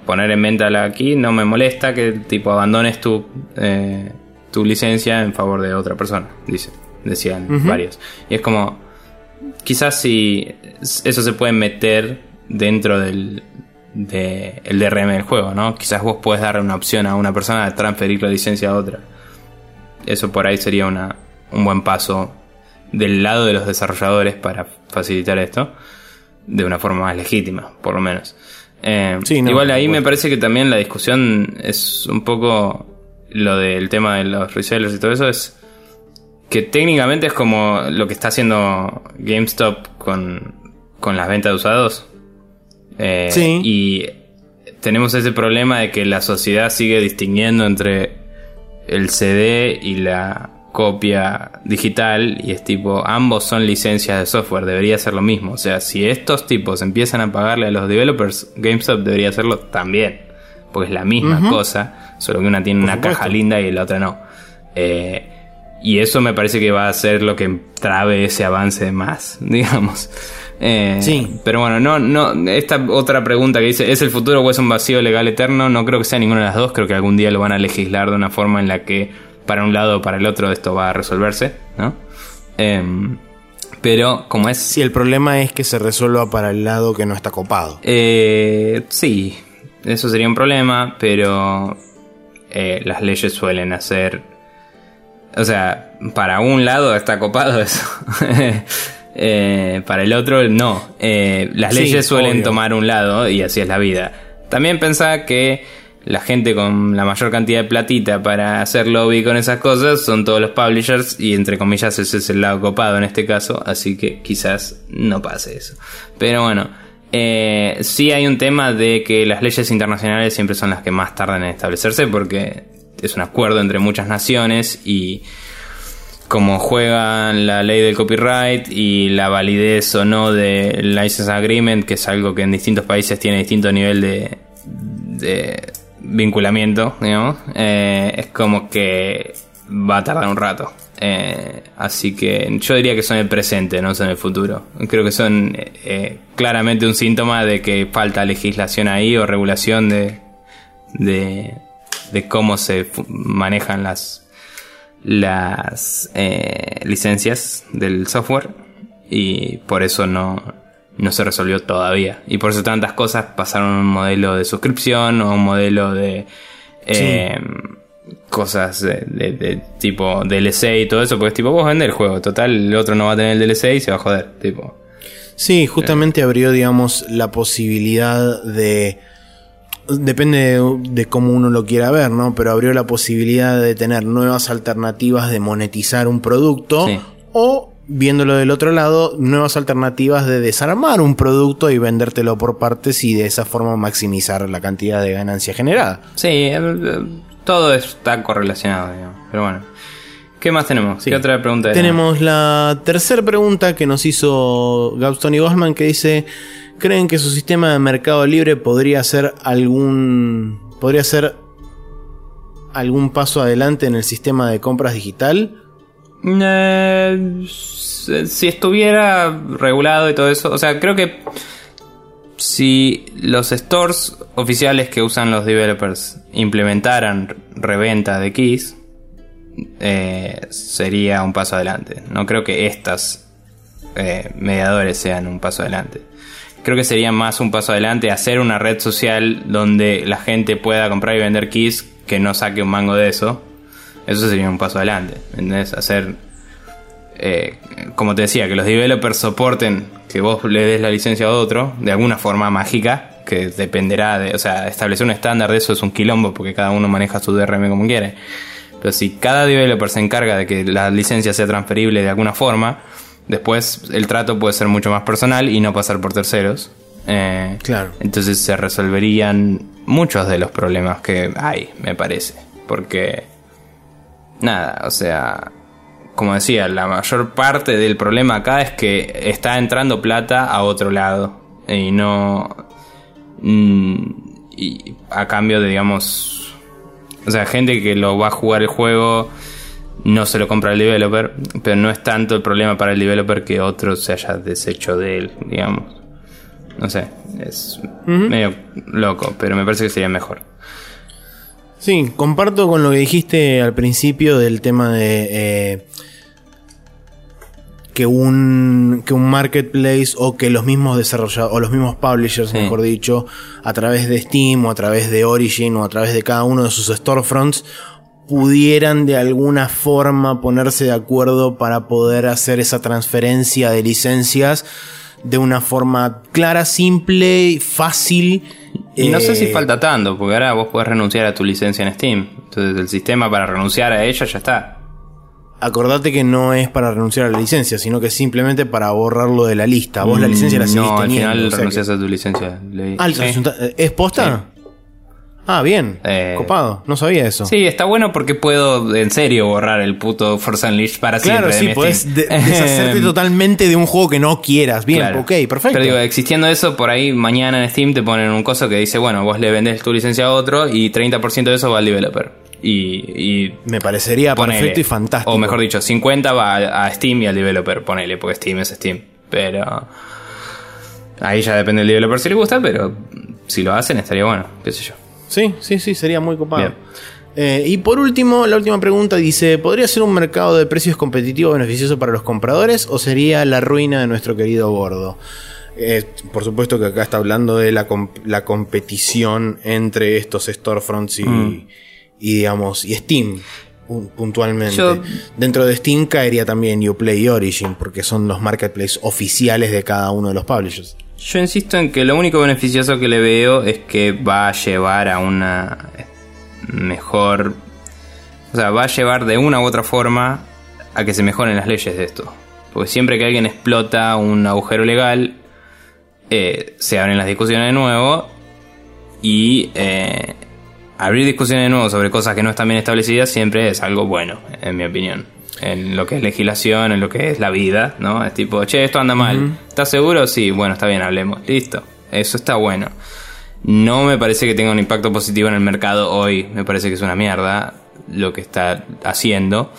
S1: poner en venta la aquí, no me molesta que tipo abandones tu, eh, tu licencia en favor de otra persona, dice, decían varios. Y es como, quizás si eso se puede meter dentro del de el DRM del juego, ¿no? Quizás vos puedes dar una opción a una persona de transferir la licencia a otra. Eso por ahí sería una, un buen paso del lado de los desarrolladores para facilitar esto de una forma más legítima, por lo menos. Eh,
S2: Sí, no,
S1: igual ahí me parece que también la discusión es un poco lo del tema de los resellers y todo eso es que técnicamente es como lo que está haciendo GameStop con, con las ventas de usados. Eh,
S2: Sí.
S1: Y tenemos ese problema de que la sociedad sigue distinguiendo entre el CD y la copia digital y es tipo, ambos son licencias de software, debería ser lo mismo. O sea, si estos tipos empiezan a pagarle a los developers, GameStop debería hacerlo también. Porque es la misma cosa, solo que una tiene una
S2: supuesto.
S1: caja linda y la otra no. Eh, y eso me parece que va a ser lo que trabe ese avance más, digamos. Eh,
S2: Sí.
S1: Pero bueno, no, no, esta otra pregunta que dice, ¿es el futuro o es un vacío legal eterno? No creo que sea ninguna de las dos, creo que algún día lo van a legislar de una forma en la que para un lado o para el otro esto va a resolverse, ¿no? Em, pero como es...
S2: Si el problema es que se resuelva para el lado que no está copado.
S1: Eh, sí, eso sería un problema, pero eh, las leyes suelen hacer... O sea, para un lado está copado eso. Eh, para el otro no. Eh, las
S2: Sí,
S1: leyes suelen
S2: obvio.
S1: tomar un lado y así es la vida. También pensaba que la gente con la mayor cantidad de platita para hacer lobby con esas cosas son todos los publishers y entre comillas ese es el lado copado en este caso, así que quizás no pase eso. Pero bueno, eh, sí hay un tema de que las leyes internacionales siempre son las que más tardan en establecerse porque es un acuerdo entre muchas naciones y como juegan la ley del copyright y la validez o no del license agreement, que es algo que en distintos países tiene distinto nivel de, de vinculamiento, digamos, eh, es como que va a tardar un rato. Eh, así que yo diría que son el presente, no son el futuro. Creo que son eh, claramente un síntoma de que falta legislación ahí o regulación de, de, de cómo se manejan las, las eh, licencias del software y por eso no, no se resolvió todavía. Y por eso tantas cosas pasaron a un modelo de suscripción o a un modelo de eh, cosas de, de- de tipo DLC y todo eso, porque es tipo, vos vendés el juego, total, el otro no va a tener el DLC y se va a joder, tipo.
S2: Sí, justamente abrió, digamos, la posibilidad de. Depende de, cómo uno lo quiera ver, ¿no? Pero abrió la posibilidad de tener nuevas alternativas de monetizar un producto
S1: Sí.
S2: o viéndolo del otro lado, nuevas alternativas de desarmar un producto y vendértelo por partes y de esa forma maximizar la cantidad de ganancia generada.
S1: Sí, eh, eh, todo está correlacionado, digamos. Pero bueno. ¿Qué más tenemos?
S2: Sí.
S1: ¿Qué otra pregunta? era?
S2: Tenemos la tercera pregunta que nos hizo Gabston y Bosman que dice, ¿creen que su sistema de mercado libre podría ser algún podría ser algún paso adelante en el sistema de compras digital?
S1: Eh, si estuviera regulado y todo eso, o sea, creo que si los stores oficiales que usan los developers implementaran reventa de keys, eh, sería un paso adelante. No creo que estas eh, mediadores sean un paso adelante. Creo que sería más un paso adelante hacer una red social donde la gente pueda comprar y vender keys que no saque un mango de eso. Eso sería un paso adelante. ¿Entendés? Hacer eh, como te decía, que los developers soporten que vos le des la licencia a otro de alguna forma mágica, que dependerá de, o sea, establecer un estándar de eso es un quilombo porque cada uno maneja su DRM como quiere. Pero si cada developer se encarga de que la licencia sea transferible de alguna forma, después el trato puede ser mucho más personal y no pasar por terceros. Eh,
S2: Claro.
S1: Entonces se resolverían muchos de los problemas que hay, me parece. Porque, nada, o sea, como decía, la mayor parte del problema acá es que está entrando plata a otro lado. Y no. mm, y a cambio de, digamos. O sea, gente que lo va a jugar el juego no se lo compra el developer, pero no es tanto el problema para el developer que otro se haya deshecho de él, digamos. No sé, es medio loco, pero me parece que sería mejor.
S2: Sí, comparto con lo que dijiste al principio del tema de eh, que un que un marketplace o que los mismos desarrolladores o los mismos publishers,
S1: Sí.
S2: mejor dicho, a través de Steam o a través de Origin o a través de cada uno de sus storefronts pudieran de alguna forma ponerse de acuerdo para poder hacer esa transferencia de licencias de una forma clara, simple, fácil.
S1: Y no sé si
S2: eh,
S1: falta tanto, porque ahora vos podés renunciar a tu licencia en Steam. Entonces el sistema para renunciar a ella ya está.
S2: Acordate que no es para renunciar a la licencia, sino que es simplemente para borrarlo de la lista. Vos la licencia la seguís
S1: No, al final
S2: o sea
S1: renuncias
S2: que-
S1: a tu licencia.
S2: Ah,
S1: Sí.
S2: resulta- ¿Es posta? Ah, bien.
S1: Eh,
S2: Copado. No sabía eso.
S1: Sí, está bueno porque puedo en serio borrar el puto Force Unleashed para
S2: claro,
S1: siempre. de
S2: sí,
S1: mi
S2: de- deshacerte totalmente de un juego que no quieras. Bien,
S1: Claro.
S2: ok, perfecto.
S1: Pero digo, existiendo eso, por ahí mañana en Steam te ponen un coso que dice, bueno, vos le vendés tu licencia a otro y 30% de eso va al developer. Y, y
S2: Me parecería
S1: ponele.
S2: perfecto y fantástico.
S1: O mejor dicho, 50 va a, a Steam y al developer, ponele, porque Steam es Steam. Pero ahí ya depende del developer si le gusta, pero si lo hacen estaría bueno, qué sé yo.
S2: Sí, sí, sí, sería muy copado. Eh, y por último, la última pregunta dice: ¿Podría ser un mercado de precios competitivo beneficioso para los compradores o sería la ruina de nuestro querido gordo? Eh, por supuesto que acá está hablando de la, com- la competición entre estos storefronts y,
S1: Mm.
S2: y, digamos, y Steam. pu- Puntualmente.
S1: Yo-
S2: Dentro de Steam caería también Uplay y Origin, porque son los marketplaces oficiales de cada uno de los publishers.
S1: Yo insisto en que lo único beneficioso que le veo es que va a llevar a una mejor... O sea, va a llevar de una u otra forma a que se mejoren las leyes de esto. Porque siempre que alguien explota un agujero legal, eh, se abren las discusiones de nuevo y eh, abrir discusiones de nuevo sobre cosas que no están bien establecidas siempre es algo bueno, en mi opinión. En lo que es legislación, en lo que es la vida, ¿no? Es tipo, che, esto anda mal. ¿Estás seguro? Sí, bueno, está bien, hablemos. Listo. Eso está bueno. No me parece que tenga un impacto positivo en el mercado hoy. Me parece que es una mierda lo que está haciendo.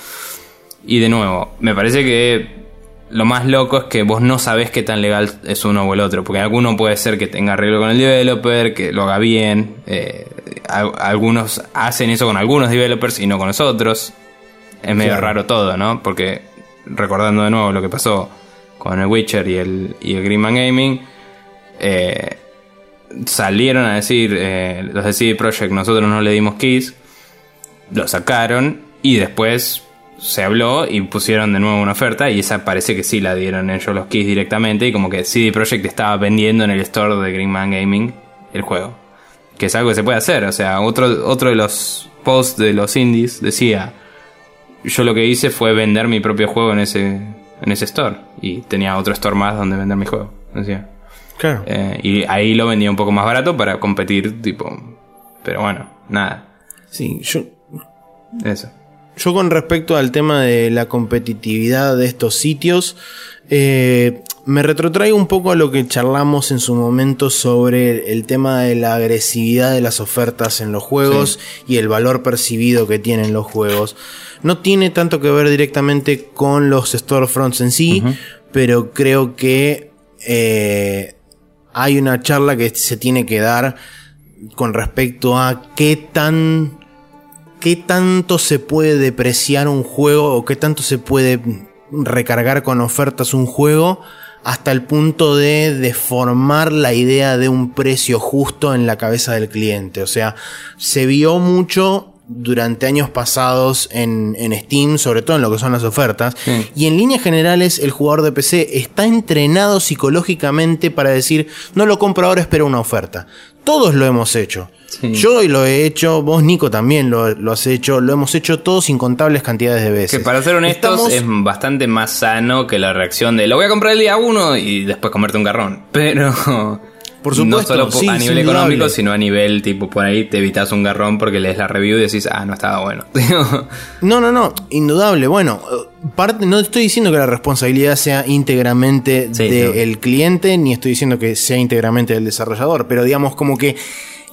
S1: Y de nuevo, me parece que lo más loco es que vos no sabés qué tan legal es uno o el otro. Porque alguno puede ser que tenga arreglo con el developer, que lo haga bien. eh, a- algunos hacen eso con algunos developers y no con los otros. Es medio
S2: Claro.
S1: raro todo, ¿no? Porque recordando de nuevo lo que pasó con el Witcher y el, y el Green Man Gaming, eh, salieron a decir, eh, los de CD Projekt, nosotros no le dimos keys, lo sacaron y después se habló y pusieron de nuevo una oferta y esa parece que sí la dieron ellos los keys directamente y como que CD Projekt estaba vendiendo en el store de Green Man Gaming el juego. que es algo que se puede hacer. O sea, otro, otro de los posts de los indies decía, yo lo que hice fue vender mi propio juego en ese, en ese store. Y tenía otro store más donde vender mi juego. Decía.
S2: Claro.
S1: Eh, y ahí lo vendía un poco más barato para competir, tipo. Pero bueno, nada.
S2: Sí, yo,
S1: Eso.
S2: Yo con respecto al tema de la competitividad de estos sitios, eh, me retrotraigo un poco a lo que charlamos en su momento sobre el tema de la agresividad de las ofertas en los juegos y el valor percibido que tienen los juegos. No tiene tanto que ver directamente con los storefronts en sí, pero creo que eh, hay una charla que se tiene que dar con respecto a qué tan qué tanto se puede depreciar un juego o qué tanto se puede recargar con ofertas un juego hasta el punto de deformar la idea de un precio justo en la cabeza del cliente. O sea, se vio mucho durante años pasados en, en Steam, sobre todo en lo que son las ofertas.
S1: Sí.
S2: Y en líneas generales, el jugador de PC está entrenado psicológicamente para decir, no lo compro ahora, espero una oferta. Todos lo hemos hecho.
S1: Sí.
S2: Yo lo he hecho, vos Nico también lo, lo has hecho, lo hemos hecho todos incontables cantidades de veces.
S1: Que para ser honestos
S2: Estamos-
S1: es bastante más sano que la reacción de lo voy a comprar el día uno y después comerte un garrón. Pero
S2: Por
S1: no solo
S2: sí,
S1: a nivel económico, sino a nivel tipo por ahí te evitas un garrón porque lees la review y decís, ah, no estaba bueno.
S2: No, no, no, indudable. Bueno, parte, no estoy diciendo que la responsabilidad sea íntegramente
S1: Sí,
S2: del cliente, ni estoy diciendo que sea íntegramente del desarrollador, pero digamos como que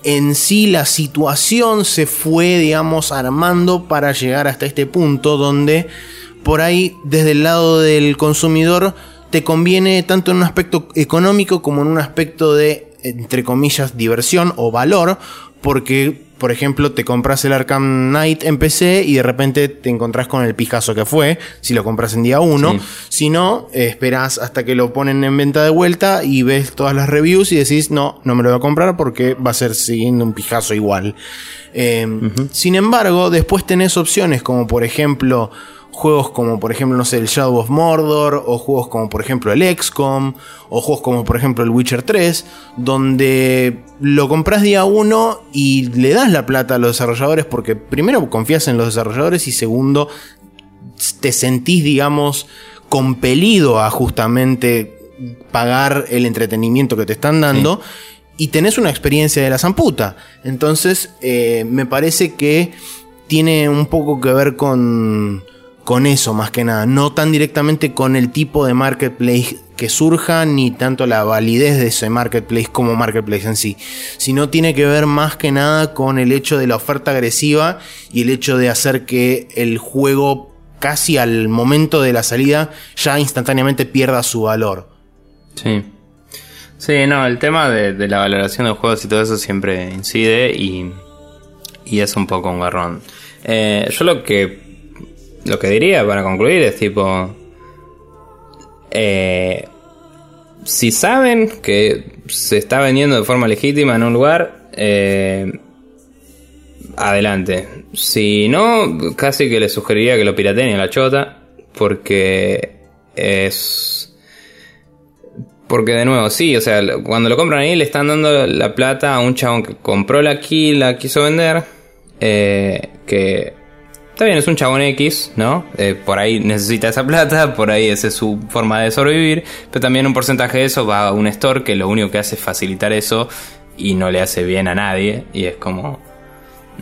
S2: en sí la situación se fue, digamos, armando para llegar hasta este punto donde por ahí, desde el lado del consumidor, te conviene tanto en un aspecto económico como en un aspecto de, entre comillas, diversión o valor, porque, por ejemplo, te compras el Arkham Knight en PC y de repente te encontrás con el pijazo que fue, si lo compras en día 1.
S1: Sí.
S2: Si no, eh, esperás hasta que lo ponen en venta de vuelta y ves todas las reviews y decís, no, no me lo voy a comprar porque va a ser siguiendo un pijazo igual. Eh, Sin embargo, después tenés opciones como por ejemplo juegos como por ejemplo, no sé, el Shadow of Mordor, o juegos como por ejemplo el XCOM, o juegos como por ejemplo el Witcher 3, donde lo compras día 1 y le das la plata a los desarrolladores porque primero confías en los desarrolladores y segundo te sentís, digamos, compelido a justamente pagar el entretenimiento que te están dando y tenés una experiencia de la zamputa. Entonces, eh, me parece que tiene un poco que ver con, con eso, más que nada. No tan directamente con el tipo de marketplace que surja, ni tanto la validez de ese marketplace como marketplace en sí, sino tiene que ver más que nada con el hecho de la oferta agresiva y el hecho de hacer que el juego casi al momento de la salida ya instantáneamente pierda su valor.
S1: Sí. Sí, no, el tema de, la valoración de juegos y todo eso siempre incide y, y es un poco un garrón. Eh, yo lo que lo que diría para concluir es tipo eh, si saben que se está vendiendo de forma legítima en un lugar eh, adelante si no casi que les sugeriría que lo pirateen a la chota porque es porque de nuevo, sí, o sea, cuando lo compran ahí le están dando la plata a un chabón que compró la aquí, la quiso vender. eh, que está bien, es un chabón X, ¿no? Eh, por ahí necesita esa plata, por ahí esa es su forma de sobrevivir. Pero también un porcentaje de eso va a un store que lo único que hace es facilitar eso y no le hace bien a nadie. Y es como.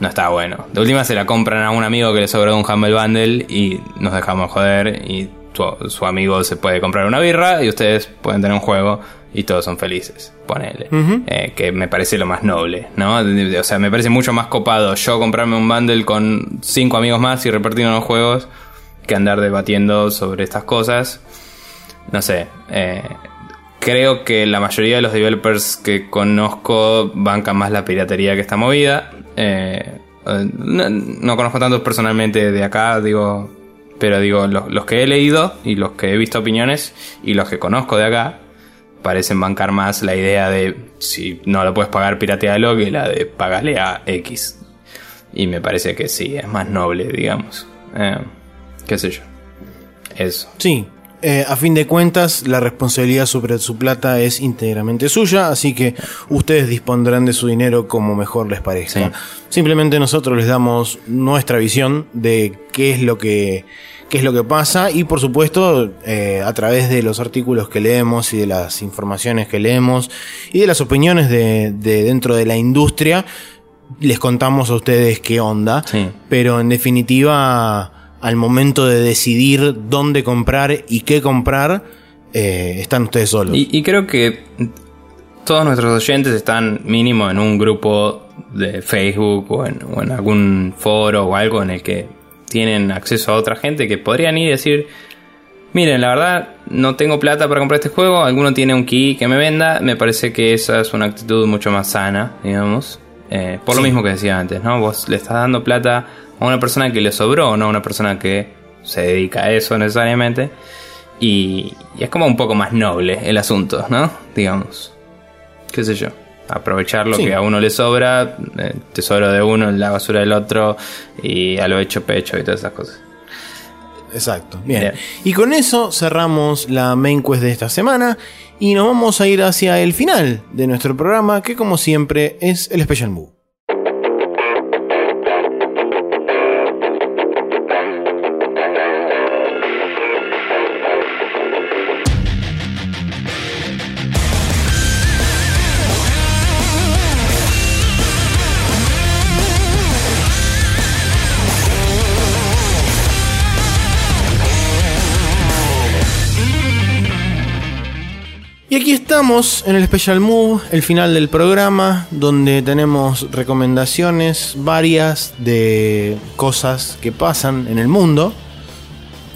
S1: No está bueno. De última se la compran a un amigo que le sobró un Humble Bundle y nos dejamos joder y su, su amigo se puede comprar una birra y ustedes pueden tener un juego y todos son felices. Ponele. Eh, que me parece lo más noble, ¿no? O sea, me parece mucho más copado yo comprarme un bundle con cinco amigos más y repartir unos juegos que andar debatiendo sobre estas cosas. No sé. eh, creo que la mayoría de los developers que conozco bancan más la piratería que esta movida. Eh, eh, no, no conozco tantos personalmente de acá, digo, pero digo, los, los que he leído y los que he visto opiniones y los que conozco de acá parecen bancar más la idea de si no lo puedes pagar, piratealo que la de pagarle a X. Y me parece que sí, es más noble, digamos. Eh, qué sé yo. Eso.
S2: Sí. eh, a fin de cuentas, la responsabilidad sobre su plata es íntegramente suya, así que ustedes dispondrán de su dinero como mejor les parezca.
S1: Sí.
S2: Simplemente nosotros les damos nuestra visión de qué es lo que qué es lo que pasa y por supuesto eh, a través de los artículos que leemos y de las informaciones que leemos y de las opiniones de, de dentro de la industria les contamos a ustedes qué onda
S1: Sí.
S2: pero en definitiva al momento de decidir dónde comprar y qué comprar eh, están ustedes solos
S1: Y, y creo que todos nuestros oyentes están mínimo en un grupo de Facebook o en, o en algún foro o algo en el que tienen acceso a otra gente que podrían ir y decir, miren, la verdad no tengo plata para comprar este juego, alguno tiene un key que me venda, me parece que esa es una actitud mucho más sana, digamos. Eh, por lo mismo que decía antes, ¿no? Vos le estás dando plata a una persona que le sobró, no a una persona que se dedica a eso necesariamente. Y, y es como un poco más noble el asunto, ¿no? Digamos. ¿Qué sé yo? Aprovechar lo
S2: Sí.
S1: que a uno le sobra, el tesoro de uno, la basura del otro, y a lo hecho pecho y todas esas cosas.
S2: Exacto. Bien.
S1: Bien.
S2: Y con eso cerramos la main quest de esta semana y nos vamos a ir hacia el final de nuestro programa, que como siempre es el Special Move. Y aquí estamos en el Special Move, el final del programa, donde tenemos recomendaciones varias de cosas que pasan en el mundo,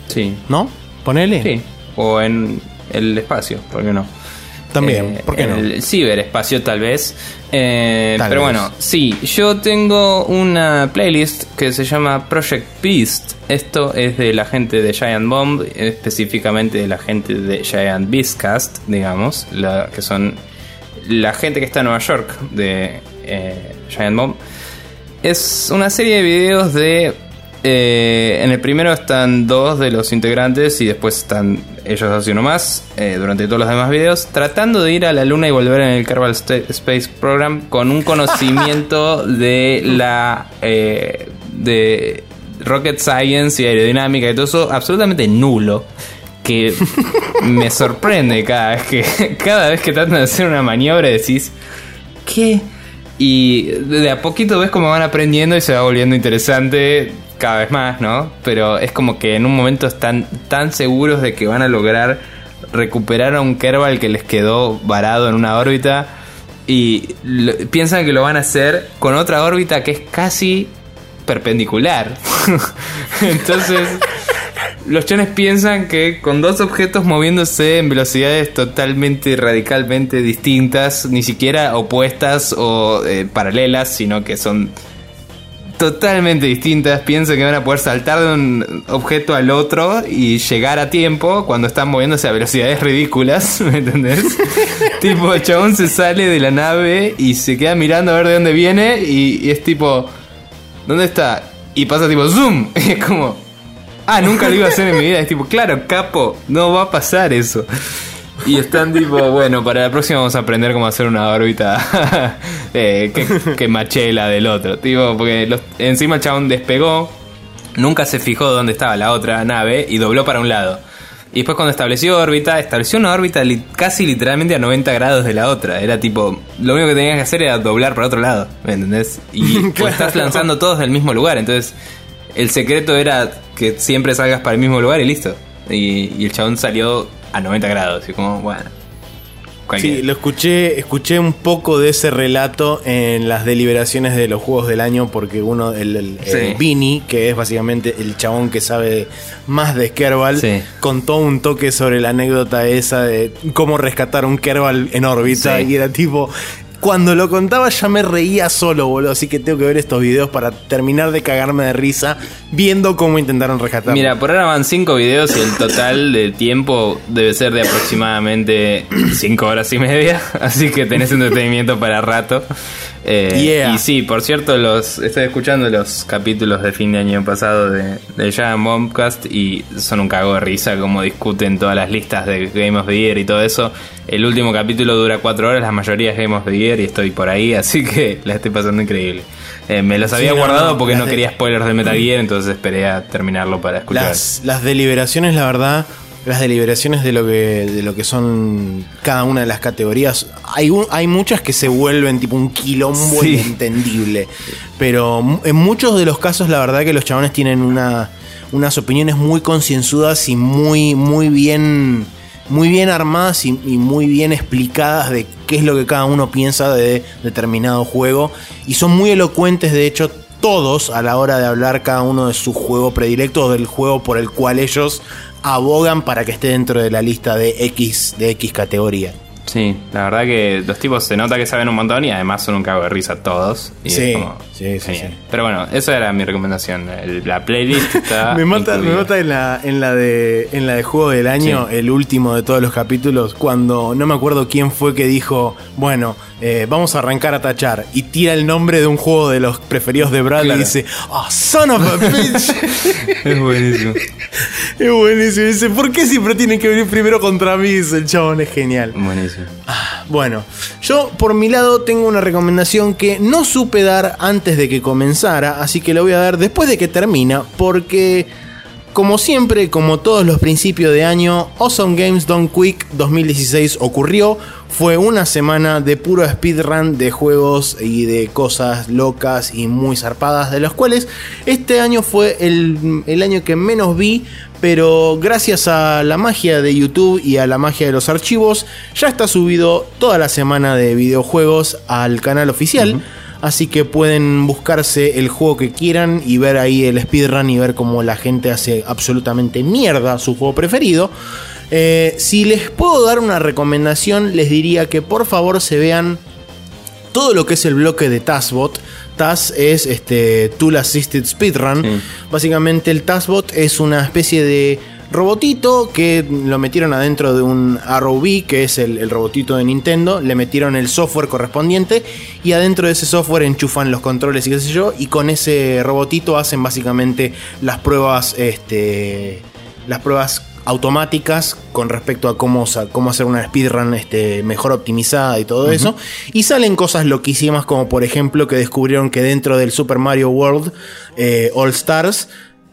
S1: Sí.
S2: ¿no? Ponele.
S1: Sí. O en el espacio, ¿por qué no?
S2: También,
S1: Eh,
S2: ¿por qué no?
S1: El ciberespacio tal vez. Eh,
S2: Tal
S1: pero
S2: vez.
S1: bueno, sí, yo tengo una playlist que se llama Project Beast. Esto es de la gente de Giant Bomb, específicamente de la gente de Giant Beastcast, digamos, la, que son la gente que está en Nueva York de eh, Giant Bomb. Es una serie de videos de... eh, en el primero están dos de los integrantes y después están ellos dos y uno más eh, durante todos los demás videos tratando de ir a la luna y volver en el Kerbal Space Program con un conocimiento de la eh, de rocket science y aerodinámica y todo eso absolutamente nulo que me sorprende cada vez que cada vez que tratan de hacer una maniobra decís ¿Qué? Y de a poquito ves cómo van aprendiendo y se va volviendo interesante cada vez más, ¿no? Pero es como que en un momento están tan seguros de que van a lograr recuperar a un Kerbal que les quedó varado en una órbita y piensan que lo van a hacer con otra órbita que es casi perpendicular. Entonces, los chones piensan que con dos objetos moviéndose en velocidades totalmente radicalmente distintas, ni siquiera opuestas o eh, paralelas, sino que son totalmente distintas, piensan que van a poder saltar de un objeto al otro y llegar a tiempo cuando están moviéndose a velocidades ridículas, ¿me entendés? tipo, el chabón se sale de la nave y se queda mirando a ver de dónde viene y, y es tipo, ¿dónde está? Y pasa tipo, zoom, y es como, ah, nunca lo iba a hacer en mi vida, es tipo, claro, capo, no va a pasar eso. Y están tipo, bueno, para la próxima vamos a aprender cómo hacer una órbita eh, que, que mache la del otro. Tipo, porque los- encima el chabón despegó, nunca se fijó dónde estaba la otra nave y dobló para un lado. Y después cuando estableció órbita, estableció una órbita li- casi literalmente a 90 grados de la otra. Era tipo, lo único que tenías que hacer era doblar para otro lado, ¿me entendés? Y pues estás lanzando todos del mismo lugar, entonces el secreto era que siempre salgas para el mismo lugar y listo. Y, y el chabón salió a 90 grados, y como, bueno.
S2: Sí, lo escuché, escuché un poco de ese relato en las deliberaciones de los juegos del año porque uno, el, el, el
S1: Sí.
S2: Vini, que es básicamente el chabón que sabe más de Kerbal,
S1: Sí.
S2: contó un toque sobre la anécdota esa de cómo rescatar un Kerbal en órbita
S1: Sí.
S2: y era tipo, cuando lo contaba ya me reía solo, boludo. Así que tengo que ver estos videos para terminar de cagarme de risa viendo cómo intentaron rescatarlo.
S1: Mira, por ahora van 5 videos y el total de tiempo debe ser de aproximadamente 5 horas y media. Así que tenés entretenimiento para rato. Eh,
S2: Yeah.
S1: Y sí, por cierto, los estoy escuchando los capítulos de fin de año pasado de, de Giant Bombcast y son un cago de risa como discuten todas las listas de Game of the Year y todo eso. El último capítulo dura 4 horas, la mayoría es Game of the Year y estoy por ahí, así que la estoy pasando increíble. Eh, me los había
S2: no,
S1: guardado
S2: no,
S1: porque no
S2: de-
S1: quería spoilers de Metal Gear, entonces esperé a terminarlo para escuchar.
S2: Las, las deliberaciones, la verdad, las deliberaciones de lo que de lo que son cada una de las categorías, hay un- hay muchas que se vuelven tipo un quilombo
S1: Sí.
S2: inentendible, pero en muchos de los casos la verdad que los chabones tienen una unas opiniones muy concienzudas y muy muy bien muy bien armadas y, y muy bien explicadas de qué es lo que cada uno piensa de determinado juego y son muy elocuentes de hecho todos a la hora de hablar cada uno de su juego predilecto o del juego por el cual ellos abogan para que esté dentro de la lista de X de X categoría.
S1: Sí, la verdad que los tipos se nota que saben un montón y además son un cago de risa todos. Y es
S2: Sí,
S1: como
S2: sí, sí.
S1: Pero bueno, esa era mi recomendación. El- la playlist está.
S2: me mata, me mata en la, en la de en la de juego del año,
S1: Sí.
S2: el último de todos los capítulos, cuando no me acuerdo quién fue que dijo, bueno, eh, vamos a arrancar a tachar y tira el nombre de un juego de los preferidos de Bradley
S1: Claro.
S2: y dice, oh, son of a bitch.
S1: Es buenísimo.
S2: es buenísimo. Y dice, ¿por qué siempre tienen que venir primero contra mí? Dice el chabón, es genial.
S1: buenísimo.
S2: Bueno, yo por mi lado tengo una recomendación que no supe dar antes de que comenzara, así que lo voy a dar después de que termina, porque como siempre, como todos los principios de año, Awesome Games Done Quick 2016 ocurrió. Fue una semana de puro speedrun de juegos y de cosas locas y muy zarpadas, de los cuales este año fue el, el año que menos vi, pero gracias a la magia de YouTube y a la magia de los archivos, ya está subido toda la semana de videojuegos al canal oficial. Así que pueden buscarse el juego que quieran y ver ahí el speedrun y ver cómo la gente hace absolutamente mierda su juego preferido. Eh, si les puedo dar una recomendación, les diría que por favor se vean todo lo que es el bloque de TASBot. TAS es este Tool Assisted Speedrun.
S1: Sí.
S2: Básicamente el TASBot es una especie de robotito que lo metieron adentro de un ROV, que es el, el robotito de Nintendo. Le metieron el software correspondiente y adentro de ese software enchufan los controles y qué sé yo. Y con ese robotito hacen básicamente las pruebas, este, las pruebas automáticas con respecto a cómo, hacer una speedrun este, mejor optimizada y todo eso. Y salen cosas loquísimas como por ejemplo que descubrieron que dentro del Super Mario World eh, All Stars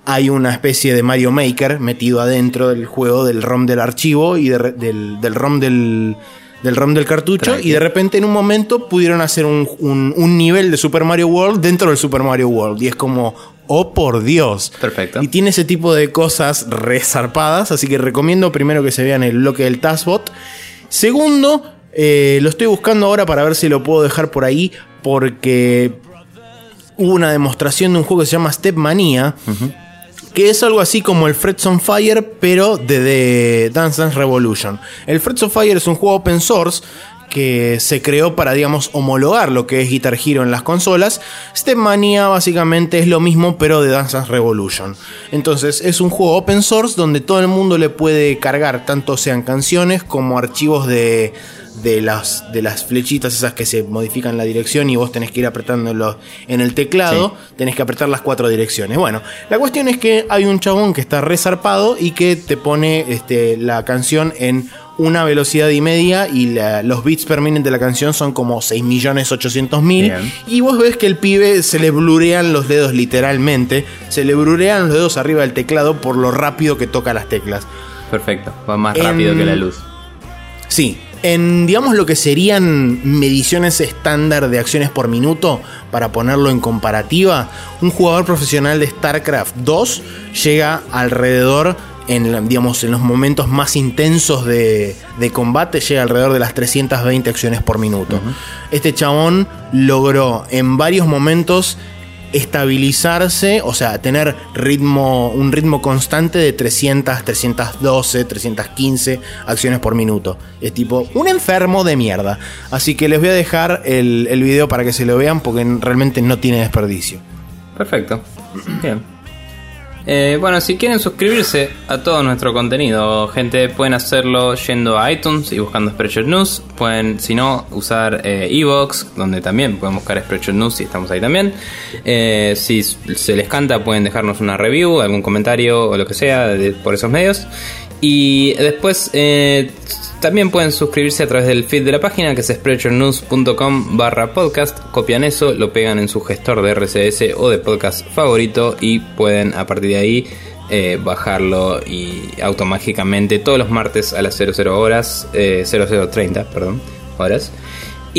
S2: hay una especie de Mario Maker metido adentro del juego del ROM del archivo y de del, del ROM del, del ROM del cartucho. Y de repente en un momento pudieron hacer un, un- un nivel de Super Mario World dentro del Super Mario World. Y es como, oh por Dios.
S1: Perfecto.
S2: Y tiene ese tipo de cosas resarpadas, así que recomiendo primero que se vean el bloque del Taskbot. Segundo, eh, lo estoy buscando ahora para ver si lo puedo dejar por ahí, porque hubo una demostración de un juego que se llama Step Mania, que es algo así como el Frets on Fire, pero de, de Dance Dance Revolution. El Frets on Fire es un juego open source que se creó para, digamos, homologar lo que es Guitar Hero en las consolas. Step Mania básicamente es lo mismo, pero de Dance Revolution. Entonces, es un juego open source donde todo el mundo le puede cargar, tanto sean canciones como archivos de, de, las, de las flechitas esas que se modifican la dirección y vos tenés que ir apretándolo en el teclado, tenés que apretar las cuatro direcciones. Bueno, la cuestión es que hay un chabón que está resarpado y que te pone este, la canción en una velocidad y media y la- los bits per minute de la canción son como 6.800.000
S1: Bien.
S2: y vos ves que el pibe se le blurean los dedos literalmente, se le blurean los dedos arriba del teclado por lo rápido que toca las teclas.
S1: Perfecto. Va más
S2: En-
S1: rápido que la luz.
S2: Sí, en digamos lo que serían mediciones estándar de acciones por minuto, para ponerlo en comparativa, un jugador profesional de StarCraft 2 llega alrededor, en, digamos, en los momentos más intensos de, de combate, llega alrededor de las 320 acciones por minuto. Este chabón logró en varios momentos estabilizarse, o sea, tener ritmo, un ritmo constante de 300, 312, 315 acciones por minuto. Es tipo un enfermo de mierda. Así que les voy a dejar el, el video para que se lo vean porque realmente no tiene desperdicio.
S1: Perfecto. Bien. Eh, bueno, si quieren suscribirse a todo nuestro contenido, gente, pueden hacerlo yendo a iTunes y buscando Spreadshirt News. Pueden, si no, usar eh, Evox, donde también pueden buscar Spreadshirt News y estamos ahí también. Eh, si se les canta, pueden dejarnos una review, algún comentario o lo que sea por esos medios. Y después también pueden suscribirse a través del feed de la página que es spreadshotnews.com barra podcast. Copian eso, lo pegan en su gestor de RCS o de podcast favorito y pueden a partir de ahí eh, bajarlo y automáticamente todos los martes a las 00 horas, eh, 0030, perdón, horas.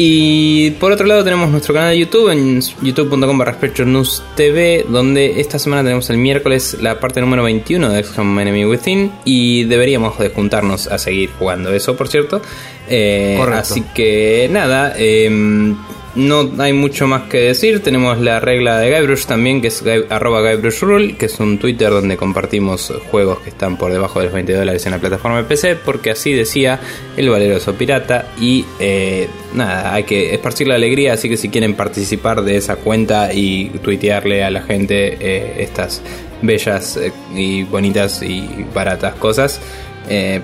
S1: Y por otro lado tenemos nuestro canal de YouTube en youtube.com barra News TV, donde esta semana tenemos el miércoles la parte número 21 de XCOM Enemy Within y deberíamos de juntarnos a seguir jugando eso, por cierto. Eh, así que nada, eh, no hay mucho más que decir. Tenemos la regla de Guybrush también, que es arroba Guybrush que es un Twitter donde compartimos juegos que están por debajo de los 20 dólares en la plataforma de PC, porque así decía el valeroso pirata. Y eh, nada, hay que esparcir la alegría, así que si quieren participar de esa cuenta y tuitearle a la gente eh, estas bellas eh, y bonitas y baratas cosas,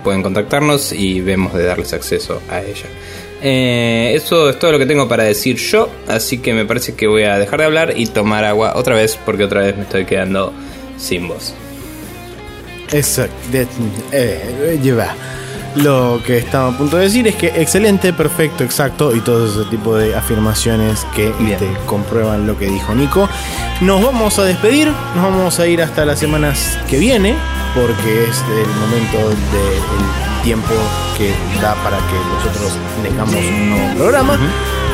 S1: pueden contactarnos y vemos de darles acceso a ella. Eh, eso es todo lo que tengo para decir yo, así que me parece que voy a dejar de hablar y tomar agua otra vez porque otra vez me estoy quedando sin voz.
S2: Eso, eh. Lo que estaba a punto de decir es que excelente, perfecto, exacto y todo ese tipo de afirmaciones que este, comprueban lo que dijo Nico. Nos vamos a despedir, nos vamos a ir hasta las semanas que viene porque es el momento del tiempo que da para que nosotros tengamos un nuevo programa.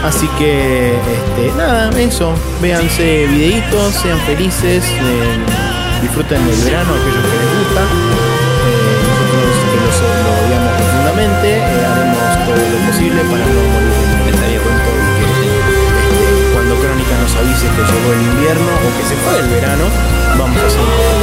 S2: Así que, este, nada, eso. Véanse videitos, sean felices, eh, disfruten del verano, aquellos que les posible para no morir en con todo lo que este, este, Cuando Crónica nos avise que llegó el invierno o que se fue el verano, vamos a hacer un